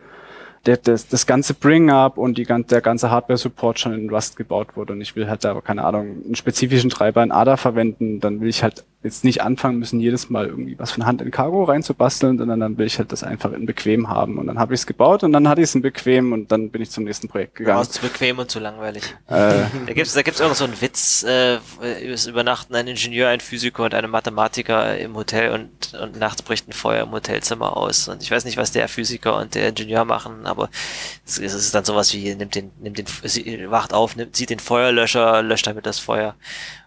der, das, das ganze Bring-up und die, der ganze Hardware-Support schon in Rust gebaut wurde und ich will halt da, keine Ahnung, einen spezifischen Treiber in ADA verwenden, dann will ich halt jetzt nicht anfangen müssen, jedes Mal irgendwie was von Hand in Cargo reinzubasteln, sondern dann will ich halt das einfach in bequem haben. Und dann habe ich es gebaut und dann hatte ich es in bequem und dann bin ich zum nächsten Projekt gegangen. Ja, zu bequem und zu langweilig. Äh, Da gibt's da gibt's irgend so einen Witz, äh, es übernachten ein Ingenieur, ein Physiker und ein Mathematiker im Hotel und, und nachts bricht ein Feuer im Hotelzimmer aus. Und ich weiß nicht, was der Physiker und der Ingenieur machen, aber es, es ist dann sowas wie, nimmt den, nimmt den, wacht auf, nimmt, sieht den Feuerlöscher, löscht damit das Feuer.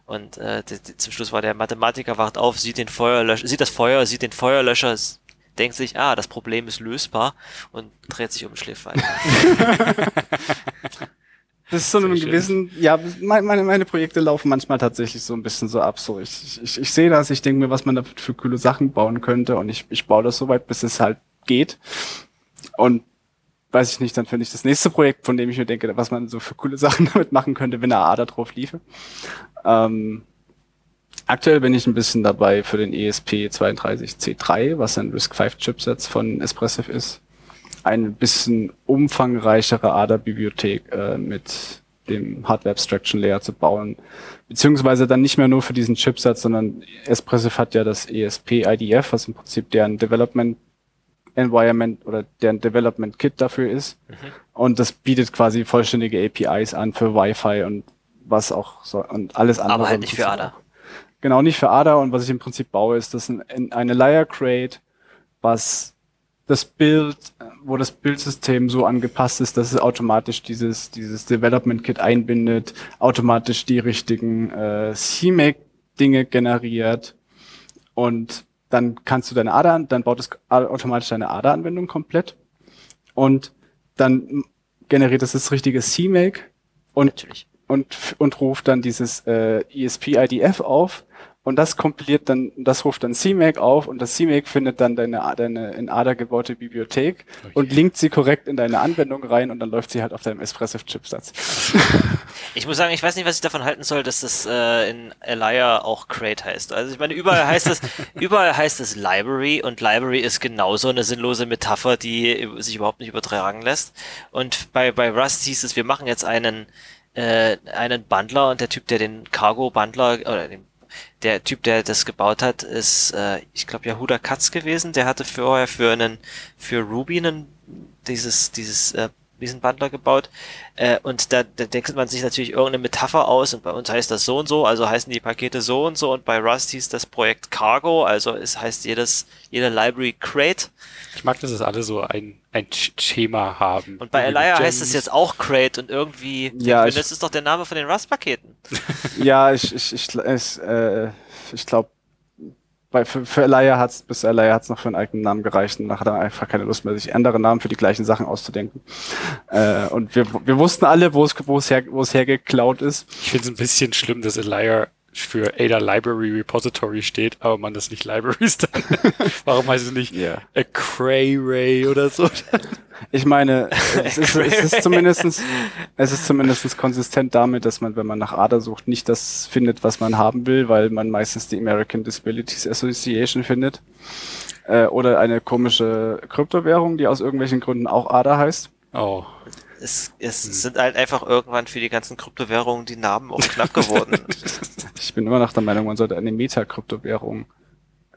Und äh, die, die, zum Schluss war der Mathematiker wacht auf, sieht den Feuerlöscher, sieht das Feuer, sieht den Feuerlöscher, denkt sich, ah, das Problem ist lösbar und dreht sich um den Schliff weiter. Das ist so einem gewissen, ja, meine, meine, meine Projekte laufen manchmal tatsächlich so ein bisschen so ab. So, ich, ich, ich sehe das, ich denke mir, was man da für coole Sachen bauen könnte und ich, ich baue das so weit, bis es halt geht. Und weiß ich nicht, dann finde ich das nächste Projekt, von dem ich mir denke, was man so für coole Sachen damit machen könnte, wenn eine A da drauf liefe. Ähm, aktuell bin ich ein bisschen dabei für den E ESP32C3, was ein RISC-V-Chipsatz von Espressif ist eine bisschen umfangreichere ADA-Bibliothek äh, mit dem Hardware Abstraction Layer zu bauen. Beziehungsweise dann nicht mehr nur für diesen Chipsatz, sondern Espressif hat ja das ESP IDF, was im Prinzip deren Development Environment oder deren Development Kit dafür ist. Und das bietet quasi vollständige APIs an für Wi-Fi und was auch so und alles andere. Aber halt nicht für ADA. Genau, nicht für ADA. Und was ich im Prinzip baue, ist das ein, eine Layer Crate, was das Bild, wo das Bildsystem so angepasst ist, dass es automatisch dieses, dieses Development Kit einbindet, automatisch die richtigen äh, CMake-Dinge generiert und dann kannst du deine ADA, dann baut es automatisch deine ADA-Anwendung komplett und dann generiert es das richtige CMake und Natürlich. und, und ruft dann dieses äh, ESP-IDF auf und das kompiliert dann, das ruft dann CMake auf und das CMake findet dann deine, deine in ADA gebaute Bibliothek Oh und linkt sie korrekt in deine Anwendung rein und dann läuft sie halt auf deinem Espressif-Chipsatz. Ich muss sagen, ich weiß nicht, was ich davon halten soll, dass das äh, in Elia auch Crate heißt. Also ich meine, überall heißt es, überall heißt es Library und Library ist genauso eine sinnlose Metapher, die sich überhaupt nicht übertragen lässt. Und bei, bei Rust hieß es, wir machen jetzt einen, äh, einen Bundler und der Typ, der den Cargo-Bundler oder den der Typ, der das gebaut hat, ist, äh, ich glaube, Yahuda Katz gewesen. Der hatte vorher für einen, für Ruby einen, dieses, dieses, äh, diesen Bundler gebaut. Äh, und da, da denkt man sich natürlich irgendeine Metapher aus und bei uns heißt das so und so, also heißen die Pakete so und so und bei Rust hieß das Projekt Cargo, also es heißt jedes, jede Library Crate. Ich mag, dass es alle so ein, ein Sch- Schema haben. Und bei mit heißt es jetzt auch Crate und irgendwie, Ja, ja, ich- das ist doch der Name von den Rust-Paketen. ja, ich, ich, ich, ich, äh, ich glaube, bei, für, für Elia hat's, bis Elia hat's noch für einen eigenen Namen gereicht und danach hat er einfach keine Lust mehr, sich andere Namen für die gleichen Sachen auszudenken. Äh, und wir, wir wussten alle, wo es, wo es her, wo es hergeklaut ist. Ich finde es ein bisschen schlimm, dass Elia für Ada Library Repository steht, aber man das nicht Libraries dann. Warum heißt es nicht Ja. a Cray Ray oder so? Ich meine, es ist, es ist zumindestens, es ist zumindestens konsistent damit, dass man, wenn man nach ADA sucht, nicht das findet, was man haben will, weil man meistens die American Disabilities Association findet. Äh, oder eine komische Kryptowährung, die aus irgendwelchen Gründen auch ADA heißt. Oh. Es, es sind halt einfach irgendwann für die ganzen Kryptowährungen die Namen auch knapp geworden. Ich bin immer noch der Meinung, man sollte eine Meta-Kryptowährung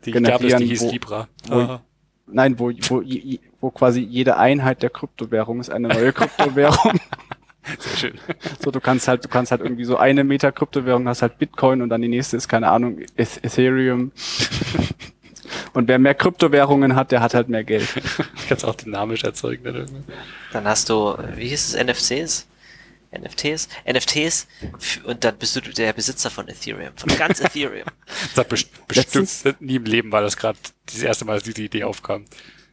Die gab es, Generieren, die hieß wo- Libra. wo- Ah. Nein, wo, wo, wo quasi jede Einheit der Kryptowährung ist eine neue Kryptowährung. Sehr schön. so, du kannst halt, du kannst halt irgendwie so eine Meta-Kryptowährung hast halt Bitcoin und dann die nächste ist, keine Ahnung, Eth Ethereum. und wer mehr Kryptowährungen hat, der hat halt mehr Geld. Kannst auch dynamisch erzeugen. Dann irgendwie. Dann hast du, wie hieß es, NFCs? NFTs? NFTs und dann bist du der Besitzer von Ethereum, von ganz Ethereum. Das hat best bestimmt Letztens- nie im Leben war das gerade das erste Mal, dass diese Idee aufkam.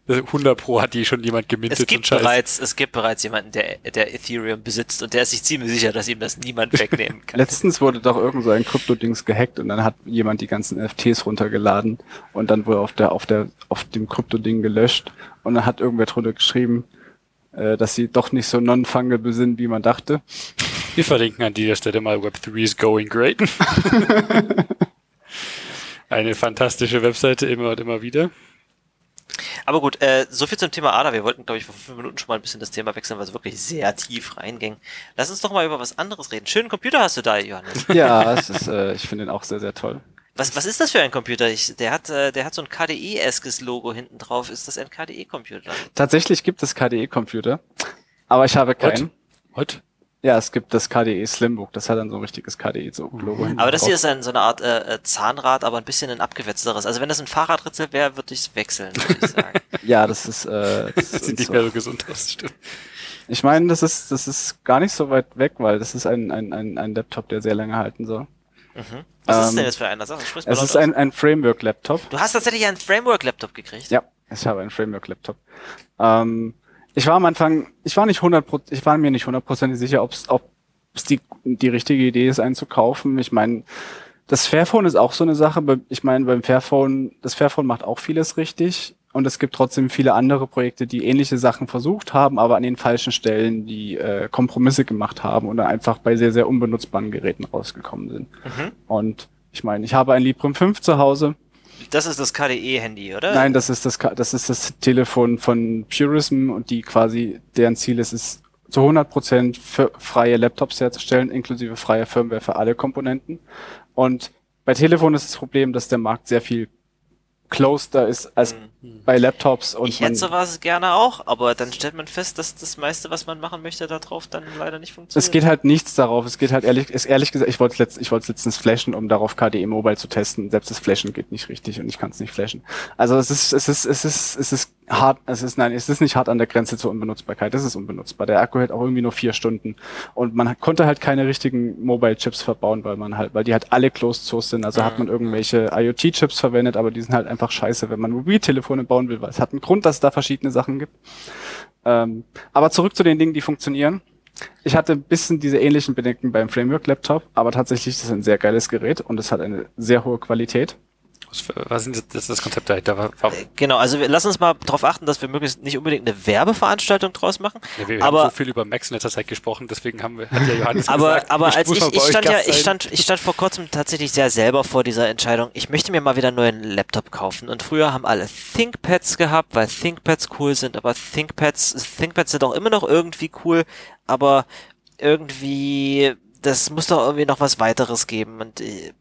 100 Pro hat die schon jemand gemintet Es gibt bereits, es gibt bereits jemanden, der, der Ethereum besitzt und der ist sich ziemlich sicher, dass ihm das niemand wegnehmen kann. Letztens wurde doch irgend so ein Krypto-Dings gehackt und dann hat jemand die ganzen NFTs runtergeladen und dann wurde auf der, auf der, auf dem Krypto-Ding gelöscht und dann hat irgendwer drunter geschrieben, äh, dass sie doch nicht so non-fungible sind, wie man dachte. Wir verlinken an dieser Stelle mal Web3 is going great. Eine fantastische Webseite immer und immer wieder. Aber gut, äh, so viel zum Thema ADA. Wir wollten, glaube ich, vor fünf Minuten schon mal ein bisschen das Thema wechseln, weil es wirklich sehr tief reinging. Lass uns doch mal über was anderes reden. Schönen Computer hast du da, Johannes. Ja, es ist, äh, ich finde ihn auch sehr, sehr toll. Was, was ist das für ein Computer? Ich, der hat, äh, der hat so ein KDE-eskes Logo hinten drauf. Ist das ein KDE-Computer? Tatsächlich gibt es KDE-Computer, aber ich habe keinen. What? Ja, es gibt das KDE Slimbook, das hat dann so ein richtiges KDE-Logo Aber das hier ist ein, so eine Art äh, äh, Zahnrad, aber ein bisschen ein abgewetzteres. Also wenn das ein Fahrradritzel wäre, würde ich es wechseln, würde ich sagen. Ja, das ist, äh, das Das sieht ist nicht so. mehr so gesund aus, stimmt. Ich meine, das ist, das ist gar nicht so weit weg, weil das ist ein, ein, ein, ein Laptop, der sehr lange halten soll. Mhm. Was ist Ähm, denn jetzt für einer? Sag, mal Es ist aus. ein, ein Framework-Laptop. Du hast tatsächlich einen Framework-Laptop gekriegt. Ja, ich habe einen Framework-Laptop. Ähm, ich war am Anfang, ich war nicht 100, ich war mir nicht hundertprozentig sicher, ob's, ob es die, die richtige Idee ist, einen zu kaufen. Ich meine, das Fairphone ist auch so eine Sache. Ich meine, beim Fairphone, das Fairphone macht auch vieles richtig. Und es gibt trotzdem viele andere Projekte, die ähnliche Sachen versucht haben, aber an den falschen Stellen die äh, Kompromisse gemacht haben dann einfach bei sehr, sehr unbenutzbaren Geräten rausgekommen sind. Mhm. Und ich meine, ich habe ein Librem 5 zu Hause. Das ist das KDE-Handy, oder? Nein, das ist das, das ist das Telefon von Purism und die quasi, deren Ziel ist es, zu 100% für freie Laptops herzustellen, inklusive freie Firmware für alle Komponenten. Und bei Telefon ist das Problem, dass der Markt sehr viel closer ist als Hm. Bei Laptops und Ich hätte sowas gerne auch, aber dann stellt man fest, dass das meiste, was man machen möchte, da drauf dann leider nicht funktioniert. es geht halt nichts darauf. Es geht halt ehrlich, ist ehrlich gesagt, ich wollte es letzt, ich wollte letztens flashen, um darauf KDE Mobile zu testen. Selbst das Flashen geht nicht richtig und ich kann es nicht flashen. Also es ist, es ist, es ist, es ist hart, es ist, nein, es ist nicht hart an der Grenze zur Unbenutzbarkeit. Es ist unbenutzbar. Der Akku hält auch irgendwie nur vier Stunden und man konnte halt keine richtigen Mobile Chips verbauen, weil man halt, weil die halt alle closed source sind. Also hat man irgendwelche IoT Chips verwendet, aber die sind halt einfach scheiße, wenn man Mobiltelefone bauen will, weil es hat einen Grund, dass es da verschiedene Sachen gibt. Ähm, aber zurück zu den Dingen, die funktionieren. Ich hatte ein bisschen diese ähnlichen Bedenken beim Framework-Laptop, aber tatsächlich ist es ein sehr geiles Gerät und es hat eine sehr hohe Qualität. Was, ist das, das Konzept dahinter? Warum? Genau, also wir, lass uns mal darauf achten, dass wir möglichst nicht unbedingt eine Werbeveranstaltung draus machen. Ja, wir aber- haben so viel über Macs in letzter Zeit gesprochen, deswegen haben wir, hat ja Johannes Aber, gesagt, aber als ich, ich stand ja, ich stand, ich stand vor kurzem tatsächlich sehr selber vor dieser Entscheidung. Ich möchte mir mal wieder einen neuen Laptop kaufen. Und früher haben alle ThinkPads gehabt, weil ThinkPads cool sind, aber ThinkPads, ThinkPads sind auch immer noch irgendwie cool, aber irgendwie, das muss doch irgendwie noch was weiteres geben. Und äh,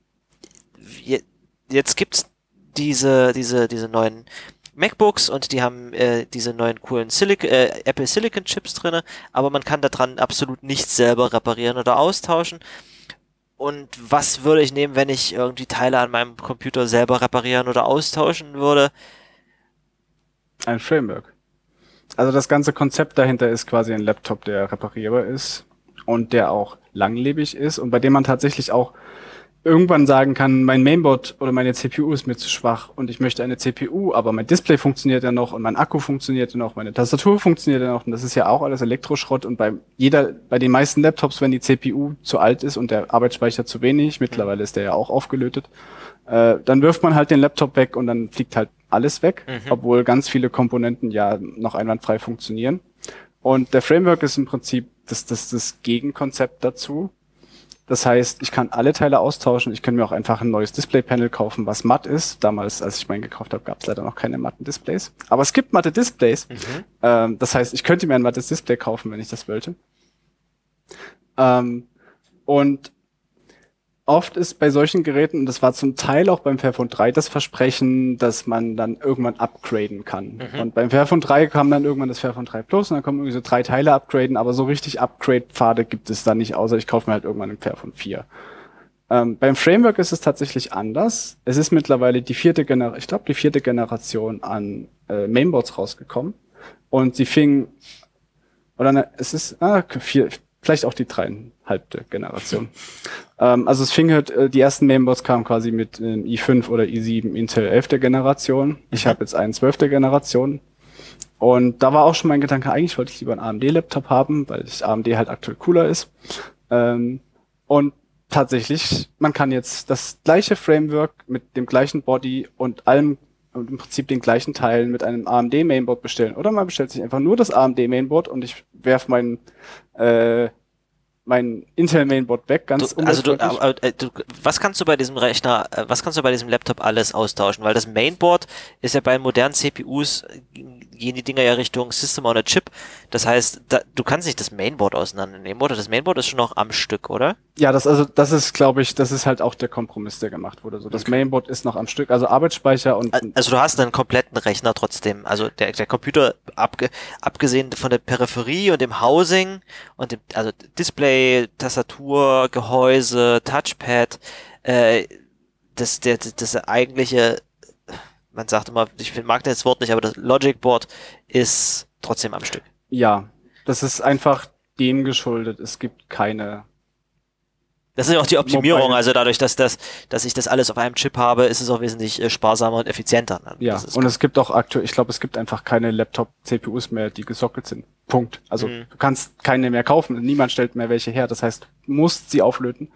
je- jetzt gibt's diese, diese, diese neuen MacBooks und die haben äh, diese neuen coolen Silic äh, Apple Silicon Chips drinne, aber man kann daran absolut nichts selber reparieren oder austauschen. Und was würde ich nehmen, wenn ich irgendwie Teile an meinem Computer selber reparieren oder austauschen würde? Ein Framework. Also das ganze Konzept dahinter ist quasi ein Laptop, der reparierbar ist und der auch langlebig ist und bei dem man tatsächlich auch irgendwann sagen kann, mein Mainboard oder meine CPU ist mir zu schwach und ich möchte eine CPU, aber mein Display funktioniert ja noch und mein Akku funktioniert ja noch, meine Tastatur funktioniert ja noch und das ist ja auch alles Elektroschrott und bei jeder, bei den meisten Laptops, wenn die CPU zu alt ist und der Arbeitsspeicher zu wenig, mittlerweile ist der ja auch aufgelötet, äh, dann wirft man halt den Laptop weg und dann fliegt halt alles weg, Mhm. obwohl ganz viele Komponenten ja noch einwandfrei funktionieren. Und der Framework ist im Prinzip das, das, das Gegenkonzept dazu. Das heißt, ich kann alle Teile austauschen. Ich kann mir auch einfach ein neues Displaypanel kaufen, was matt ist. Damals, als ich meinen gekauft habe, gab es leider noch keine matten Displays. Aber es gibt matte Displays. Ähm, das heißt, ich könnte mir ein mattes Display kaufen, wenn ich das wollte. Ähm, und oft ist bei solchen Geräten, und das war zum Teil auch beim Fairphone 3 das Versprechen, dass man dann irgendwann upgraden kann. Und beim Fairphone 3 kam dann irgendwann das Fairphone 3 Plus und dann kommen irgendwie so drei Teile upgraden, aber so richtig Upgrade-Pfade gibt es da nicht, außer ich kaufe mir halt irgendwann ein Fairphone 4. Ähm, beim Framework ist es tatsächlich anders. Es ist mittlerweile die vierte Generation, ich glaube die vierte Generation an äh, Mainboards rausgekommen. Und sie fing, oder ne, es ist, ah, vier, vielleicht auch die dreieinhalbte Generation. ähm, also es fing halt, äh, die ersten Mainboards kamen quasi mit ähm, i5 oder i7 Intel 11. Generation. Ich habe jetzt einen 12. Generation. Und da war auch schon mein Gedanke, eigentlich wollte ich lieber einen AMD-Laptop haben, weil ich AMD halt aktuell cooler ist. Ähm, und tatsächlich, man kann jetzt das gleiche Framework mit dem gleichen Body und allem und im Prinzip den gleichen Teilen mit einem AMD Mainboard bestellen. Oder man bestellt sich einfach nur das AMD Mainboard und ich werf mein äh, mein Intel Mainboard weg, ganz Du, also du, aber, äh, du, was kannst du bei diesem Rechner, äh, was kannst du bei diesem Laptop alles austauschen? Weil das Mainboard ist ja bei modernen CPUs, äh, gehen die Dinger ja Richtung System on a Chip. Das heißt, da, du kannst nicht das Mainboard auseinandernehmen, oder? Das Mainboard ist schon noch am Stück, oder? Ja, das also das ist, glaube ich, das ist halt auch der Kompromiss, der gemacht wurde. So, das Mainboard ist noch am Stück, also Arbeitsspeicher und Al- Also du hast einen kompletten Rechner trotzdem. Also der, der Computer, abge, abgesehen von der Peripherie und dem Housing und dem, also Display, Tastatur, Gehäuse, Touchpad, äh, das, der, das eigentliche, man sagt immer, ich mag das Wort nicht, aber das Logic Board ist trotzdem am Stück. ja, das ist einfach dem geschuldet. Es gibt keine. Das ist ja auch die Optimierung, also dadurch, dass das, dass ich das alles auf einem Chip habe, ist es auch wesentlich äh, sparsamer und effizienter. ne? Ja, und es gibt auch aktuell, ich glaube, es gibt einfach keine Laptop-CPUs mehr, die gesockelt sind. Punkt. Also Mhm. du kannst keine mehr kaufen. Niemand stellt mehr welche her. Das heißt, du musst sie auflöten.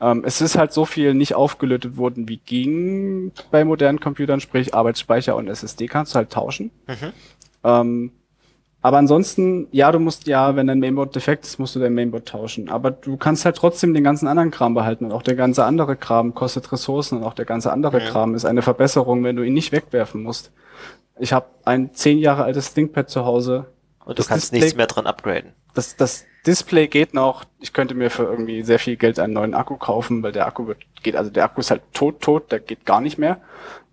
Ähm, es ist halt so viel nicht aufgelötet worden, wie ging bei modernen Computern, sprich Arbeitsspeicher und SSD kannst du halt tauschen. Mhm. Ähm, aber ansonsten, ja, du musst ja, wenn dein Mainboard defekt ist, musst du dein Mainboard tauschen. Aber du kannst halt trotzdem den ganzen anderen Kram behalten und auch der ganze andere Kram kostet Ressourcen und auch der ganze andere Mhm. Kram ist eine Verbesserung, wenn du ihn nicht wegwerfen musst. Ich habe ein zehn Jahre altes ThinkPad zu Hause. Und du Das kannst Display- nichts mehr dran upgraden. Das, das Display geht noch. Ich könnte mir für irgendwie sehr viel Geld einen neuen Akku kaufen, weil der Akku wird, geht, also der Akku ist halt tot, tot, der geht gar nicht mehr.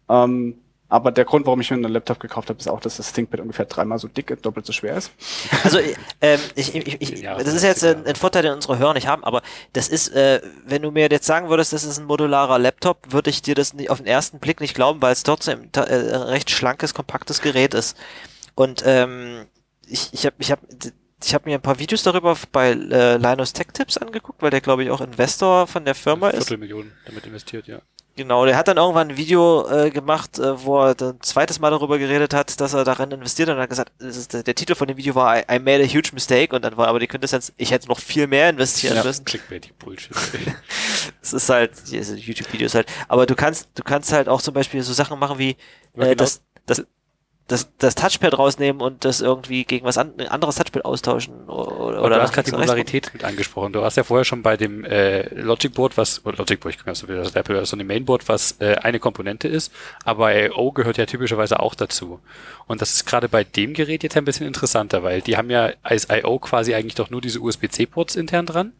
Ähm, aber der Grund, warum ich mir einen Laptop gekauft habe, ist auch, dass das ThinkPad ungefähr dreimal so dick, doppelt so schwer ist. Also ähm, ich, ich, ich, Ja, das ist jetzt ein, ein Vorteil, den unsere Hörer nicht haben, aber das ist, äh, wenn du mir jetzt sagen würdest, das ist ein modularer Laptop, würde ich dir das nicht, auf den ersten Blick nicht glauben, weil es trotzdem äh, ein recht schlankes, kompaktes Gerät ist. Und ähm, ich, ich habe ich hab, ich hab mir ein paar Videos darüber bei äh, Linus Tech Tips angeguckt, weil der glaube ich auch Investor von der Firma ist. Viertelmillionen damit investiert, ja. Genau, der hat dann irgendwann ein Video äh, gemacht, äh, wo er ein zweites Mal darüber geredet hat, dass er darin investiert und hat gesagt, ist, der, der Titel von dem Video war I, I made a huge mistake und dann war aber die Quintessenz, ich hätte noch viel mehr investieren ja. müssen. Clickbait, Bullshit. Es ist halt, YouTube-Videos halt, aber du kannst, du kannst halt auch zum Beispiel so Sachen machen wie äh, genau. das, das, das, das Touchpad rausnehmen und das irgendwie gegen was an, ein anderes Touchpad austauschen oder, oder du hast gerade die Modularität mit angesprochen. Du hast ja vorher schon bei dem äh, Logic Board, was, oder Logic Board, ich komme so wieder das Apple, so ein Mainboard, was äh, eine Komponente ist, aber I.O. gehört ja typischerweise auch dazu. Und das ist gerade bei dem Gerät jetzt ein bisschen interessanter, weil die haben ja als I.O. quasi eigentlich doch nur diese USB-C-Ports intern dran.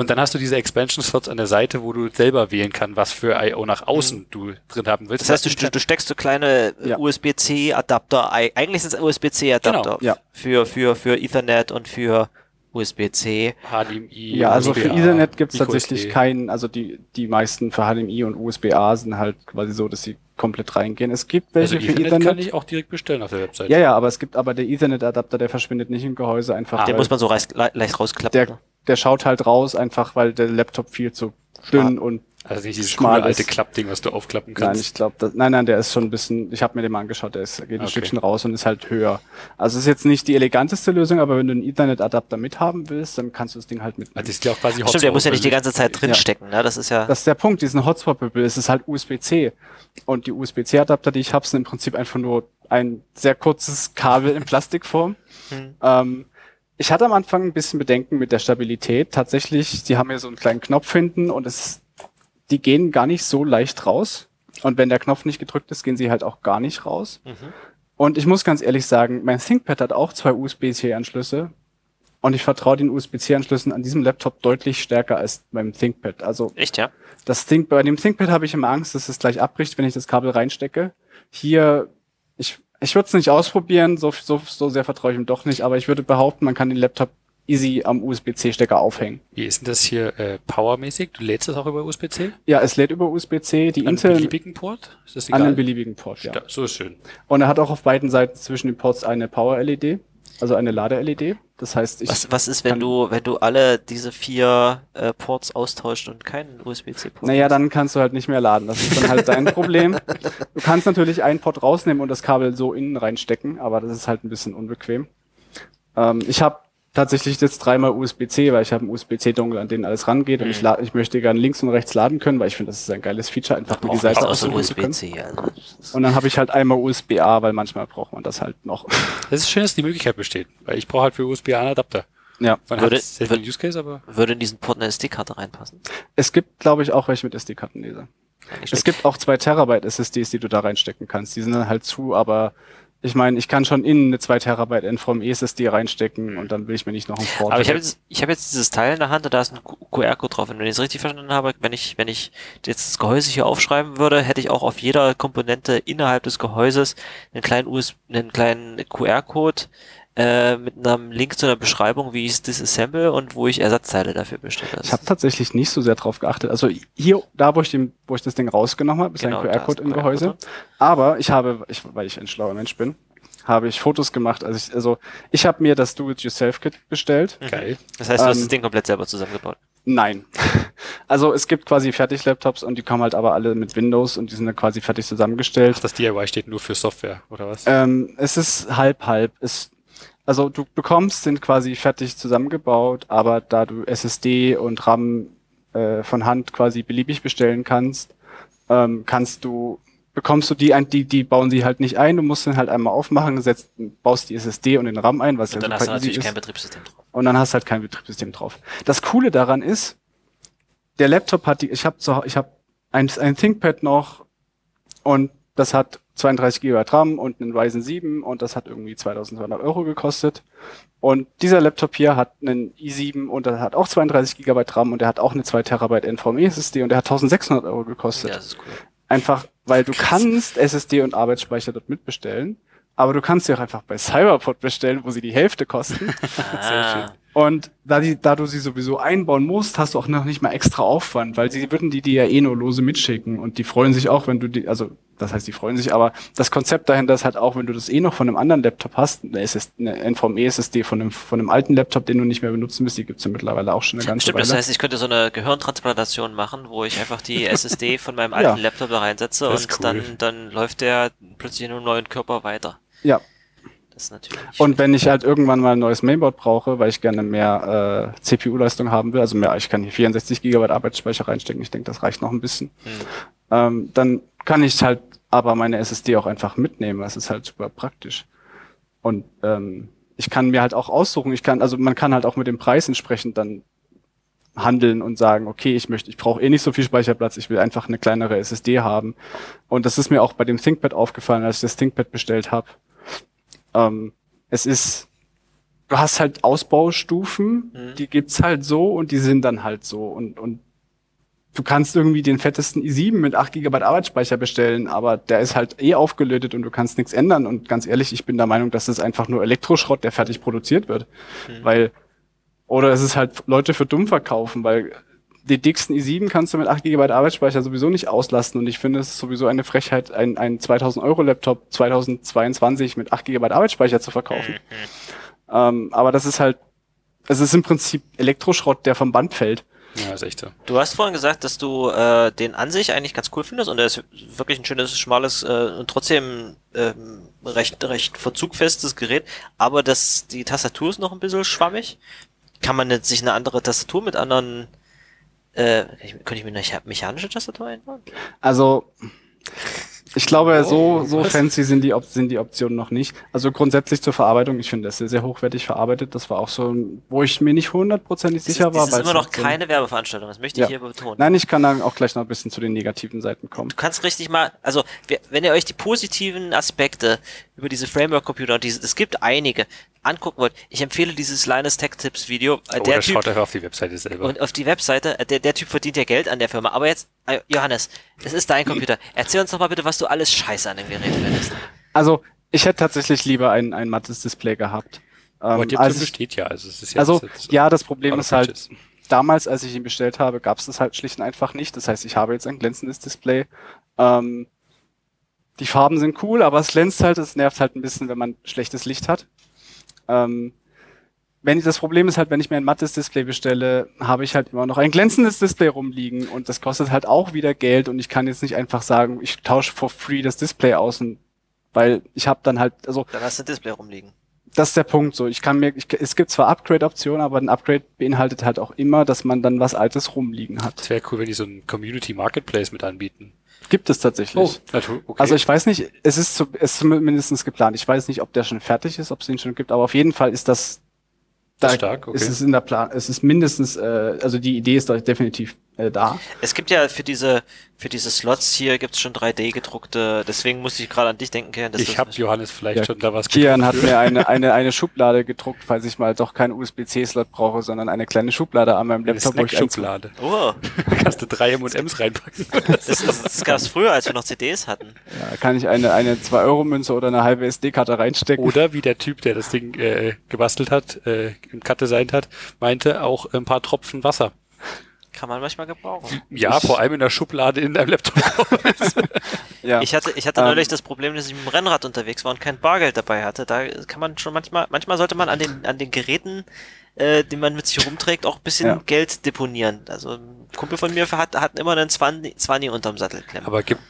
Und dann hast du diese Expansion Slots an der Seite, wo du selber wählen kannst, was für I.O. nach außen du drin haben willst. Das heißt, du, du, du steckst so kleine äh, Ja. USB-C-Adapter, ei- eigentlich sind es USB-C-Adapter Genau, ja. für, für, für Ethernet und für USB-C. HDMI. Ja, also für USB-A, Ethernet gibt's Micro tatsächlich keinen, also die, die meisten für HDMI und USB-A sind halt quasi so, dass sie komplett reingehen. Es gibt welche Also für Ethernet, Ethernet. kann ich auch direkt bestellen auf der Webseite. ja, ja, aber es gibt aber der Ethernet-Adapter, der verschwindet nicht im Gehäuse einfach. Ah, Den muss man so leicht, leicht rausklappen. der, der schaut halt raus, einfach weil der Laptop viel zu dünn und Also nicht dieses Schmal coole alte. Klappding, was du aufklappen Nein, kannst. ich glaube, nein, nein, der ist schon ein bisschen, ich habe mir den mal angeschaut, der ist, geht ein Okay. Stückchen raus und ist halt höher. Also ist jetzt nicht die eleganteste Lösung, aber wenn du einen Ethernet-Adapter mithaben willst, dann kannst du das Ding halt mitnehmen. Also ist ja auch quasi Stimmt, der muss ja nicht die ganze Zeit Ja. drinstecken, ne? Das ist ja. Das ist der Punkt, diesen Hotspot-Bubble, es ist halt USB-C. Und die USB-C-Adapter, die ich habe, sind im Prinzip einfach nur ein sehr kurzes Kabel in Plastikform. Hm. Ähm, ich hatte am Anfang ein bisschen Bedenken mit der Stabilität. Tatsächlich, die haben hier so einen kleinen Knopf hinten und es, die gehen gar nicht so leicht raus. Und wenn der Knopf nicht gedrückt ist, gehen sie halt auch gar nicht raus. Mhm. Und ich muss ganz ehrlich sagen, mein ThinkPad hat auch zwei USB-C-Anschlüsse. Und ich vertraue den USB-C-Anschlüssen an diesem Laptop deutlich stärker als beim ThinkPad. Also Echt, ja? das Think, bei dem ThinkPad habe ich immer Angst, dass es gleich abbricht, wenn ich das Kabel reinstecke. Hier, ich, ich würde es nicht ausprobieren, so, so, so sehr vertraue ich ihm doch nicht, aber ich würde behaupten, man kann den Laptop easy am USB-C-Stecker aufhängen. Wie ist denn das hier äh, powermäßig? Du lädst das auch über USB-C? Ja, es lädt über USB-C, die An einem Intel beliebigen Port? Ist das an egal? einem beliebigen Port, ja. Ja, so ist schön. Und er hat auch auf beiden Seiten zwischen den Ports eine Power-LED, also eine Lade-LED. Das heißt, ich, Was, was ist, wenn du, wenn du alle diese vier äh, Ports austauscht und keinen USB-C-Port? Naja, dann kannst du halt nicht mehr laden. Das ist dann halt dein Problem. Du kannst natürlich einen Port rausnehmen und das Kabel so innen reinstecken, aber das ist halt ein bisschen unbequem. Ähm, ich habe tatsächlich jetzt dreimal USB-C, weil ich habe einen USB-C-Dongle, an den alles rangeht und Mhm. ich, la ich möchte gerne links und rechts laden können, weil ich finde, das ist ein geiles Feature, einfach mit die Seite außer können. USB-C. Also, Und dann habe ich halt einmal USB-A, weil manchmal braucht man das halt noch. Das ist schön, dass die Möglichkeit besteht, weil ich brauche halt für USB einen Adapter. Ja. Man Würde- viel Use Case, aber Würde in diesen Port eine SD-Karte reinpassen? Es gibt, glaube ich, auch welche mit SD-Kartenleser. Es gibt auch zwei Terabyte SSDs, die du da reinstecken kannst. Die sind dann halt zu, aber ich meine, ich kann schon innen eine 2 Terabyte NVMe SSD reinstecken und dann will ich mir nicht noch einen Port. Aber ich habe jetzt, ich habe jetzt dieses Teil in der Hand und da ist ein QR-Code drauf. Und wenn ich es richtig verstanden habe, wenn ich, wenn ich jetzt das Gehäuse hier aufschreiben würde, hätte ich auch auf jeder Komponente innerhalb des Gehäuses einen kleinen US, einen kleinen QR-Code äh, mit einem Link zu einer Beschreibung, wie ich es disassemble und wo ich Ersatzteile dafür bestelle. Ich habe tatsächlich nicht so sehr drauf geachtet. Also hier, da wo ich, den, wo ich das Ding rausgenommen habe, ist Genau, ein QR-Code im Gehäuse. Aber ich habe, ich, weil ich ein schlauer Mensch bin, habe ich Fotos gemacht. Also ich, also ich habe mir das Do-It-Yourself-Kit bestellt. geil. Das heißt, du hast Ähm, das Ding komplett selber zusammengebaut. Nein. Also es gibt quasi Fertig-Laptops und die kommen halt aber alle mit Windows und die sind dann quasi fertig zusammengestellt. Ach, das DIY steht nur für Software, oder was? Ähm, es ist halb halb. Es, also du bekommst, sind quasi fertig zusammengebaut, aber da du SSD und RAM äh, von Hand quasi beliebig bestellen kannst, ähm, kannst du bekommst du die ein, die die bauen sie halt nicht ein. Du musst den halt einmal aufmachen, setzt, baust die SSD und den RAM ein, was Und ja dann hast du natürlich ist. kein Betriebssystem drauf. und dann hast du halt kein Betriebssystem drauf. Das Coole daran ist, der Laptop hat die, ich habe ich habe ein, ein ThinkPad noch und das hat 32 GB RAM und einen Ryzen 7 und das hat irgendwie 2200 Euro gekostet. Und dieser Laptop hier hat einen i7 und der hat auch 32 GB RAM und der hat auch eine 2 Terabyte NVMe SSD und der hat 1600 Euro gekostet. Ja, das ist cool. Einfach, weil du kannst SSD und Arbeitsspeicher dort mitbestellen, aber du kannst sie auch einfach bei Cyberport bestellen, wo sie die Hälfte kosten. Ah, Und da, die, da du sie sowieso einbauen musst, hast du auch noch nicht mal extra Aufwand, weil sie würden die dir ja eh nur lose mitschicken und die freuen sich auch, wenn du die, also das heißt, die freuen sich, aber das Konzept dahinter ist halt auch, wenn du das eh noch von einem anderen Laptop hast, eine, SS, eine NVMe SSD von einem, von einem alten Laptop, den du nicht mehr benutzen willst, die gibt's ja mittlerweile auch schon eine ganze Stimmt, Weile. das heißt, ich könnte so eine Gehirntransplantation machen, wo ich einfach die SSD von meinem Ja. alten Laptop da reinsetze und cool. dann, dann läuft der plötzlich in einem neuen Körper weiter. ja, ist natürlich Und wenn ich halt irgendwann mal ein neues Mainboard brauche, weil ich gerne mehr äh, CPU-Leistung haben will, also mehr, ich kann hier 64 GB Arbeitsspeicher reinstecken, ich denke, das reicht noch ein bisschen, Hm. ähm, dann kann ich halt aber meine SSD auch einfach mitnehmen. Das ist halt super praktisch. Und ähm, ich kann mir halt auch aussuchen, ich kann, also man kann halt auch mit dem Preis entsprechend dann handeln und sagen, okay, ich möchte, ich brauche eh nicht so viel Speicherplatz, ich will einfach eine kleinere SSD haben. Und das ist mir auch bei dem ThinkPad aufgefallen, als ich das ThinkPad bestellt habe. Ähm, es ist, du hast halt Ausbaustufen, Mhm. die gibt's halt so und die sind dann halt so und, und du kannst irgendwie den fettesten i7 mit 8 GB Arbeitsspeicher bestellen, aber der ist halt eh aufgelötet und du kannst nichts ändern und ganz ehrlich, ich bin der Meinung, dass das einfach nur Elektroschrott, der fertig produziert wird, Mhm. weil oder es ist halt Leute für dumm verkaufen, weil die dicksten i7 kannst du mit 8 GB Arbeitsspeicher sowieso nicht auslasten und ich finde es ist sowieso eine Frechheit, ein, ein 2000 Euro Laptop 2022 mit 8 GB Arbeitsspeicher zu verkaufen. Mhm. Ähm, aber das ist halt, es ist im Prinzip Elektroschrott, der vom Band fällt. Ja, ist echt so. Du hast vorhin gesagt, dass du äh, den an sich eigentlich ganz cool findest und er ist wirklich ein schönes, schmales äh, und trotzdem ähm, recht, recht verzugfestes Gerät, aber das, die Tastatur ist noch ein bisschen schwammig. Kann man jetzt sich eine andere Tastatur mit anderen äh, könnte ich mir eine mecha- mechanische Tastatur einbauen? Also, ich glaube, Oh, so, so was? fancy sind die, sind die Optionen noch nicht. Also grundsätzlich zur Verarbeitung, ich finde das sehr, sehr hochwertig verarbeitet. Das war auch so, wo ich mir nicht hundertprozentig sicher ist, war. das ist immer noch halt keine Werbeveranstaltung, das möchte Ja. ich hier betonen. Nein, ich kann dann auch gleich noch ein bisschen zu den negativen Seiten kommen. Du kannst richtig mal, also wenn ihr euch die positiven Aspekte über diese Framework-Computer, und diese, es gibt einige, angucken wollt, ich empfehle dieses Linus Tech Tips Video. Äh, Oder der Oh, schaut Typ einfach auf die Webseite selber. und auf die Webseite, äh, der, der Typ verdient ja Geld an der Firma. Aber jetzt, äh, Johannes, es ist dein Computer. Erzähl uns doch mal bitte, was du alles Scheiße an dem Gerät findest. Also, ich hätte tatsächlich lieber ein, ein mattes Display gehabt. Aber Ähm, die als Option ich, besteht ja. Also, es ist ja also, ist- ja, das Problem ist halt, Patches. damals, als ich ihn bestellt habe, gab es das halt schlicht und einfach nicht. Das heißt, ich habe jetzt ein glänzendes Display. Ähm, die Farben sind cool, aber es glänzt halt, es nervt halt ein bisschen, wenn man schlechtes Licht hat. Ähm, wenn ich, das Problem ist halt, wenn ich mir ein mattes Display bestelle, habe ich halt immer noch ein glänzendes Display rumliegen und das kostet halt auch wieder Geld und ich kann jetzt nicht einfach sagen, ich tausche for free das Display aus und weil ich habe dann halt, also Dann hast du ein Display rumliegen. das ist der Punkt so. Ich kann mir, ich, es gibt zwar Upgrade-Optionen, aber ein Upgrade beinhaltet halt auch immer, dass man dann was Altes rumliegen hat. Es wäre cool, wenn die so einen Community Marketplace mit anbieten. Gibt es tatsächlich. natürlich. Okay. Also ich weiß nicht, es ist, zu, es ist mindestens geplant. Ich weiß nicht, ob der schon fertig ist, ob es ihn schon gibt, aber auf jeden Fall ist das da stark, okay. ist es in der Plan, es ist mindestens, äh, also die Idee ist definitiv äh, da. Es gibt ja für diese, für diese Slots hier gibt's schon 3D gedruckte, deswegen musste ich gerade an dich denken, Kian. dass Ich habe Johannes vielleicht Ja, schon da was Kian hat mir eine, eine, eine Schublade gedruckt, falls ich mal doch keinen USB-C-Slot brauche, sondern eine kleine Schublade an meinem eine Laptop, wo ich einzu- Snackschublade. Oh, Da kannst du drei M&M's reinpacken. das, das, das gab's früher, als wir noch CDs hatten. ja, kann ich eine, eine 2-Euro-Münze oder eine halbe SD-Karte reinstecken. Oder wie der Typ, der das Ding äh, gebastelt hat, äh, im Cut designt hat, meinte auch ein paar Tropfen Wasser. Kann man manchmal gebrauchen. Ja, vor allem in der Schublade in deinem Laptop. ja. Ich hatte, ich hatte Ähm. neulich das Problem, dass ich mit dem Rennrad unterwegs war und kein Bargeld dabei hatte. Da kann man schon manchmal, manchmal sollte man an den, an den Geräten, äh, die man mit sich rumträgt, auch ein bisschen Ja. Geld deponieren. Also Kumpel von mir hat, hat immer einen 20, 20 unterm Sattel klemmen. Aber gibt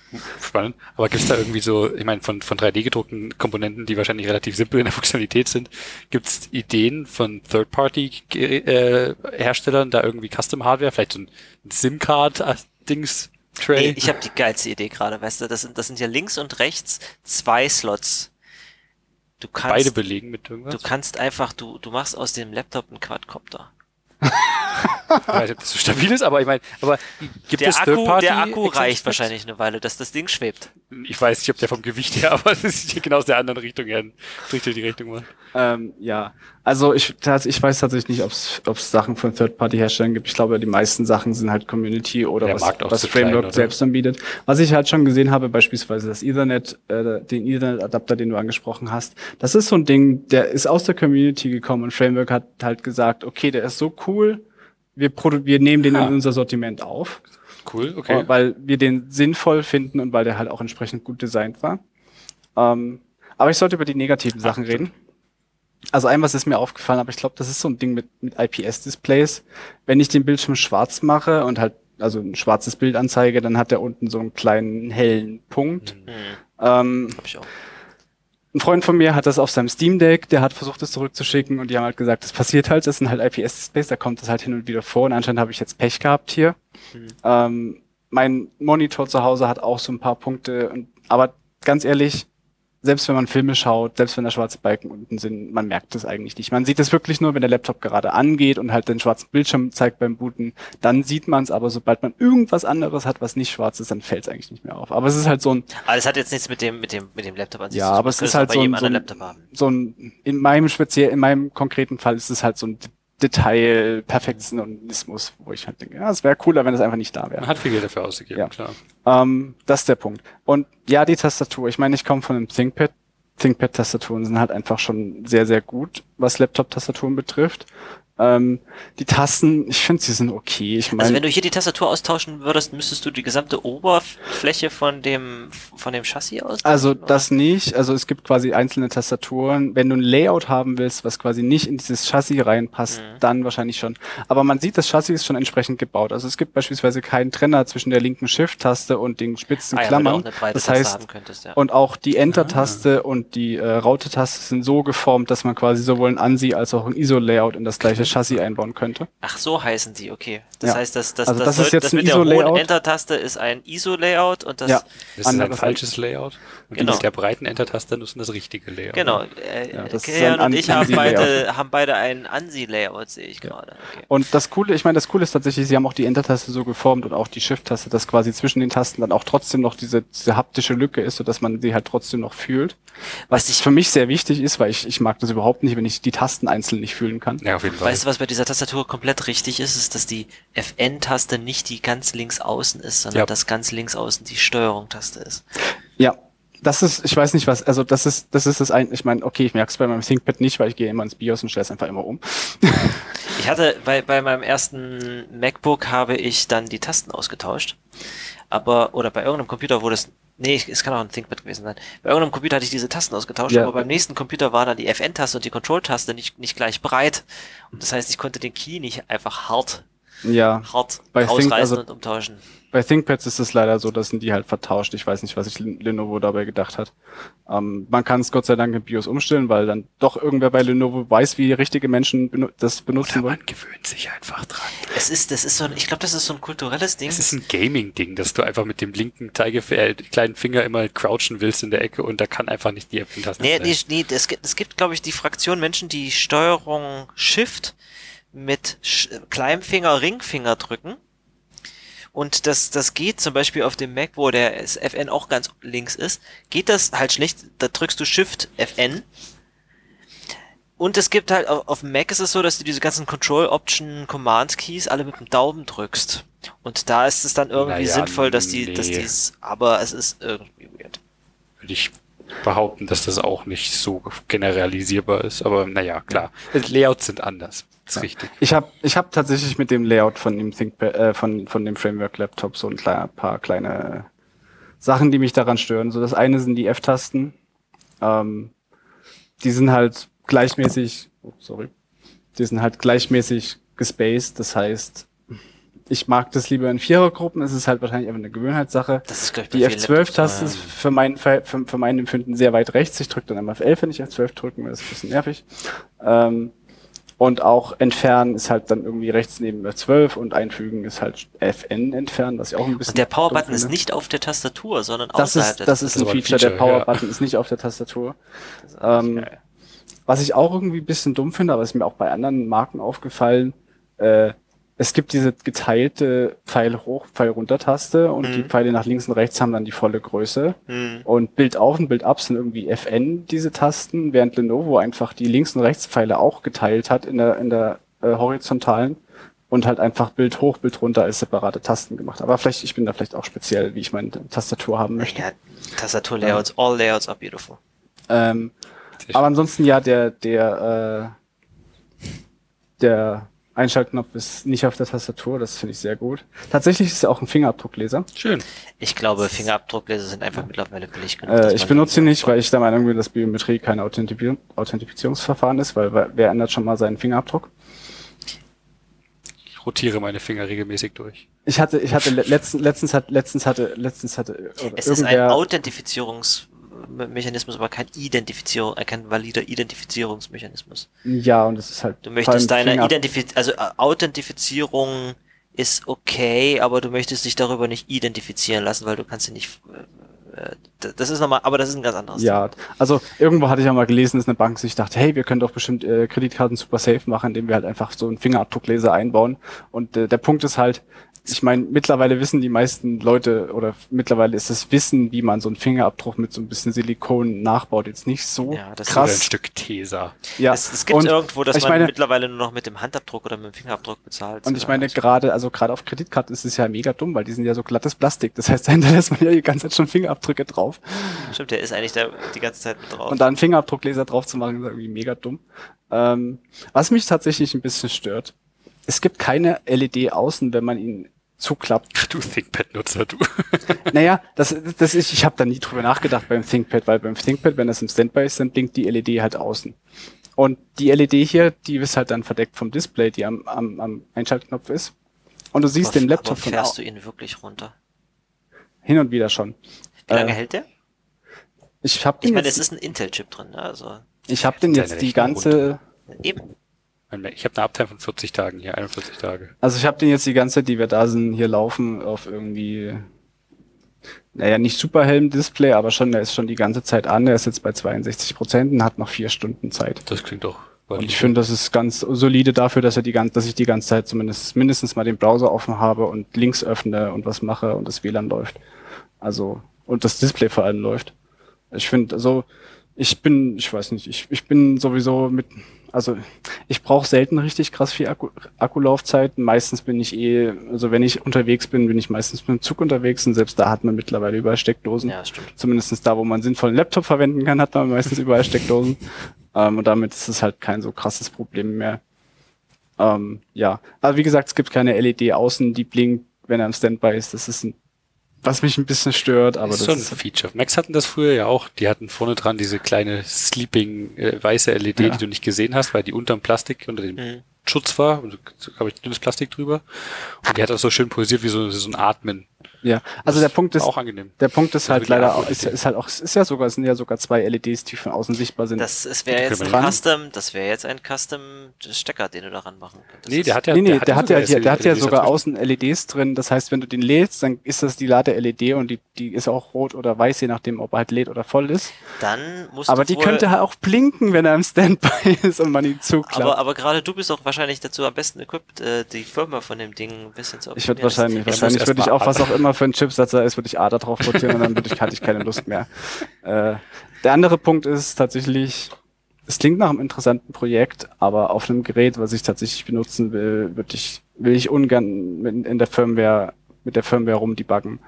spannend. Aber gibt's da irgendwie so, ich meine, von, von 3D gedruckten Komponenten, die wahrscheinlich relativ simpel in der Funktionalität sind, gibt's Ideen von Third-Party-Herstellern, da irgendwie Custom-Hardware, vielleicht so ein SIM-Card-Dings Tray? Nee, ich habe die geilste Idee gerade, weißt du, das sind, das sind ja links und rechts zwei Slots. Du kannst, Beide belegen mit du irgendwas. kannst einfach, du, du machst aus dem Laptop einen Quadcopter. Ich weiß nicht, ob das so stabil ist, aber ich meine, aber gibt Der es Akku, Third-Party? der Akku reicht wahrscheinlich eine Weile, dass das Ding schwebt. Ich weiß nicht, ob der vom Gewicht her, aber es ist hier genau aus der anderen Richtung her. Richtung die Richtung war. Ähm, ja, also ich, ich weiß tatsächlich nicht, ob es Sachen von Third-Party-Herstellern gibt. Ich glaube, die meisten Sachen sind halt Community oder Der was, Markt auch was klein, Framework oder? selbst anbietet. Was ich halt schon gesehen habe, beispielsweise das Ethernet, äh, den Ethernet-Adapter, den du angesprochen hast, das ist so ein Ding, der ist aus der Community gekommen und Framework hat halt gesagt, okay, der ist so cool, wir, wir nehmen den Ah. in unser Sortiment auf. Cool, okay. weil wir den sinnvoll finden und weil der halt auch entsprechend gut designt war. Ähm, aber ich sollte über die negativen Sachen reden. Also ein, was ist mir aufgefallen, aber ich glaube, das ist so ein Ding mit, mit IPS-Displays. Wenn ich den Bildschirm schwarz mache und halt also ein schwarzes Bild anzeige, dann hat der unten so einen kleinen hellen Punkt. Hm, Ähm, hab ich auch. Ein Freund von mir hat das auf seinem Steam Deck, der hat versucht, es zurückzuschicken und die haben halt gesagt, das passiert halt, das sind halt IPS-Displays, da kommt das halt hin und wieder vor und anscheinend habe ich jetzt Pech gehabt hier. Hm. Ähm, mein Monitor zu Hause hat auch so ein paar Punkte, aber ganz ehrlich, selbst wenn man Filme schaut, selbst wenn da schwarze Balken unten sind, man merkt es eigentlich nicht. Man sieht es wirklich nur, wenn der Laptop gerade angeht und halt den schwarzen Bildschirm zeigt beim Booten, dann sieht man es, aber sobald man irgendwas anderes hat, was nicht schwarz ist, dann fällt es eigentlich nicht mehr auf. Aber es ist halt so ein, Aber das hat jetzt nichts mit dem, mit dem, mit dem Laptop an sich Ja, zu tun. aber Das es ist halt so ein- so ein- Laptop haben. so ein, in meinem speziell, in meinem konkreten Fall ist es halt so ein Detail, Perfektionismus, wo ich halt denke, ja, es wäre cooler, wenn es einfach nicht da Man wäre. hat viel Geld dafür ausgegeben, Ja. klar. Ähm, das ist der Punkt. Und ja, die Tastatur. Ich meine, ich komme von einem ThinkPad. ThinkPad-Tastaturen sind halt einfach schon sehr, sehr gut, was Laptop-Tastaturen betrifft. Ähm, die Tasten, ich finde, sie sind okay. Ich Also meine, wenn du hier die Tastatur austauschen würdest, müsstest du die gesamte Oberfläche von dem, von dem Chassis austauschen? Also oder? das nicht. Also es gibt quasi einzelne Tastaturen. Wenn du ein Layout haben willst, was quasi nicht in dieses Chassis reinpasst, Mhm. dann wahrscheinlich schon. Aber man sieht, das Chassis ist schon entsprechend gebaut. Also es gibt beispielsweise keinen Trenner zwischen der linken Shift-Taste und den spitzen ah, ja, Klammern. das heißt, haben könntest, ja. und auch die Enter-Taste und die äh, Raute-Taste sind so geformt, dass man quasi sowohl ein ANSI als auch ein ISO-Layout in das gleiche Chassis einbauen könnte. Ach, so heißen die, okay. Das Ja. heißt, das, das, Also das, das ist jetzt das ein mit der hohen. Enter-Taste ist ein ISO-Layout und das, Ja. Das ist ein falsches Layout. Und Genau. die mit der breiten Enter-Taste nutzen das richtige Layout. genau. Äh, Ja, das ist Kian ein und ich haben ANSI-Layout. beide, haben beide ein ANSI-Layout, sehe ich gerade. Okay. Und das Coole, ich meine, das Coole ist tatsächlich, sie haben auch die Enter-Taste so geformt und auch die Shift-Taste, dass quasi zwischen den Tasten dann auch trotzdem noch diese, diese haptische Lücke ist, sodass man sie halt trotzdem noch fühlt. Was Was ich- für mich sehr wichtig ist, weil ich, ich mag das überhaupt nicht, wenn ich die Tasten einzeln nicht fühlen kann. Ja, auf jeden Fall. Weißt du, was bei dieser Tastatur komplett richtig ist, ist, dass die FN-Taste nicht die ganz links außen ist, sondern Ja. dass ganz links außen die Steuerung-Taste ist. Ja. Das ist, ich weiß nicht was, also das ist, das ist das ein, ich meine, okay, ich merke es bei meinem ThinkPad nicht, weil ich gehe immer ins BIOS und stelle es einfach immer um. Ich hatte bei, bei meinem ersten MacBook habe ich dann die Tasten ausgetauscht. Aber, oder bei irgendeinem Computer wurde es, nee, es kann auch ein ThinkPad gewesen sein. Bei irgendeinem Computer hatte ich diese Tasten ausgetauscht, Ja. aber beim nächsten Computer war dann die FN-Taste und die Control-Taste nicht, nicht gleich breit. Und das heißt, ich konnte den Key nicht einfach hart Ja, hart Bei Think- rausreißen also- und umtauschen. bei ThinkPads ist es leider so, dass sind die halt vertauscht. Ich weiß nicht, was sich Lenovo dabei gedacht hat. Ähm, man kann es Gott sei Dank im BIOS umstellen, weil dann doch irgendwer bei Lenovo weiß, wie richtige Menschen benu das benutzen Oder wollen. man gewöhnt sich einfach dran. Es ist, das ist so ein, ich glaube, das ist so ein kulturelles Ding. Es ist ein Gaming-Ding, dass du einfach mit dem linken Zeigefinger, äh, kleinen Finger immer crouchen willst in der Ecke und da kann einfach nicht die F-Taste Nee, sein. nee, nee, es gibt, es gibt, glaube ich, die Fraktion Menschen, die Steuerung Shift mit Sch kleinem Finger, Ringfinger drücken. Und das, das geht zum Beispiel auf dem Mac, wo der FN auch ganz links ist, geht das halt schlecht, da drückst du Shift FN. Und es gibt halt, auf, dem Mac ist es so, dass du diese ganzen Control Option Command Keys alle mit dem Daumen drückst. Und da ist es dann irgendwie Naja, sinnvoll, dass die, dass nee. dies, aber es ist irgendwie weird. Würde ich behaupten, dass das auch nicht so generalisierbar ist. Aber naja, klar. Layouts sind anders. Das ist richtig. Ich habe ich hab tatsächlich mit dem Layout von dem ThinkPad, äh, von, von dem Framework Laptop so ein kleiner, paar kleine Sachen, die mich daran stören. So das eine sind die F-Tasten. Ähm, die sind halt gleichmäßig, oh, sorry, die sind halt gleichmäßig gespaced. Das heißt, ich mag das lieber in Vierergruppen. Es ist halt wahrscheinlich einfach eine Gewöhnheitssache. Das ist, ich, Die vielen Laptops F12-Taste so, ist für mein, Ver- für, für mein Empfinden sehr weit rechts. Ich drücke dann immer F11, wenn ich F12 drücken will. Das ist ein bisschen nervig. Ähm, und auch entfernen ist halt dann irgendwie rechts neben F12 und einfügen ist halt FN entfernen, was ich auch ein bisschen. Und der Power-Button ist nicht auf der Tastatur, sondern Das außerhalb ist, der das ist ein Feature. Der Feature, ja. Power-Button ist nicht auf der Tastatur. Tastatur. Ähm. Was ich auch irgendwie ein bisschen dumm finde, aber ist mir auch bei anderen Marken aufgefallen, äh, es gibt diese geteilte Pfeil hoch, Pfeil runter Taste und Mhm. die Pfeile nach links und rechts haben dann die volle Größe. Hm. Und Bild auf und Bild ab sind irgendwie FN, diese Tasten, während Lenovo einfach die links und rechts Pfeile auch geteilt hat in der, in der äh, horizontalen und halt einfach Bild hoch, Bild runter als separate Tasten gemacht. Aber vielleicht, ich bin da vielleicht auch speziell, wie ich meine Tastatur haben möchte. Ja, Tastatur-Layouts, all Layouts are beautiful. Ähm, aber ansonsten ja, der, der, äh, der Einschaltknopf ist nicht auf der Tastatur, das finde ich sehr gut. Tatsächlich ist es auch ein Fingerabdruckleser. Schön. Ich glaube, Fingerabdruckleser sind einfach mittlerweile billig genug. Äh, ich benutze ihn nicht, weil ich der Meinung bin, dass Biometrie kein Authentifi- Authentifizierungsverfahren ist, weil wer ändert schon mal seinen Fingerabdruck? Ich rotiere meine Finger regelmäßig durch. Ich hatte, ich hatte le- letztens, letztens hat, letztens hatte, letztens hatte, Es ist ein irgendwer, Authentifizierungsmechanismus, aber kein Identifizierung, äh, kein valider Identifizierungsmechanismus. ja, und es ist halt, Du möchtest deine Finger- Identifiz also äh, Authentifizierung ist okay, aber du möchtest dich darüber nicht identifizieren lassen, weil du kannst sie nicht. Äh, das ist nochmal, aber das ist ein ganz anderes. Ja, also irgendwo hatte ich ja mal gelesen, dass eine Bank sich dachte, hey, wir können doch bestimmt äh, Kreditkarten super safe machen, indem wir halt einfach so einen Fingerabdruckleser einbauen. Und äh, der Punkt ist halt, ich meine, mittlerweile wissen die meisten Leute oder mittlerweile ist das Wissen, wie man so einen Fingerabdruck mit so ein bisschen Silikon nachbaut, jetzt nicht so Ja, das ist Oder ein krass. Stück Tesa. Ja, Es, es gibt und irgendwo, dass ich man meine- mittlerweile nur noch mit dem Handabdruck oder mit dem Fingerabdruck bezahlt. Und ich meine, gerade, also gerade auf Kreditkarten ist es ja mega dumm, weil die sind ja so glattes Plastik. Das heißt, da hinterlässt man ja die ganze Zeit schon Fingerabdrücke drauf. Stimmt, der ist eigentlich da die ganze Zeit mit drauf. Und da einen Fingerabdruckleser drauf zu machen, ist irgendwie mega dumm. Ähm, was mich tatsächlich ein bisschen stört, es gibt keine LED außen, wenn man ihn zuklappt. Du ThinkPad-Nutzer, du. Naja, das, das ist, ich habe da nie drüber nachgedacht beim ThinkPad, weil beim ThinkPad, wenn das im Standby ist, dann blinkt die LED halt außen. Und die LED hier, die ist halt dann verdeckt vom Display, die am, am, am Einschaltknopf ist. Und du siehst aber, den Laptop aber von fährst du ihn wirklich runter? hin und wieder schon. Wie lange Äh, hält der? Ich habe Ich meine, es ist ein Intel-Chip drin, ne? also ich hab den jetzt die ganze, eben. Ich habe eine Uptime von 40 Tagen hier, 41 Tage. Also ich habe den jetzt die ganze Zeit, die wir da sind, hier laufen auf irgendwie, naja, nicht super hellem Display, aber schon, der ist schon die ganze Zeit an. Der ist jetzt bei 62 Prozent und hat noch vier Stunden Zeit. Das klingt doch. Und ich finde, das ist ganz solide dafür, dass er die ganze, dass ich die ganze Zeit zumindest mindestens mal den Browser offen habe und Links öffne und was mache und das WLAN läuft. Also und das Display vor allem läuft. Ich finde, also ich bin, ich weiß nicht, ich, ich bin sowieso mit, also ich brauche selten richtig krass viel Akku, Akkulaufzeit. Meistens bin ich eh, also wenn ich unterwegs bin, bin ich meistens mit dem Zug unterwegs und selbst da hat man mittlerweile überall Steckdosen. Ja, stimmt. Zumindest da, wo man sinnvollen Laptop verwenden kann, hat man meistens überall Steckdosen. Ähm, und damit ist es halt kein so krasses Problem mehr. Ähm, ja, aber wie gesagt, es gibt keine LED außen, die blinkt, wenn er im Standby ist. Das ist ein, was mich ein bisschen stört, aber ist das schon ein ist Feature. Max hatten das früher ja auch. Die hatten vorne dran diese kleine sleeping äh, weiße LED, Ja. die du nicht gesehen hast, weil die unterm Plastik, unter dem Mhm. Luftschutz war, habe ich dünnes Plastik drüber. Und die hat das so schön posiert wie so, so ein Atmen. Ja, also der Punkt ist, auch angenehm. der Punkt ist halt leider auch, ist, ist halt auch, es ist ja sogar, es sind ja sogar zwei LEDs, die von außen sichtbar sind. Das es wäre jetzt ein dran. Custom, das wäre jetzt ein Custom Stecker, den du daran machen könntest. Nee, der hat ja, nee, nee, der, hat ja, sogar hier, der hat ja LEDs sogar außen LEDs drin. Das heißt, wenn du den lädst, dann ist das die Lade-LED und die, die ist auch rot oder weiß, je nachdem, ob er halt lädt oder voll ist. Dann musst Aber du die wohl, könnte halt auch blinken, wenn er im Standby ist und man ihn zuklappt. aber, aber gerade du bist auch wahrscheinlich dazu am besten equipped, äh, die Firma von dem Ding ein bisschen zu ich würde optimieren. wahrscheinlich, wahrscheinlich würde ich auch, was auch immer für ein Chipsatz da ist, würde ich A da drauf rotieren und dann würde ich, hatte ich keine Lust mehr. Äh, der andere Punkt ist tatsächlich, es klingt nach einem interessanten Projekt, aber auf einem Gerät, was ich tatsächlich benutzen will, würde ich, will ich ungern mit, in der Firmware, mit der Firmware rumdebuggen.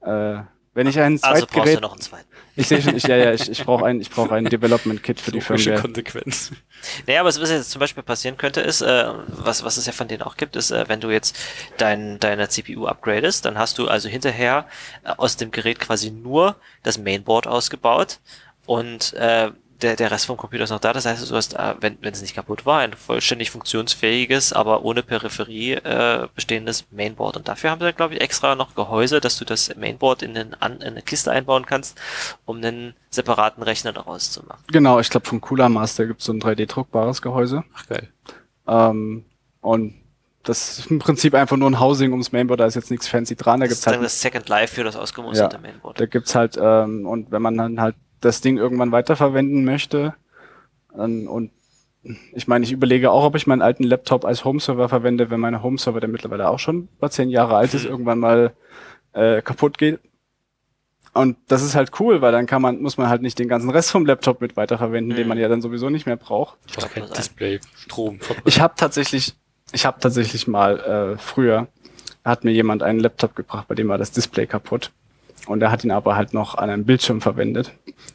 Äh, wenn ich ein Also brauchst du Zweitgerät, noch einen zweiten. ich sehe schon, ich, ja, ja, ich, ich brauche ein, ich brauche ein Development Kit für die Firmware. Konsequenz. Naja, aber was jetzt zum Beispiel passieren könnte, ist, äh, was, was es ja von denen auch gibt, ist, äh, wenn du jetzt dein, deine CPU upgradest, dann hast du also hinterher äh, aus dem Gerät quasi nur das Mainboard ausgebaut und äh, der, der Rest vom Computer ist noch da. Das heißt, du hast, äh, wenn, wenn es nicht kaputt war, ein vollständig funktionsfähiges, aber ohne Peripherie äh, bestehendes Mainboard. Und dafür haben sie, glaube ich, extra noch Gehäuse, dass du das Mainboard in, den, an, in eine Kiste einbauen kannst, um einen separaten Rechner daraus zu machen. Genau, ich glaube vom Cooler Master gibt es so ein 3D-druckbares Gehäuse. Ach geil. Ähm, und das ist im Prinzip einfach nur ein Housing ums Mainboard, da ist jetzt nichts fancy dran. Da Das gibt's ist dann halt, das Second Life für das ausgemusterte Mainboard. da gibt's halt, ähm, und wenn man dann halt das Ding irgendwann weiterverwenden möchte, ähm, und ich meine, ich überlege auch, ob ich meinen alten Laptop als Homeserver verwende, wenn mein Homeserver, der mittlerweile auch schon über zehn Jahre alt ist, Mhm. irgendwann mal äh, kaputt geht. Und das ist halt cool, weil dann kann man, muss man halt nicht den ganzen Rest vom Laptop mit weiterverwenden, den Mhm. man ja dann sowieso nicht mehr braucht. Ich kein ein. Display, Strom. Ich habe tatsächlich, ich habe tatsächlich mal äh, früher hat mir jemand einen Laptop gebracht, bei dem war das Display kaputt. Und er hat ihn aber halt noch an einem Bildschirm verwendet.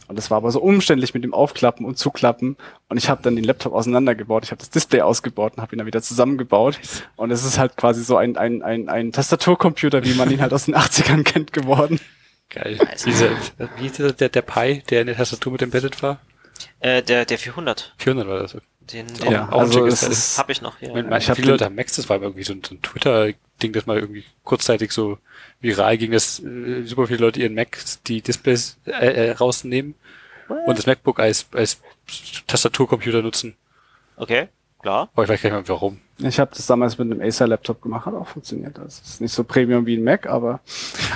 Und das war aber so umständlich mit dem Aufklappen und Zuklappen. Und ich habe dann den Laptop auseinandergebaut. Ich habe das Display ausgebaut und habe ihn dann wieder zusammengebaut. Und es ist halt quasi so ein, ein, ein, ein Tastaturcomputer, wie man ihn halt aus den 80ern kennt, geworden. Geil. Diese, wie hieß der, der, der Pi, der in der Tastatur mit embedded war? Äh, der, der 400. 400 war das. Den, den Ja, also schickes es Teil. ist, hab ich noch hier. Ich meine, ich hab viele den- Leute haben Max, das war irgendwie so ein, so ein Twitter-Ding, das mal irgendwie kurzzeitig so viral ging, dass äh, super viele Leute ihren Mac die Displays äh, äh, rausnehmen und das MacBook als, als Tastaturcomputer nutzen. Okay, klar. Aber ich weiß gar nicht mehr warum. ich habe das damals mit einem Acer-Laptop gemacht, hat auch funktioniert. Das ist nicht so Premium wie ein Mac, aber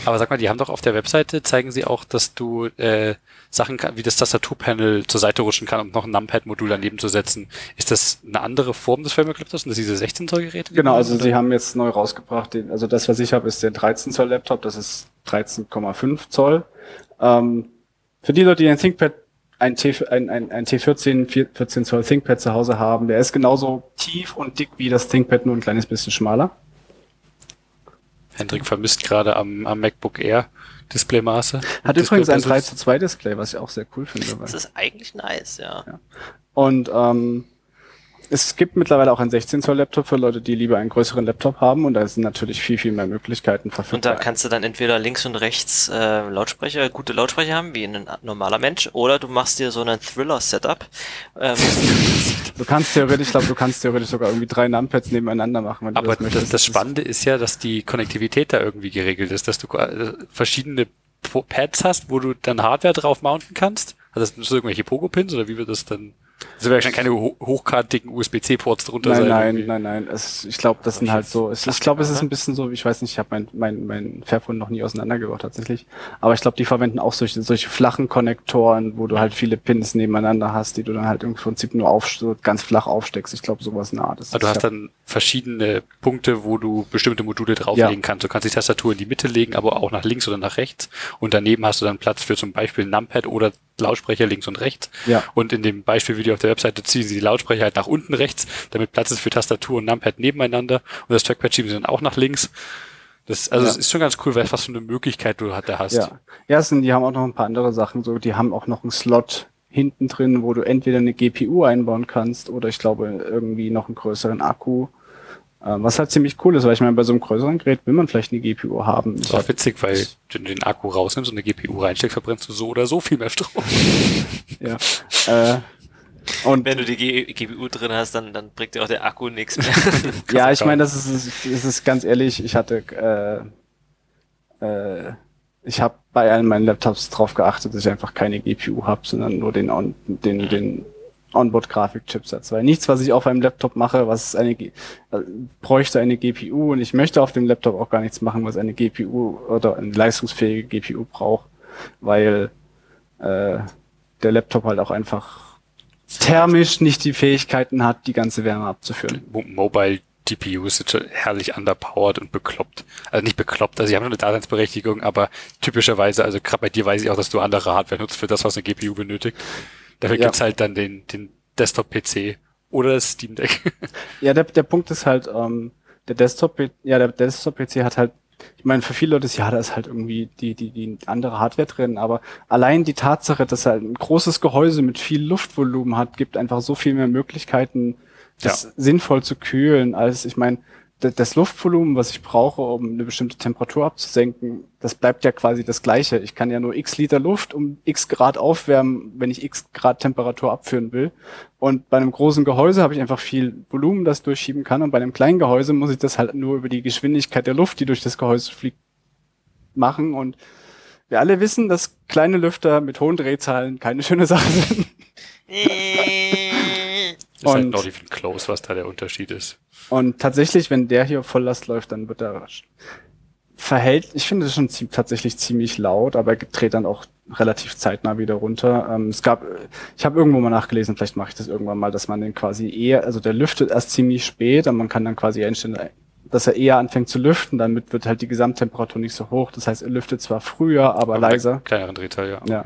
Aber sag mal, die haben doch auf der Webseite, zeigen sie auch, dass du äh, Sachen kann, wie das Tastaturpanel zur Seite rutschen kann, um noch ein Numpad-Modul daneben zu setzen. Ist das eine andere Form des Framework Laptops? Sind das diese 16 Zoll Geräte? die Genau, also hat, sie oder? haben jetzt neu rausgebracht, den, also das, was ich habe, ist der 13 Zoll Laptop, das ist 13,5 Zoll. Ähm, für die Leute, die ein ThinkPad, ein, T, ein, ein, ein T14, 4 14 Zoll ThinkPad zu Hause haben, der ist genauso tief und dick wie das ThinkPad, nur ein kleines bisschen schmaler. Hendrik vermisst gerade am, am MacBook Air Displaymaße. Hat Display übrigens ein Bezels. 3 zu 2 Display, was ich auch sehr cool finde. Das ist eigentlich nice, ja. Und ähm, es gibt mittlerweile auch ein 16 Zoll Laptop für Leute, die lieber einen größeren Laptop haben und da sind natürlich viel, viel mehr Möglichkeiten Und da verfügbar. kannst du dann entweder links und rechts äh, Lautsprecher, gute Lautsprecher haben, wie ein normaler Mensch, oder du machst dir so einen Thriller-Setup. Ähm, Du kannst theoretisch, ich glaube, du kannst theoretisch sogar irgendwie drei Numpads nebeneinander machen, wenn du Aber das das, möchtest. das ist- Spannende ist ja, dass die Konnektivität da irgendwie geregelt ist, dass du äh, verschiedene Pads hast, wo du dann Hardware drauf mounten kannst. Also das sind irgendwelche Pogo-Pins oder wie wird das dann? Werden wahrscheinlich keine ho hochkantigen USB-C-Ports drunter Nein, sein. nein, irgendwie. nein, nein. Es, ich glaube, das sind halt so. Es, ich glaube, es ist ein bisschen so, ich weiß nicht, ich habe mein, mein, mein Fairphone noch nie auseinandergebaut tatsächlich. Aber ich glaube, die verwenden auch solche, solche flachen Konnektoren, wo du halt viele Pins nebeneinander hast, die du dann halt im Prinzip nur auf, so ganz flach aufsteckst. Ich glaube, sowas in der Art ist. Aber du hast dann verschiedene Punkte, wo du bestimmte Module drauflegen Ja. kannst. Du kannst die Tastatur in die Mitte legen, aber auch nach links oder nach rechts. Und daneben hast du dann Platz für zum Beispiel ein Numpad oder Lautsprecher links und rechts. Ja. Und in dem Beispielvideo auf der Webseite ziehen sie die Lautsprecher halt nach unten rechts, damit Platz ist für Tastatur und Numpad nebeneinander. Und das Trackpad schieben sie dann auch nach links. Das, also Ja. es ist schon ganz cool, was für eine Möglichkeit du da hast. Ja. Ja, sind, die haben auch noch ein paar andere Sachen. So, die haben auch noch einen Slot hinten drin, wo du entweder eine GPU einbauen kannst oder ich glaube irgendwie noch einen größeren Akku. Ähm, Was halt ziemlich cool ist, weil ich meine, bei so einem größeren Gerät will man vielleicht eine GPU haben. Das ist auch witzig, weil wenn du den Akku rausnimmst und eine GPU reinsteckst, verbrennst du so oder so viel mehr Strom. ja, äh, Und Wenn du die G GPU drin hast, dann, dann bringt dir auch der Akku nichts mehr. ja, ich meine, das ist, das ist ganz ehrlich, ich hatte, äh, äh, ich habe bei allen meinen Laptops drauf geachtet, dass ich einfach keine GPU habe, sondern nur den, den, den Onboard-Grafik-Chipsatz. Weil nichts, was ich auf einem Laptop mache, was eine, äh, bräuchte eine GPU und ich möchte auf dem Laptop auch gar nichts machen, was eine GPU oder eine leistungsfähige GPU braucht, weil äh, der Laptop halt auch einfach thermisch nicht die Fähigkeiten hat, die ganze Wärme abzuführen. Mo Mobile GPUs sind schon herrlich underpowered und bekloppt. Also nicht bekloppt, also sie haben eine Daseinsberechtigung, aber typischerweise, also gerade bei dir weiß ich auch, dass du andere Hardware nutzt für das, was eine GPU benötigt. Dafür Ja. gibt's halt dann den, den Desktop-PC oder das Steam Deck. Ja, der, der Punkt ist halt, ähm, der Desktop, ja, der Desktop-PC hat halt, ich meine, für viele Leute ist ja, da ist halt irgendwie die, die, die andere Hardware drin, aber allein die Tatsache, dass er ein großes Gehäuse mit viel Luftvolumen hat, gibt einfach so viel mehr Möglichkeiten, das sinnvoll zu kühlen, als ich meine, das Luftvolumen, was ich brauche, um eine bestimmte Temperatur abzusenken, das bleibt ja quasi das gleiche. Ich kann ja nur x Liter Luft um x Grad aufwärmen, wenn ich x Grad Temperatur abführen will. Und bei einem großen Gehäuse habe ich einfach viel Volumen, das durchschieben kann. Und bei einem kleinen Gehäuse muss ich das halt nur über die Geschwindigkeit der Luft, die durch das Gehäuse fliegt, machen. Und wir alle wissen, dass kleine Lüfter mit hohen Drehzahlen keine schöne Sache sind. ist halt Und- not even close, was da der Unterschied ist. Und tatsächlich, wenn der hier Volllast läuft, dann wird er verhält, ich finde das schon tatsächlich ziemlich laut, aber er dreht dann auch relativ zeitnah wieder runter. Ähm, es gab, ich habe irgendwo mal nachgelesen, vielleicht mache ich das irgendwann mal, dass man den quasi eher, also der lüftet erst ziemlich spät und man kann dann quasi einstellen, dass er eher anfängt zu lüften, damit wird halt die Gesamttemperatur nicht so hoch. Das heißt, er lüftet zwar früher, aber, bei leiser. Kleineren Drehzahl, ja. Ja.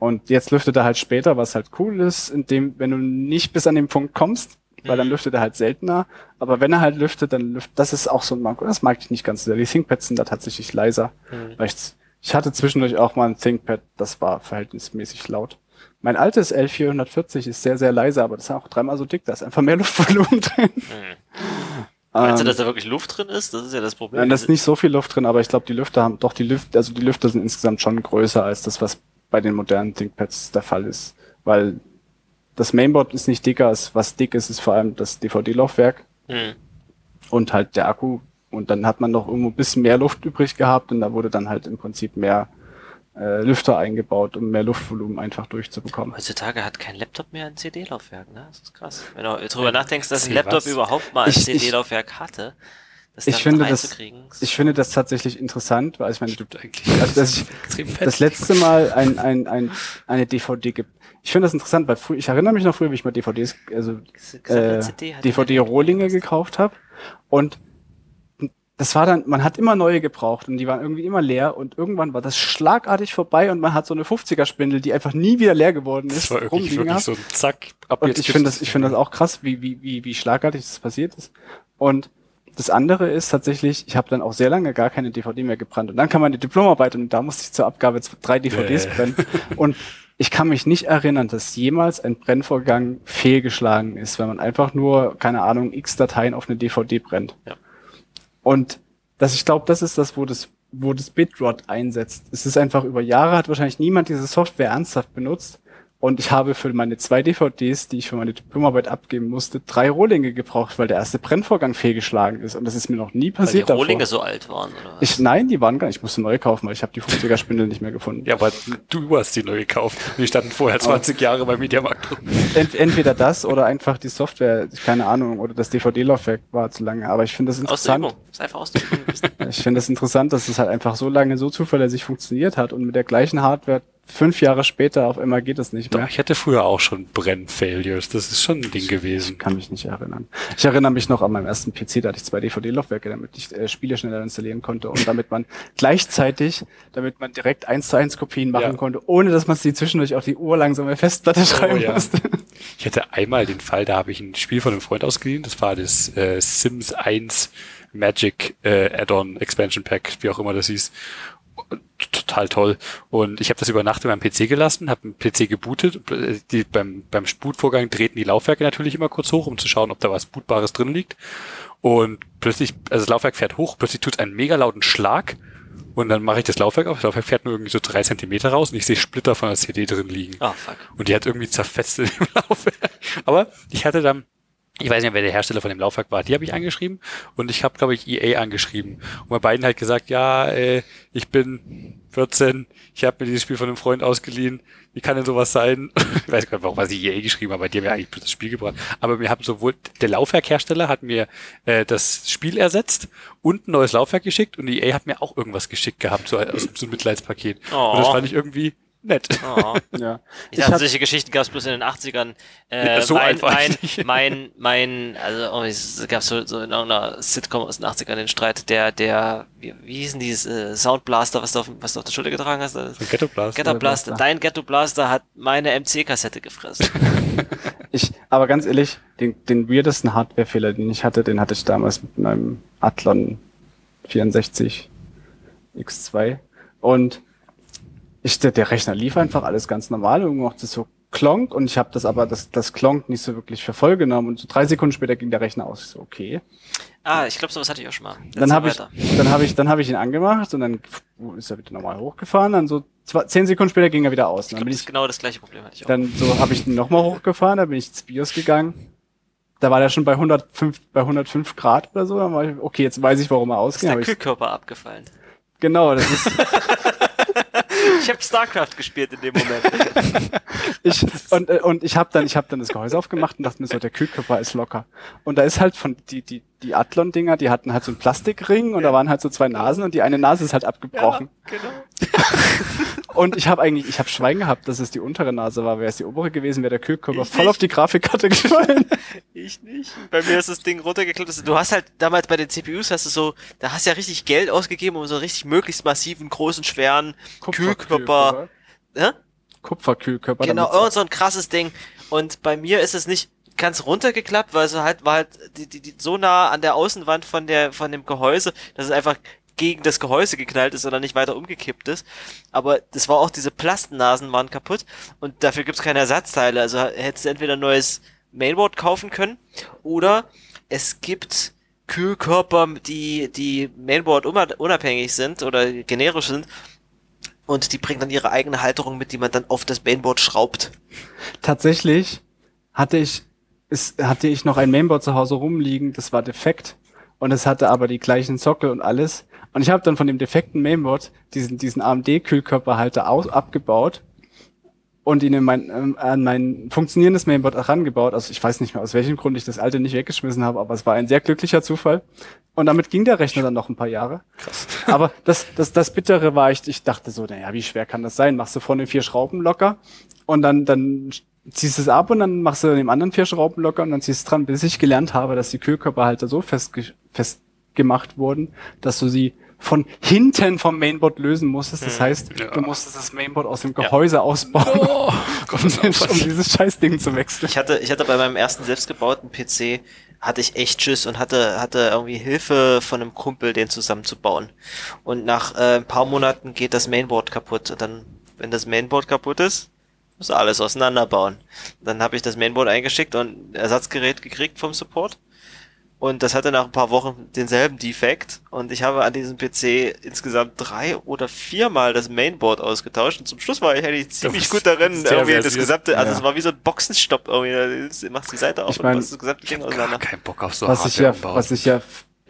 Und jetzt lüftet er halt später, was halt cool ist, indem, wenn du nicht bis an den Punkt kommst, weil dann lüftet er halt seltener. Aber wenn er halt lüftet, dann lüftet, das ist auch so ein Manko. Das mag ich nicht ganz so sehr. Die ThinkPads sind da tatsächlich leiser. Hm. Weil ich, ich hatte zwischendurch auch mal ein ThinkPad, das war verhältnismäßig laut. Mein altes L440 ist sehr, sehr leise, aber das ist auch dreimal so dick, da ist einfach mehr Luftvolumen drin. Meinst du, Ähm, dass da wirklich Luft drin ist? Das ist ja das Problem. Nein, da ist nicht so viel Luft drin, aber ich glaube, die Lüfter haben, doch, die Lüfter, also die Lüfter sind insgesamt schon größer als das, was bei den modernen ThinkPads der Fall ist. Weil das Mainboard ist nicht dicker, was dick ist, ist vor allem das DVD-Laufwerk Hm. und halt der Akku. Und dann hat man noch irgendwo ein bisschen mehr Luft übrig gehabt und da wurde dann halt im Prinzip mehr äh, Lüfter eingebaut, um mehr Luftvolumen einfach durchzubekommen. Heutzutage hat kein Laptop mehr ein CD-Laufwerk, ne? Das ist krass. Wenn du drüber nachdenkst, dass ein Laptop was? überhaupt mal ein CD-Laufwerk hatte, Ich finde das, ich finde das tatsächlich interessant, weil ich meine, Stimmt eigentlich. Also, dass ich das letzte Mal ein, ein, ein, eine DVD gibt. Ich finde das interessant, weil früh, ich erinnere mich noch früher, wie ich mal DVDs, also äh, DVD-Rohlinge gekauft habe. Und das war dann, man hat immer neue gebraucht und die waren irgendwie immer leer und irgendwann war das schlagartig vorbei und man hat so eine 50er-Spindel, die einfach nie wieder leer geworden ist, das war rumliegen wirklich so ein Zack. Ab Und jetzt ich finde das, ich finde das auch krass, wie, wie, wie, wie schlagartig das passiert ist. Und das andere ist tatsächlich, ich habe dann auch sehr lange gar keine DVD mehr gebrannt. Und dann kam meine Diplomarbeit und da musste ich zur Abgabe drei DVDs Bäh. brennen. Und ich kann mich nicht erinnern, dass jemals ein Brennvorgang fehlgeschlagen ist, wenn man einfach nur, keine Ahnung, x Dateien auf eine DVD brennt. Ja. Und das, ich glaube, das ist das, wo das, wo das Bitrot einsetzt. Es ist einfach über Jahre hat wahrscheinlich niemand diese Software ernsthaft benutzt. Und ich habe für meine zwei DVDs, die ich für meine Diplomarbeit abgeben musste, drei Rohlinge gebraucht, weil der erste Brennvorgang fehlgeschlagen ist. Und das ist mir noch nie Weil die passiert davor. Rohlinge so alt waren, oder was? Ich, nein, die waren gar nicht. Ich musste neue kaufen, weil ich habe die 50er Spindel nicht mehr gefunden. Ja, aber du hast die neu gekauft. Die standen vorher 20 Jahre beim Mediamarkt rum. Ent, entweder das oder einfach die Software, keine Ahnung, oder das DVD-Laufwerk war zu lange. Aber ich finde das aus der interessant. Übung. Ist einfach aus der Übung. Ich finde es interessant, dass es halt einfach so lange so zuverlässig funktioniert hat und mit der gleichen Hardware fünf Jahre später auf einmal geht es nicht Doch, mehr. ich hatte früher auch schon Brennfailures. Das ist schon ein Ding gewesen. Kann mich nicht erinnern. Ich erinnere mich noch an meinem ersten PC, da hatte ich zwei DVD-Laufwerke, damit ich äh, Spiele schneller installieren konnte und damit man gleichzeitig, damit man direkt eins zu eins Kopien machen Ja. konnte, ohne dass man sie zwischendurch auf die ursame Festplatte schreiben ja. musste. Ich hatte einmal den Fall, da habe ich ein Spiel von einem Freund ausgeliehen. Das war das äh, Sims 1 Magic äh, Add-on Expansion Pack, wie auch immer das hieß. Total toll. Und ich habe das über Nacht in meinem PC gelassen, habe einen PC gebootet. Die, beim, beim Bootvorgang treten die Laufwerke natürlich immer kurz hoch, um zu schauen, ob da was Bootbares drin liegt. Und plötzlich, also das Laufwerk fährt hoch, plötzlich tut es einen mega lauten Schlag. Und dann mache ich das Laufwerk auf. Das Laufwerk fährt nur irgendwie so drei Zentimeter raus und ich sehe Splitter von der CD drin liegen. Oh, fuck. Und die hat irgendwie zerfetzt in dem Laufwerk. Aber ich hatte dann, ich weiß nicht, wer der Hersteller von dem Laufwerk war, die habe ich angeschrieben und ich habe, glaube ich, EA angeschrieben. Und bei beiden halt gesagt, ja, äh, ich bin 14, ich habe mir dieses Spiel von einem Freund ausgeliehen, wie kann denn sowas sein? ich weiß gar nicht, warum was ich EA geschrieben habe, die haben ja eigentlich das Spiel gebracht. Aber mir haben sowohl, der Laufwerkhersteller hat mir äh, das Spiel ersetzt und ein neues Laufwerk geschickt und EA hat mir auch irgendwas geschickt gehabt, so, aus so einem Mitleidspaket. Oh. Und das fand ich irgendwie nett. Oh. Ja. Ich dachte, hab- solche Geschichten gab es bloß in den 80ern. Äh, Ja, so mein, ich mein, mein, mein, also oh, es gab so, so in irgendeiner Sitcom aus den 80ern den Streit, der, der, wie, wie hieß denn dieses äh, Soundblaster, was du, auf, was du auf der Schulter getragen hast? Das- So ein Ghetto Blast. Ghetto Blaster. Blaster. Dein Ghetto Blaster hat meine MC-Kassette gefressen. Ich, aber ganz ehrlich, den, den weirdesten Hardwarefehler, den ich hatte, den hatte ich damals mit meinem Athlon 64 X2. Und ich, der, der Rechner lief einfach alles ganz normal und machte so Klonk und ich habe das aber, das, das Klonk nicht so wirklich für voll genommen und so drei Sekunden später ging der Rechner aus. Ich so, okay. ah, ich glaube, sowas hatte ich auch schon mal. Dann Erzähl habe ich, dann habe ich, dann habe ich ihn angemacht und dann ist er wieder normal hochgefahren. Dann so zwei, zehn Sekunden später ging er wieder aus. Ich Dann glaube, bin das ich ist genau das gleiche Problem hatte ich auch. dann so habe ich den nochmal hochgefahren, dann bin ich ins BIOS gegangen. Da war der schon bei 105, bei 105 Grad oder so. Dann war ich, okay, jetzt weiß ich, warum er ist ausging. der Aber ich, Kühlkörper abgefallen. genau, das ist Ich habe StarCraft gespielt in dem Moment. ich und äh, und ich habe dann ich habe dann das Gehäuse aufgemacht und dachte mir so, der Kühlkörper ist locker. Und da ist halt von die die die Athlon Dinger, die hatten halt so einen Plastikring und da waren halt so zwei Nasen und die eine Nase ist halt abgebrochen. genau. Und ich habe eigentlich ich habe Schwein gehabt, dass es die untere Nase war. Wäre es die obere gewesen, wäre der Kühlkörper voll auf die Grafikkarte gefallen. Ich nicht. Bei mir ist das Ding runtergeklappt. Du hast halt damals bei den CPUs hast du so, da hast du ja richtig Geld ausgegeben, um so einen richtig möglichst massiven, großen, schweren Kühlkörper. Hä? Kupferkühlkörper. Genau, irgend so ein krasses Ding. Und bei mir ist es nicht ganz runtergeklappt, weil es halt war halt die, die, die so nah an der Außenwand von der von dem Gehäuse, dass es einfach gegen das Gehäuse geknallt ist oder nicht weiter umgekippt ist. Aber das war auch diese Plastnasen waren kaputt und dafür gibt's keine Ersatzteile. Also hättest du entweder ein neues Mainboard kaufen können oder es gibt Kühlkörper, die die Mainboard unab- unabhängig sind oder generisch sind und die bringen dann ihre eigene Halterung mit, die man dann auf das Mainboard schraubt. Tatsächlich hatte ich, ist, hatte ich noch ein Mainboard zu Hause rumliegen, das war defekt. Und es hatte aber die gleichen Sockel und alles. Und ich habe dann von dem defekten Mainboard diesen, diesen AMD-Kühlkörperhalter aus, abgebaut und ihn in mein, ähm, an mein funktionierendes Mainboard herangebaut. Also ich weiß nicht mehr, aus welchem Grund ich das alte nicht weggeschmissen habe, aber es war ein sehr glücklicher Zufall. Und damit ging der Rechner dann noch ein paar Jahre. Krass. Aber das, das, das Bittere war, ich, ich dachte so, naja, wie schwer kann das sein? Machst du vorne vier Schrauben locker und dann, dann ziehst du es ab und dann machst du an dem anderen vier Schrauben locker und dann ziehst du es dran, bis ich gelernt habe, dass die Kühlkörperhalter so festge festgemacht wurden, dass du sie von hinten vom Mainboard lösen musstest. Das heißt, Ja. du musstest das Mainboard aus dem Gehäuse ausbauen, Oh, um, um dieses Scheißding zu wechseln. Ich hatte, ich hatte bei meinem ersten selbstgebauten PC hatte ich echt Schiss und hatte, hatte irgendwie Hilfe von einem Kumpel, den zusammenzubauen. Und nach äh, ein paar Monaten geht das Mainboard kaputt. Und dann, wenn das Mainboard kaputt ist, musst du alles auseinanderbauen. Dann habe ich das Mainboard eingeschickt und ein Ersatzgerät gekriegt vom Support. Und das hatte nach ein paar Wochen denselben Defekt. Und ich habe an diesem PC insgesamt drei oder viermal das Mainboard ausgetauscht. Und zum Schluss war ich eigentlich ziemlich gut darin, irgendwie das gesamte, also Ja. es war wie so ein Boxenstopp irgendwie. Du machst die Seite auf Ich mein, und machst das gesamte Ding auseinander. keinen Bock auf so Was ich ja, was ich ja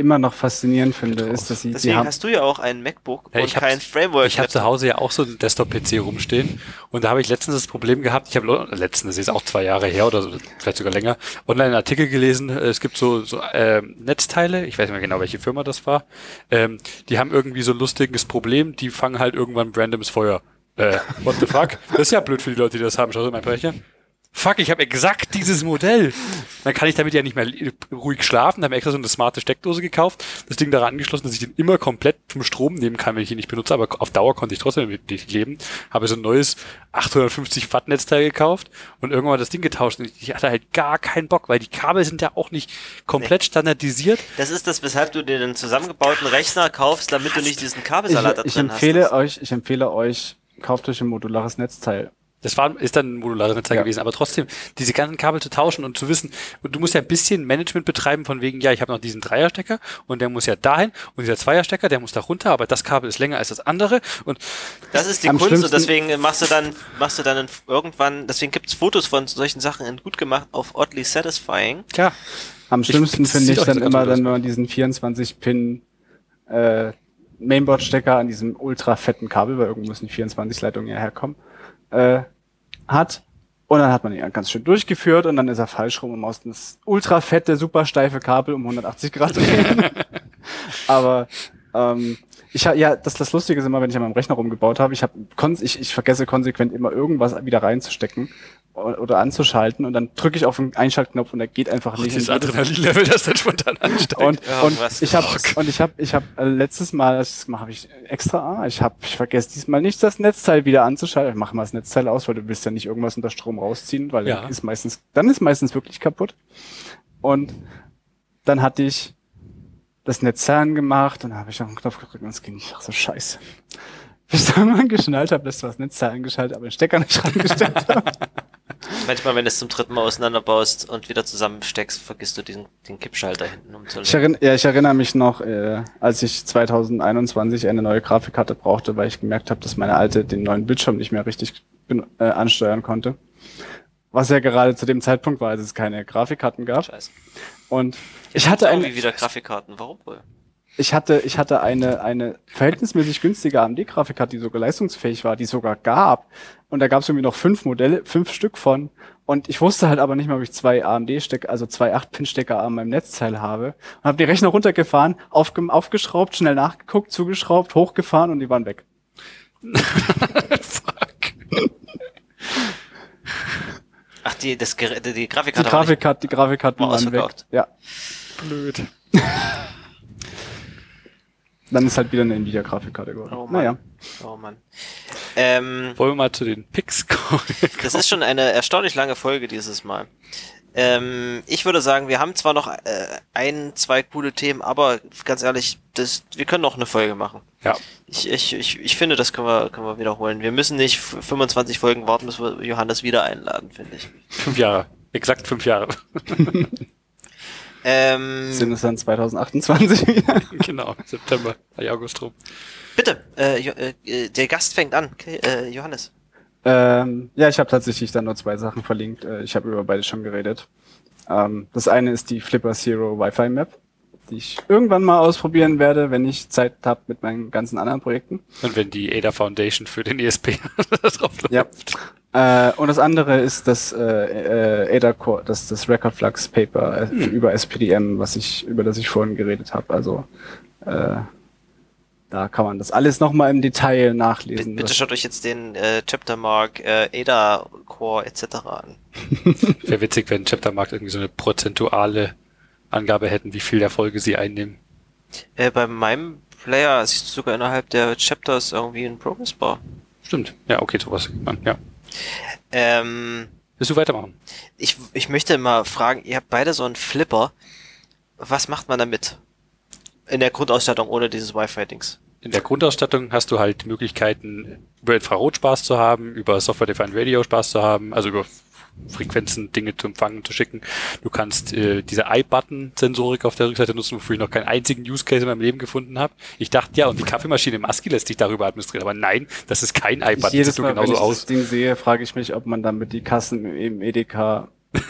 immer noch faszinierend finde, ist, dass sie, die Deswegen haben, hast du ja auch ein MacBook Ja, und ich hab- kein Framework. Ich habe zu Hause ja auch so einen Desktop-PC rumstehen und da habe ich letztens das Problem gehabt, ich habe letztens, das ist auch zwei Jahre her oder so, vielleicht sogar länger, online einen Artikel gelesen, äh, es gibt so, so ähm, Netzteile, ich weiß nicht mehr genau, welche Firma das war, ähm, die haben irgendwie so ein lustiges Problem, die fangen halt irgendwann randoms Feuer. Äh, what the fuck? Das ist ja blöd für die Leute, die das haben. Schau dir mein Brecher. Fuck, ich habe exakt dieses Modell. Dann kann ich damit ja nicht mehr ruhig schlafen. Da habe ich extra so eine smarte Steckdose gekauft, das Ding daran angeschlossen, dass ich den immer komplett vom Strom nehmen kann, wenn ich ihn nicht benutze. Aber auf Dauer konnte ich trotzdem damit nicht leben. Habe so ein neues 850 Watt Netzteil gekauft und irgendwann das Ding getauscht. Und ich hatte halt gar keinen Bock, weil die Kabel sind ja auch nicht komplett standardisiert. Das ist das, weshalb du dir einen zusammengebauten Rechner kaufst, damit du nicht diesen ich, Kabelsalat da ich drin empfehle hast. euch, ich empfehle euch, kauft euch ein modulares Netzteil. Das war, ist dann ein modulares Netzteil Ja. gewesen, aber trotzdem, diese ganzen Kabel zu tauschen und zu wissen, und du musst ja ein bisschen Management betreiben von wegen, ja, ich habe noch diesen Dreierstecker und der muss ja dahin und dieser Zweierstecker, der muss da runter, aber das Kabel ist länger als das andere und Das ist die Kunst und deswegen machst du dann, machst du dann irgendwann, deswegen gibt's Fotos von solchen Sachen in gut gemacht auf Oddly Satisfying. tja, Am schlimmsten finde ich dann immer, dann, wenn man diesen 24-Pin äh, Mainboard-Stecker an diesem ultra fetten Kabel, weil irgendwo müssen die 24 Leitungen ja herkommen, äh, hat. Und dann hat man ihn ganz schön durchgeführt und dann ist er falsch rum und muss das ultra fette, super steife Kabel um 180 Grad drehen. Aber ähm, ich ja, das, das Lustige ist immer, wenn ich an meinem Rechner rumgebaut habe, ich, hab, ich, ich vergesse konsequent immer irgendwas wieder reinzustecken oder anzuschalten und dann drücke ich auf den Einschaltknopf und der geht einfach nicht. dieses Adrenalin-Level, das dann spontan ansteigt. und, Ja, und ich habe Fuck. und ich habe ich habe äh, letztes Mal als ich das gemacht habe ich extra ah, ich habe ich vergesse diesmal nicht das Netzteil wieder anzuschalten. Ich mach mal das Netzteil aus, weil du willst ja nicht irgendwas unter Strom rausziehen, weil Ja. dann ist meistens dann ist meistens wirklich kaputt. Und dann hatte ich das Netzteil angemacht und dann habe ich auf den Knopf gedrückt und es ging nicht. Ach so scheiße. Bis ich dann mal geschnallt habe, dass du das Netzteil angeschaltet, aber den Stecker nicht reingestellt habe. Manchmal, wenn du es zum dritten Mal auseinanderbaust und wieder zusammensteckst, vergisst du diesen, den Kippschalter hinten Ich, umzulegen. erinn, ja, ich erinnere mich noch, äh, als ich 2021 eine neue Grafikkarte brauchte, weil ich gemerkt habe, dass meine alte den neuen Bildschirm nicht mehr richtig äh, ansteuern konnte. Was ja gerade zu dem Zeitpunkt war, als es keine Grafikkarten gab. Scheiße. Und Jetzt ich hatte eine, irgendwie wieder Grafikkarten. Warum wohl? ich hatte, ich hatte eine, eine verhältnismäßig günstige AMD-Grafikkarte, die sogar leistungsfähig war, die es sogar gab. Und da gab es irgendwie noch fünf Modelle, fünf Stück von. Und ich wusste halt aber nicht mehr, ob ich zwei AMD-Stecker, also zwei 8-Pin-Stecker an meinem Netzteil habe. Und habe die Rechner runtergefahren, aufge aufgeschraubt, schnell nachgeguckt, zugeschraubt, hochgefahren und die waren weg. Fuck. Ach, die, das, Gerät- die, die Die Grafikkarte war nicht- Grafikkarte, die Grafikkarten War waren weg. ausverkauft. Ja. Blöd. Dann ist halt wieder eine Nvidia-Grafikkarte geworden. Oh Mann. naja. Oh Mann. Ähm, Wollen wir mal zu den Picks kommen? das ist schon eine erstaunlich lange Folge dieses Mal. Ähm, ich würde sagen, wir haben zwar noch äh, ein, zwei coole Themen, aber ganz ehrlich, das, wir können noch eine Folge machen. Ja. Ich, ich, ich, ich finde, das können wir, können wir wiederholen. Wir müssen nicht f- 25 Folgen warten, bis wir Johannes wieder einladen, finde ich. Fünf Jahre. Exakt fünf Jahre. Ähm, Sind es dann 2028 wieder? genau. September, bei August rum. bitte, äh, Jo- äh, äh, der Gast fängt an. Okay, äh, Johannes. Ähm, ja, ich habe tatsächlich dann nur zwei Sachen verlinkt. Äh, ich habe über beide schon geredet. Ähm, das eine ist die Flipper Zero Wi-Fi Map, die ich irgendwann mal ausprobieren werde, wenn ich Zeit habe mit meinen ganzen anderen Projekten. Und wenn die ADA Foundation für den ESP drauf läuft. Ja. Äh, und das andere ist das äh, äh, Ada Core, das das Record Flux Paper äh, über SPDM, was ich über das ich vorhin geredet habe. Also äh, da kann man das alles nochmal im Detail B nachlesen. bitte was- schaut euch jetzt den äh, Chaptermark, äh, Ada Core etc. an. Wäre witzig, wenn Chaptermarkt irgendwie so eine prozentuale Angabe hätten, wie viel der Folge sie einnehmen. Äh, bei meinem Player siehst du sogar innerhalb der Chapters irgendwie ein Progress Bar. Stimmt. Ja, okay, sowas. sieht man, Ja. Ähm, Willst du weitermachen? ich, ich möchte mal fragen, ihr habt beide so einen Flipper. Was macht man damit? In der Grundausstattung ohne dieses Wi-Fi-Dings. In der Grundausstattung hast du halt Möglichkeiten, über Infrarot Spaß zu haben, über Software-Defined Radio Spaß zu haben, also über Frequenzen Dinge zu empfangen, zu schicken. Du kannst äh, diese i-Button-Sensorik auf der Rückseite nutzen, wofür ich noch keinen einzigen Use Case in meinem Leben gefunden habe. Ich dachte ja, und die Kaffeemaschine im ASCII lässt sich darüber administrieren, aber nein, das ist kein i-Button, das Jedes Mal, nur wenn genauso ich das aus. Ding sehe, frage ich mich, ob man damit die Kassen im EDK.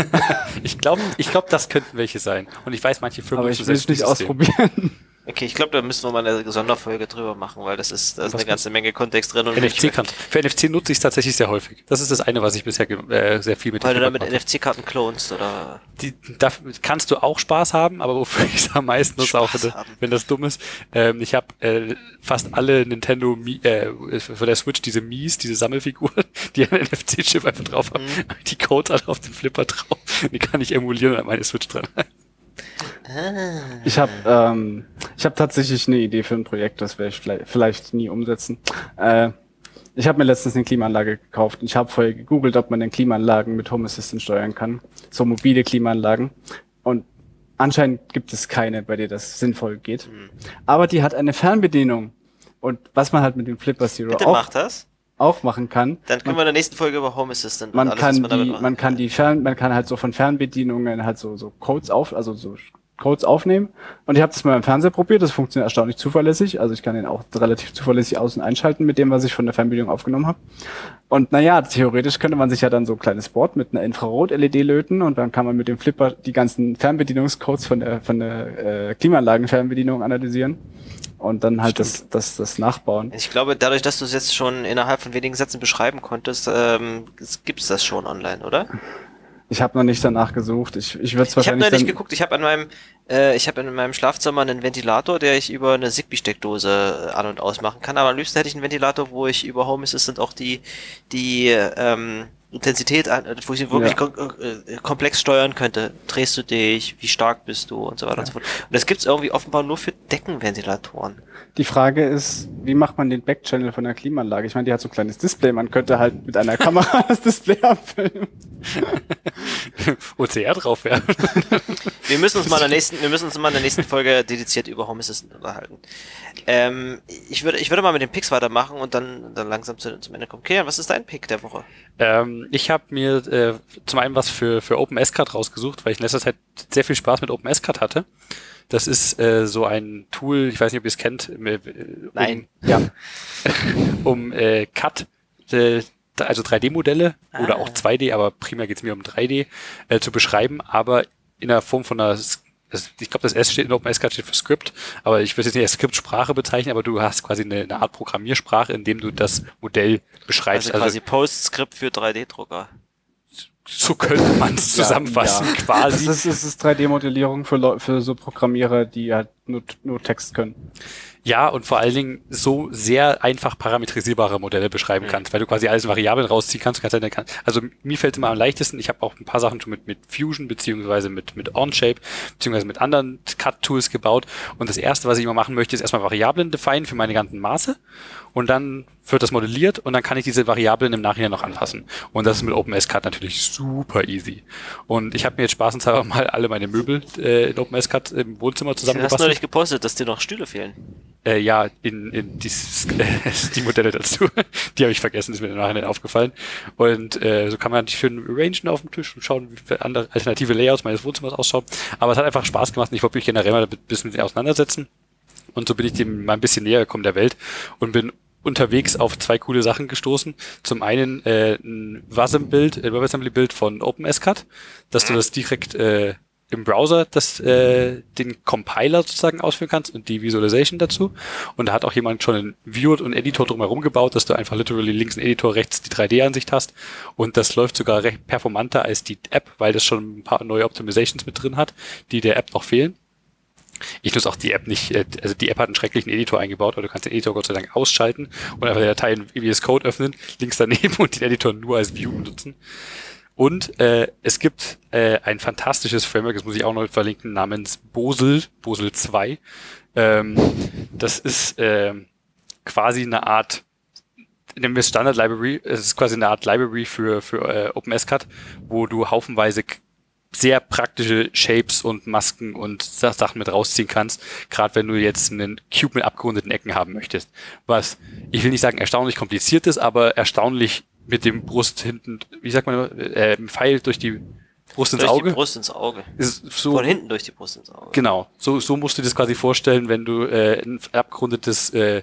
Ich glaube, ich glaub, das könnten welche sein. Und ich weiß, manche Firmen Aber ich will es selbst nicht System. ausprobieren. Okay, ich glaube, da müssen wir mal eine Sonderfolge drüber machen, weil das ist, da ist Was eine ganze Menge Kontext drin. Und NFC kann. Für NFC nutze ich es tatsächlich sehr häufig. Das ist das eine, was ich bisher äh, sehr viel mit weil du damit. NFC-Karten klonst oder die, da kannst du auch Spaß haben, aber wofür ich es am meisten nutze, auch wenn, wenn das dumm ist. Ähm, ich habe äh, fast alle Nintendo Mi äh, für der Switch diese Mies, diese Sammelfiguren, die einen NFC-Chip einfach drauf haben, Mhm. die Codes alle auf den Flipper drauf. Die kann ich emulieren und an meine Switch dran. Ich habe ähm, ich hab tatsächlich eine Idee für ein Projekt, das werde ich vielleicht, vielleicht nie umsetzen. Äh, ich habe mir letztens eine Klimaanlage gekauft und ich habe vorher gegoogelt, ob man den Klimaanlagen mit Home Assistant steuern kann. So mobile Klimaanlagen. Und anscheinend gibt es keine, bei der das sinnvoll geht. Aber die hat eine Fernbedienung. Und was man halt mit dem Flipper Zero Bitte auch auch machen kann. Dann können wir in der nächsten Folge über Home Assistant Man alles, kann man die, machen man kann die Fern, man kann halt so von Fernbedienungen halt so, so Codes auf, also so Codes aufnehmen. Und ich habe das mal im Fernseher probiert, das funktioniert erstaunlich zuverlässig. Also ich kann den auch relativ zuverlässig aus- und einschalten mit dem, was ich von der Fernbedienung aufgenommen habe. Und naja, theoretisch könnte man sich ja dann so ein kleines Board mit einer Infrarot-LED löten und dann kann man mit dem Flipper die ganzen Fernbedienungscodes von der, von der äh, Klimaanlagen-Fernbedienung analysieren und dann halt das, das, das nachbauen. Ich glaube, dadurch, dass du es jetzt schon innerhalb von wenigen Sätzen beschreiben konntest, ähm, gibt's das schon online, oder? Ich habe noch nicht danach gesucht. Ich, ich würde es Ich habe wahrscheinlich neulich dann, geguckt, ich habe an meinem, äh, ich habe in meinem Schlafzimmer einen Ventilator, der ich über eine Zigbee-Steckdose äh, an- und ausmachen kann. Aber am liebsten hätte ich einen Ventilator, wo ich über Home Assistant auch die, die ähm, Intensität, an, äh, wo ich ihn wirklich Ja. kom äh, komplex steuern könnte. Drehst du dich, wie stark bist du und so weiter und so fort. Und das gibt's irgendwie offenbar nur für Deckenventilatoren. Die Frage ist, wie macht man den Backchannel von der Klimaanlage? Ich meine, die hat so ein kleines Display. Man könnte halt mit einer Kamera das Display abfilmen. OCR drauf werfen. Wir müssen uns mal in der nächsten, wir müssen uns mal in der nächsten Folge dediziert über Home Assistant unterhalten. Ähm, ich würde, ich würde mal mit den Picks weitermachen und dann, dann langsam zu, zum Ende kommen. Kilian, was ist dein Pick der Woche? Ähm, ich habe mir äh, zum einen was für, für OpenSCAD rausgesucht, weil ich in letzter Zeit sehr viel Spaß mit OpenSCAD hatte. Das ist äh, so ein Tool, ich weiß nicht, ob ihr es kennt. äh, Um, Nein. Ja. um äh, CAD, äh, also 3D-Modelle oder Ah. auch 2D, aber primär geht es mir um 3D, äh, zu beschreiben, aber in der Form von einer das, ich glaube, das S steht in OpenSCAD steht für Script, aber ich würde es jetzt nicht als Skriptsprache bezeichnen, aber du hast quasi eine, eine Art Programmiersprache, in dem du das Modell beschreibst. Also quasi Postscript für 3D-Drucker. so könnte man es zusammenfassen, Ja. quasi. Das ist, ist 3D-Modellierung für, für so Programmierer, die halt nur, nur Text können. Ja, und vor allen Dingen so sehr einfach parametrisierbare Modelle beschreiben Mhm. kannst, weil du quasi alles in Variablen rausziehen kannst. Kannst kannst- also mir fällt es immer am leichtesten, ich habe auch ein paar Sachen schon mit, mit Fusion beziehungsweise mit, mit OnShape beziehungsweise mit anderen CAD-Tools gebaut. Und das erste, was ich immer machen möchte, ist erstmal Variablen definen für meine ganzen Maße. Und dann wird das modelliert und dann kann ich diese Variablen im Nachhinein noch anpassen. Und das ist mit OpenSCAD natürlich super easy. Und ich habe mir jetzt spaßenshalber mal alle meine Möbel äh, in OpenSCAD im Wohnzimmer Du hast neulich gepostet, dass dir noch Stühle fehlen. Äh, ja, in, in dieses, die Modelle dazu. Die habe ich vergessen, ist mir nachher aufgefallen. Und äh, so kann man die schön arrangen auf dem Tisch und schauen, wie andere alternative Layouts meines Wohnzimmers ausschauen. Aber es hat einfach Spaß gemacht und ich wollte mich generell mal ein bisschen auseinandersetzen. Und so bin ich dem mal ein bisschen näher gekommen der Welt und bin unterwegs auf zwei coole Sachen gestoßen. Zum einen äh, ein WASM-Bild, ein WebAssembly-Bild von OpenSCAD, dass du das direkt äh, im Browser das, äh, den Compiler sozusagen ausführen kannst und die Visualization dazu. Und da hat auch jemand schon einen View und Editor drumherum gebaut, dass du einfach literally links einen Editor, rechts die 3D-Ansicht hast. Und das läuft sogar recht performanter als die App, weil das schon ein paar neue Optimizations mit drin hat, die der App noch fehlen. Ich nutze auch die App nicht, äh, also die App hat einen schrecklichen Editor eingebaut, aber du kannst den Editor Gott sei Dank ausschalten und einfach die Datei in VS Code öffnen, links daneben und den Editor nur als View benutzen. Und äh, es gibt äh, ein fantastisches Framework, das muss ich auch noch verlinken, namens Bosel, Bosel 2. Ähm, das ist ähm, quasi eine Art, nehmen wir es Standard Library, es ist quasi eine Art Library für, für äh, OpenSCAD, wo du haufenweise sehr praktische Shapes und Masken und Sa- Sachen mit rausziehen kannst, gerade wenn du jetzt einen Cube mit abgerundeten Ecken haben möchtest. Was, ich will nicht sagen erstaunlich kompliziert ist, aber erstaunlich mit dem Brust hinten, wie sagt man, äh, Pfeil durch die Brust ins durch Auge. die Brust ins Auge. so, Von hinten durch die Brust ins Auge. Genau, so, so musst du dir das quasi vorstellen, wenn du äh, ein abgerundetes, äh,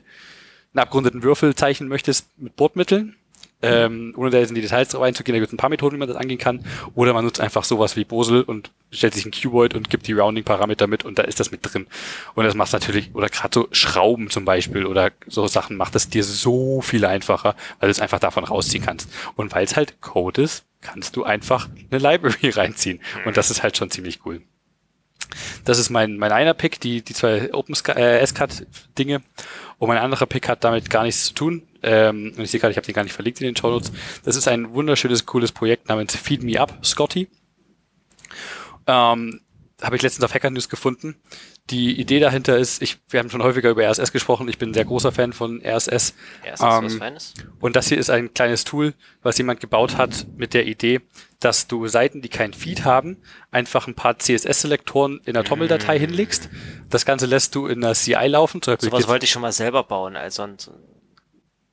einen abgerundeten Würfel zeichnen möchtest mit Bordmitteln. Ähm, ohne da jetzt in die Details drauf einzugehen, da gibt es ein paar Methoden, wie man das angehen kann. Oder man nutzt einfach sowas wie Bosel und stellt sich ein Cuboid und gibt die Rounding-Parameter mit und da ist das mit drin. Und das macht natürlich, oder gerade so Schrauben zum Beispiel oder so Sachen macht es dir so viel einfacher, weil du es einfach davon rausziehen kannst. Und weil es halt Code ist, kannst du einfach eine Library reinziehen. Und das ist halt schon ziemlich cool. Das ist mein, mein einer Pick, die, die zwei Open äh, SCAD-Dinge. Und mein anderer Pick hat damit gar nichts zu tun. Ähm, und ich sehe gerade, ich habe den gar nicht verlinkt in den Show Notes. Das ist ein wunderschönes, cooles Projekt namens Feed Me Up, Scotty. Ähm, habe ich letztens auf Hacker News gefunden. Die Idee dahinter ist, ich, wir haben schon häufiger über RSS gesprochen, ich bin ein sehr großer Fan von RSS. Was Ähm, Feines. Und das hier ist ein kleines Tool, was jemand gebaut hat mit der Idee, dass du Seiten, die kein Feed haben, einfach ein paar CSS-Selektoren in der Toml-Datei hinlegst. Das Ganze lässt du in der CI laufen. Sowas gibt's- wollte ich schon mal selber bauen, also ein,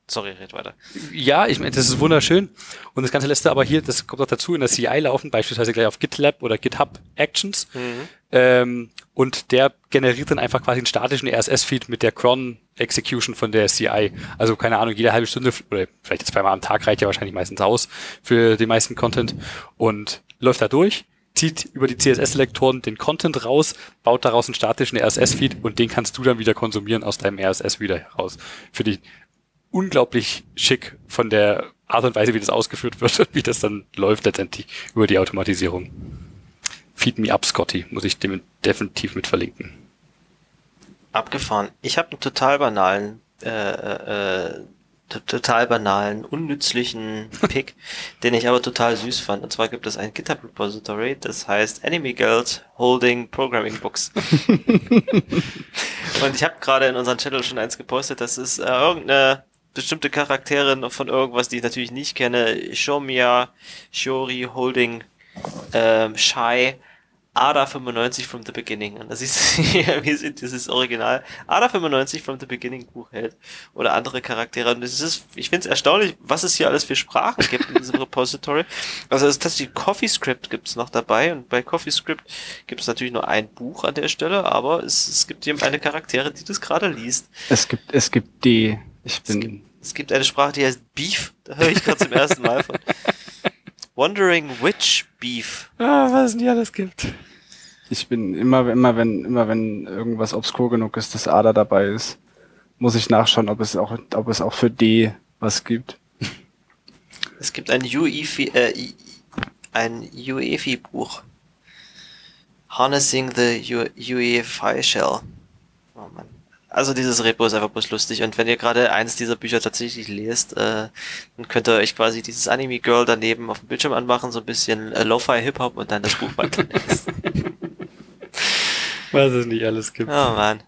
Sorry, red weiter. Ja, ich meine, das ist wunderschön. Und das Ganze lässt du aber hier, das kommt auch dazu, in der CI laufen, beispielsweise gleich auf GitLab oder GitHub Actions. Mhm. Ähm, und der generiert dann einfach quasi einen statischen RSS-Feed mit der Cron-Execution von der CI. Also keine Ahnung, jede halbe Stunde oder vielleicht jetzt zweimal am Tag reicht ja wahrscheinlich meistens aus für den meisten Content und läuft da durch, zieht über die CSS-Selektoren den Content raus, baut daraus einen statischen RSS-Feed und den kannst du dann wieder konsumieren aus deinem RSS-Reader heraus. Für die unglaublich schick von der Art und Weise, wie das ausgeführt wird und wie das dann läuft letztendlich über die Automatisierung. Feed me up, Scotty, muss ich dem definitiv mit verlinken. Abgefahren. Ich habe einen total banalen, äh, äh, total banalen, unnützlichen Pick, den ich aber total süß fand. Und zwar gibt es ein GitHub Repository, das heißt Enemy Guild Holding Programming Books. Und ich habe gerade in unserem Channel schon eins gepostet, das ist äh, irgendeine bestimmte Charakterin von irgendwas, die ich natürlich nicht kenne. Shomia, Shori, Holding, ähm, Shy, Ada 95 from the beginning. Und das ist wie sind dieses Original. Ada 95 from the beginning Buch hält. Oder andere Charaktere. Und es ist, ich finde es erstaunlich, was es hier alles für Sprachen gibt in diesem Repository. Also es ist tatsächlich CoffeeScript gibt es noch dabei. Und bei CoffeeScript gibt es natürlich nur ein Buch an der Stelle, aber es, es gibt eben eine Charaktere, die das gerade liest. Es gibt, es gibt die, ich Es bin, gibt, es gibt eine Sprache, die heißt Beef. Da höre ich gerade zum ersten Mal von. Wandering Witch Beef. Ah, was es denn hier alles gibt. ich bin immer, immer wenn, immer wenn irgendwas obskur genug ist, dass Ada dabei ist, muss ich nachschauen, ob es auch, ob es auch für D was gibt. Es gibt ein UEFI, äh, ein UEFI-Buch. Harnessing the UEFI Shell. Oh Mann. Also dieses Repo ist einfach bloß lustig und wenn ihr gerade eins dieser Bücher tatsächlich lest, äh, dann könnt ihr euch quasi dieses Anime Girl daneben auf dem Bildschirm anmachen, so ein bisschen äh, Lo-Fi Hip-Hop und dann das Buch weiterlesen. Was es nicht alles gibt. Oh Mann.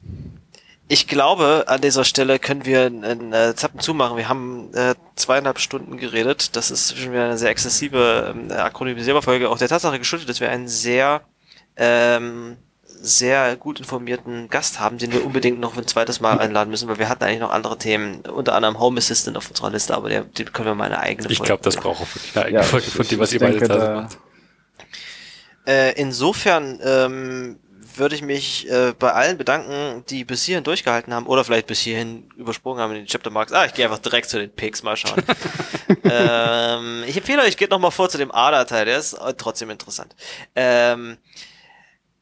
Ich glaube, an dieser Stelle können wir einen äh, Zappen zumachen. Wir haben äh, zweieinhalb Stunden geredet. Das ist schon wieder eine sehr exzessive ähm, akronymisierbare Folge. Auch der Tatsache geschuldet, dass wir einen sehr, ähm, sehr gut informierten Gast haben, den wir unbedingt noch ein zweites Mal einladen müssen, weil wir hatten eigentlich noch andere Themen, unter anderem Home Assistant auf unserer Liste, aber der, den können wir mal eine eigene Ich Folge glaube, das braucht auch wirklich eine eigene Ja, Folge von dem, was ihr beide da macht. Äh, insofern ähm, würde ich mich äh, bei allen bedanken, die bis hierhin durchgehalten haben oder vielleicht bis hierhin übersprungen haben in den Chapter Marks. Ah, ich gehe einfach direkt zu den Picks, mal schauen. ähm, ich empfehle euch, geht noch mal vor zu dem ADA-Teil, der ist äh, trotzdem interessant. Ähm,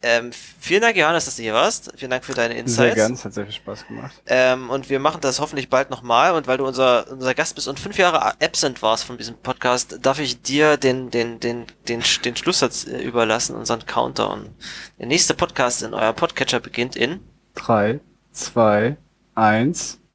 ähm, vielen Dank, Johannes, dass du hier warst. Vielen Dank für deine Sehr Insights. gern, es hat sehr viel Spaß gemacht. Ähm, und wir machen das hoffentlich bald nochmal. Und weil du unser, unser Gast bist und fünf Jahre absent warst von diesem Podcast, darf ich dir den, den, den, den, den Schlusssatz äh, überlassen, unseren Counter. Und der nächste Podcast in euer Podcatcher beginnt in Drei, zwei, eins.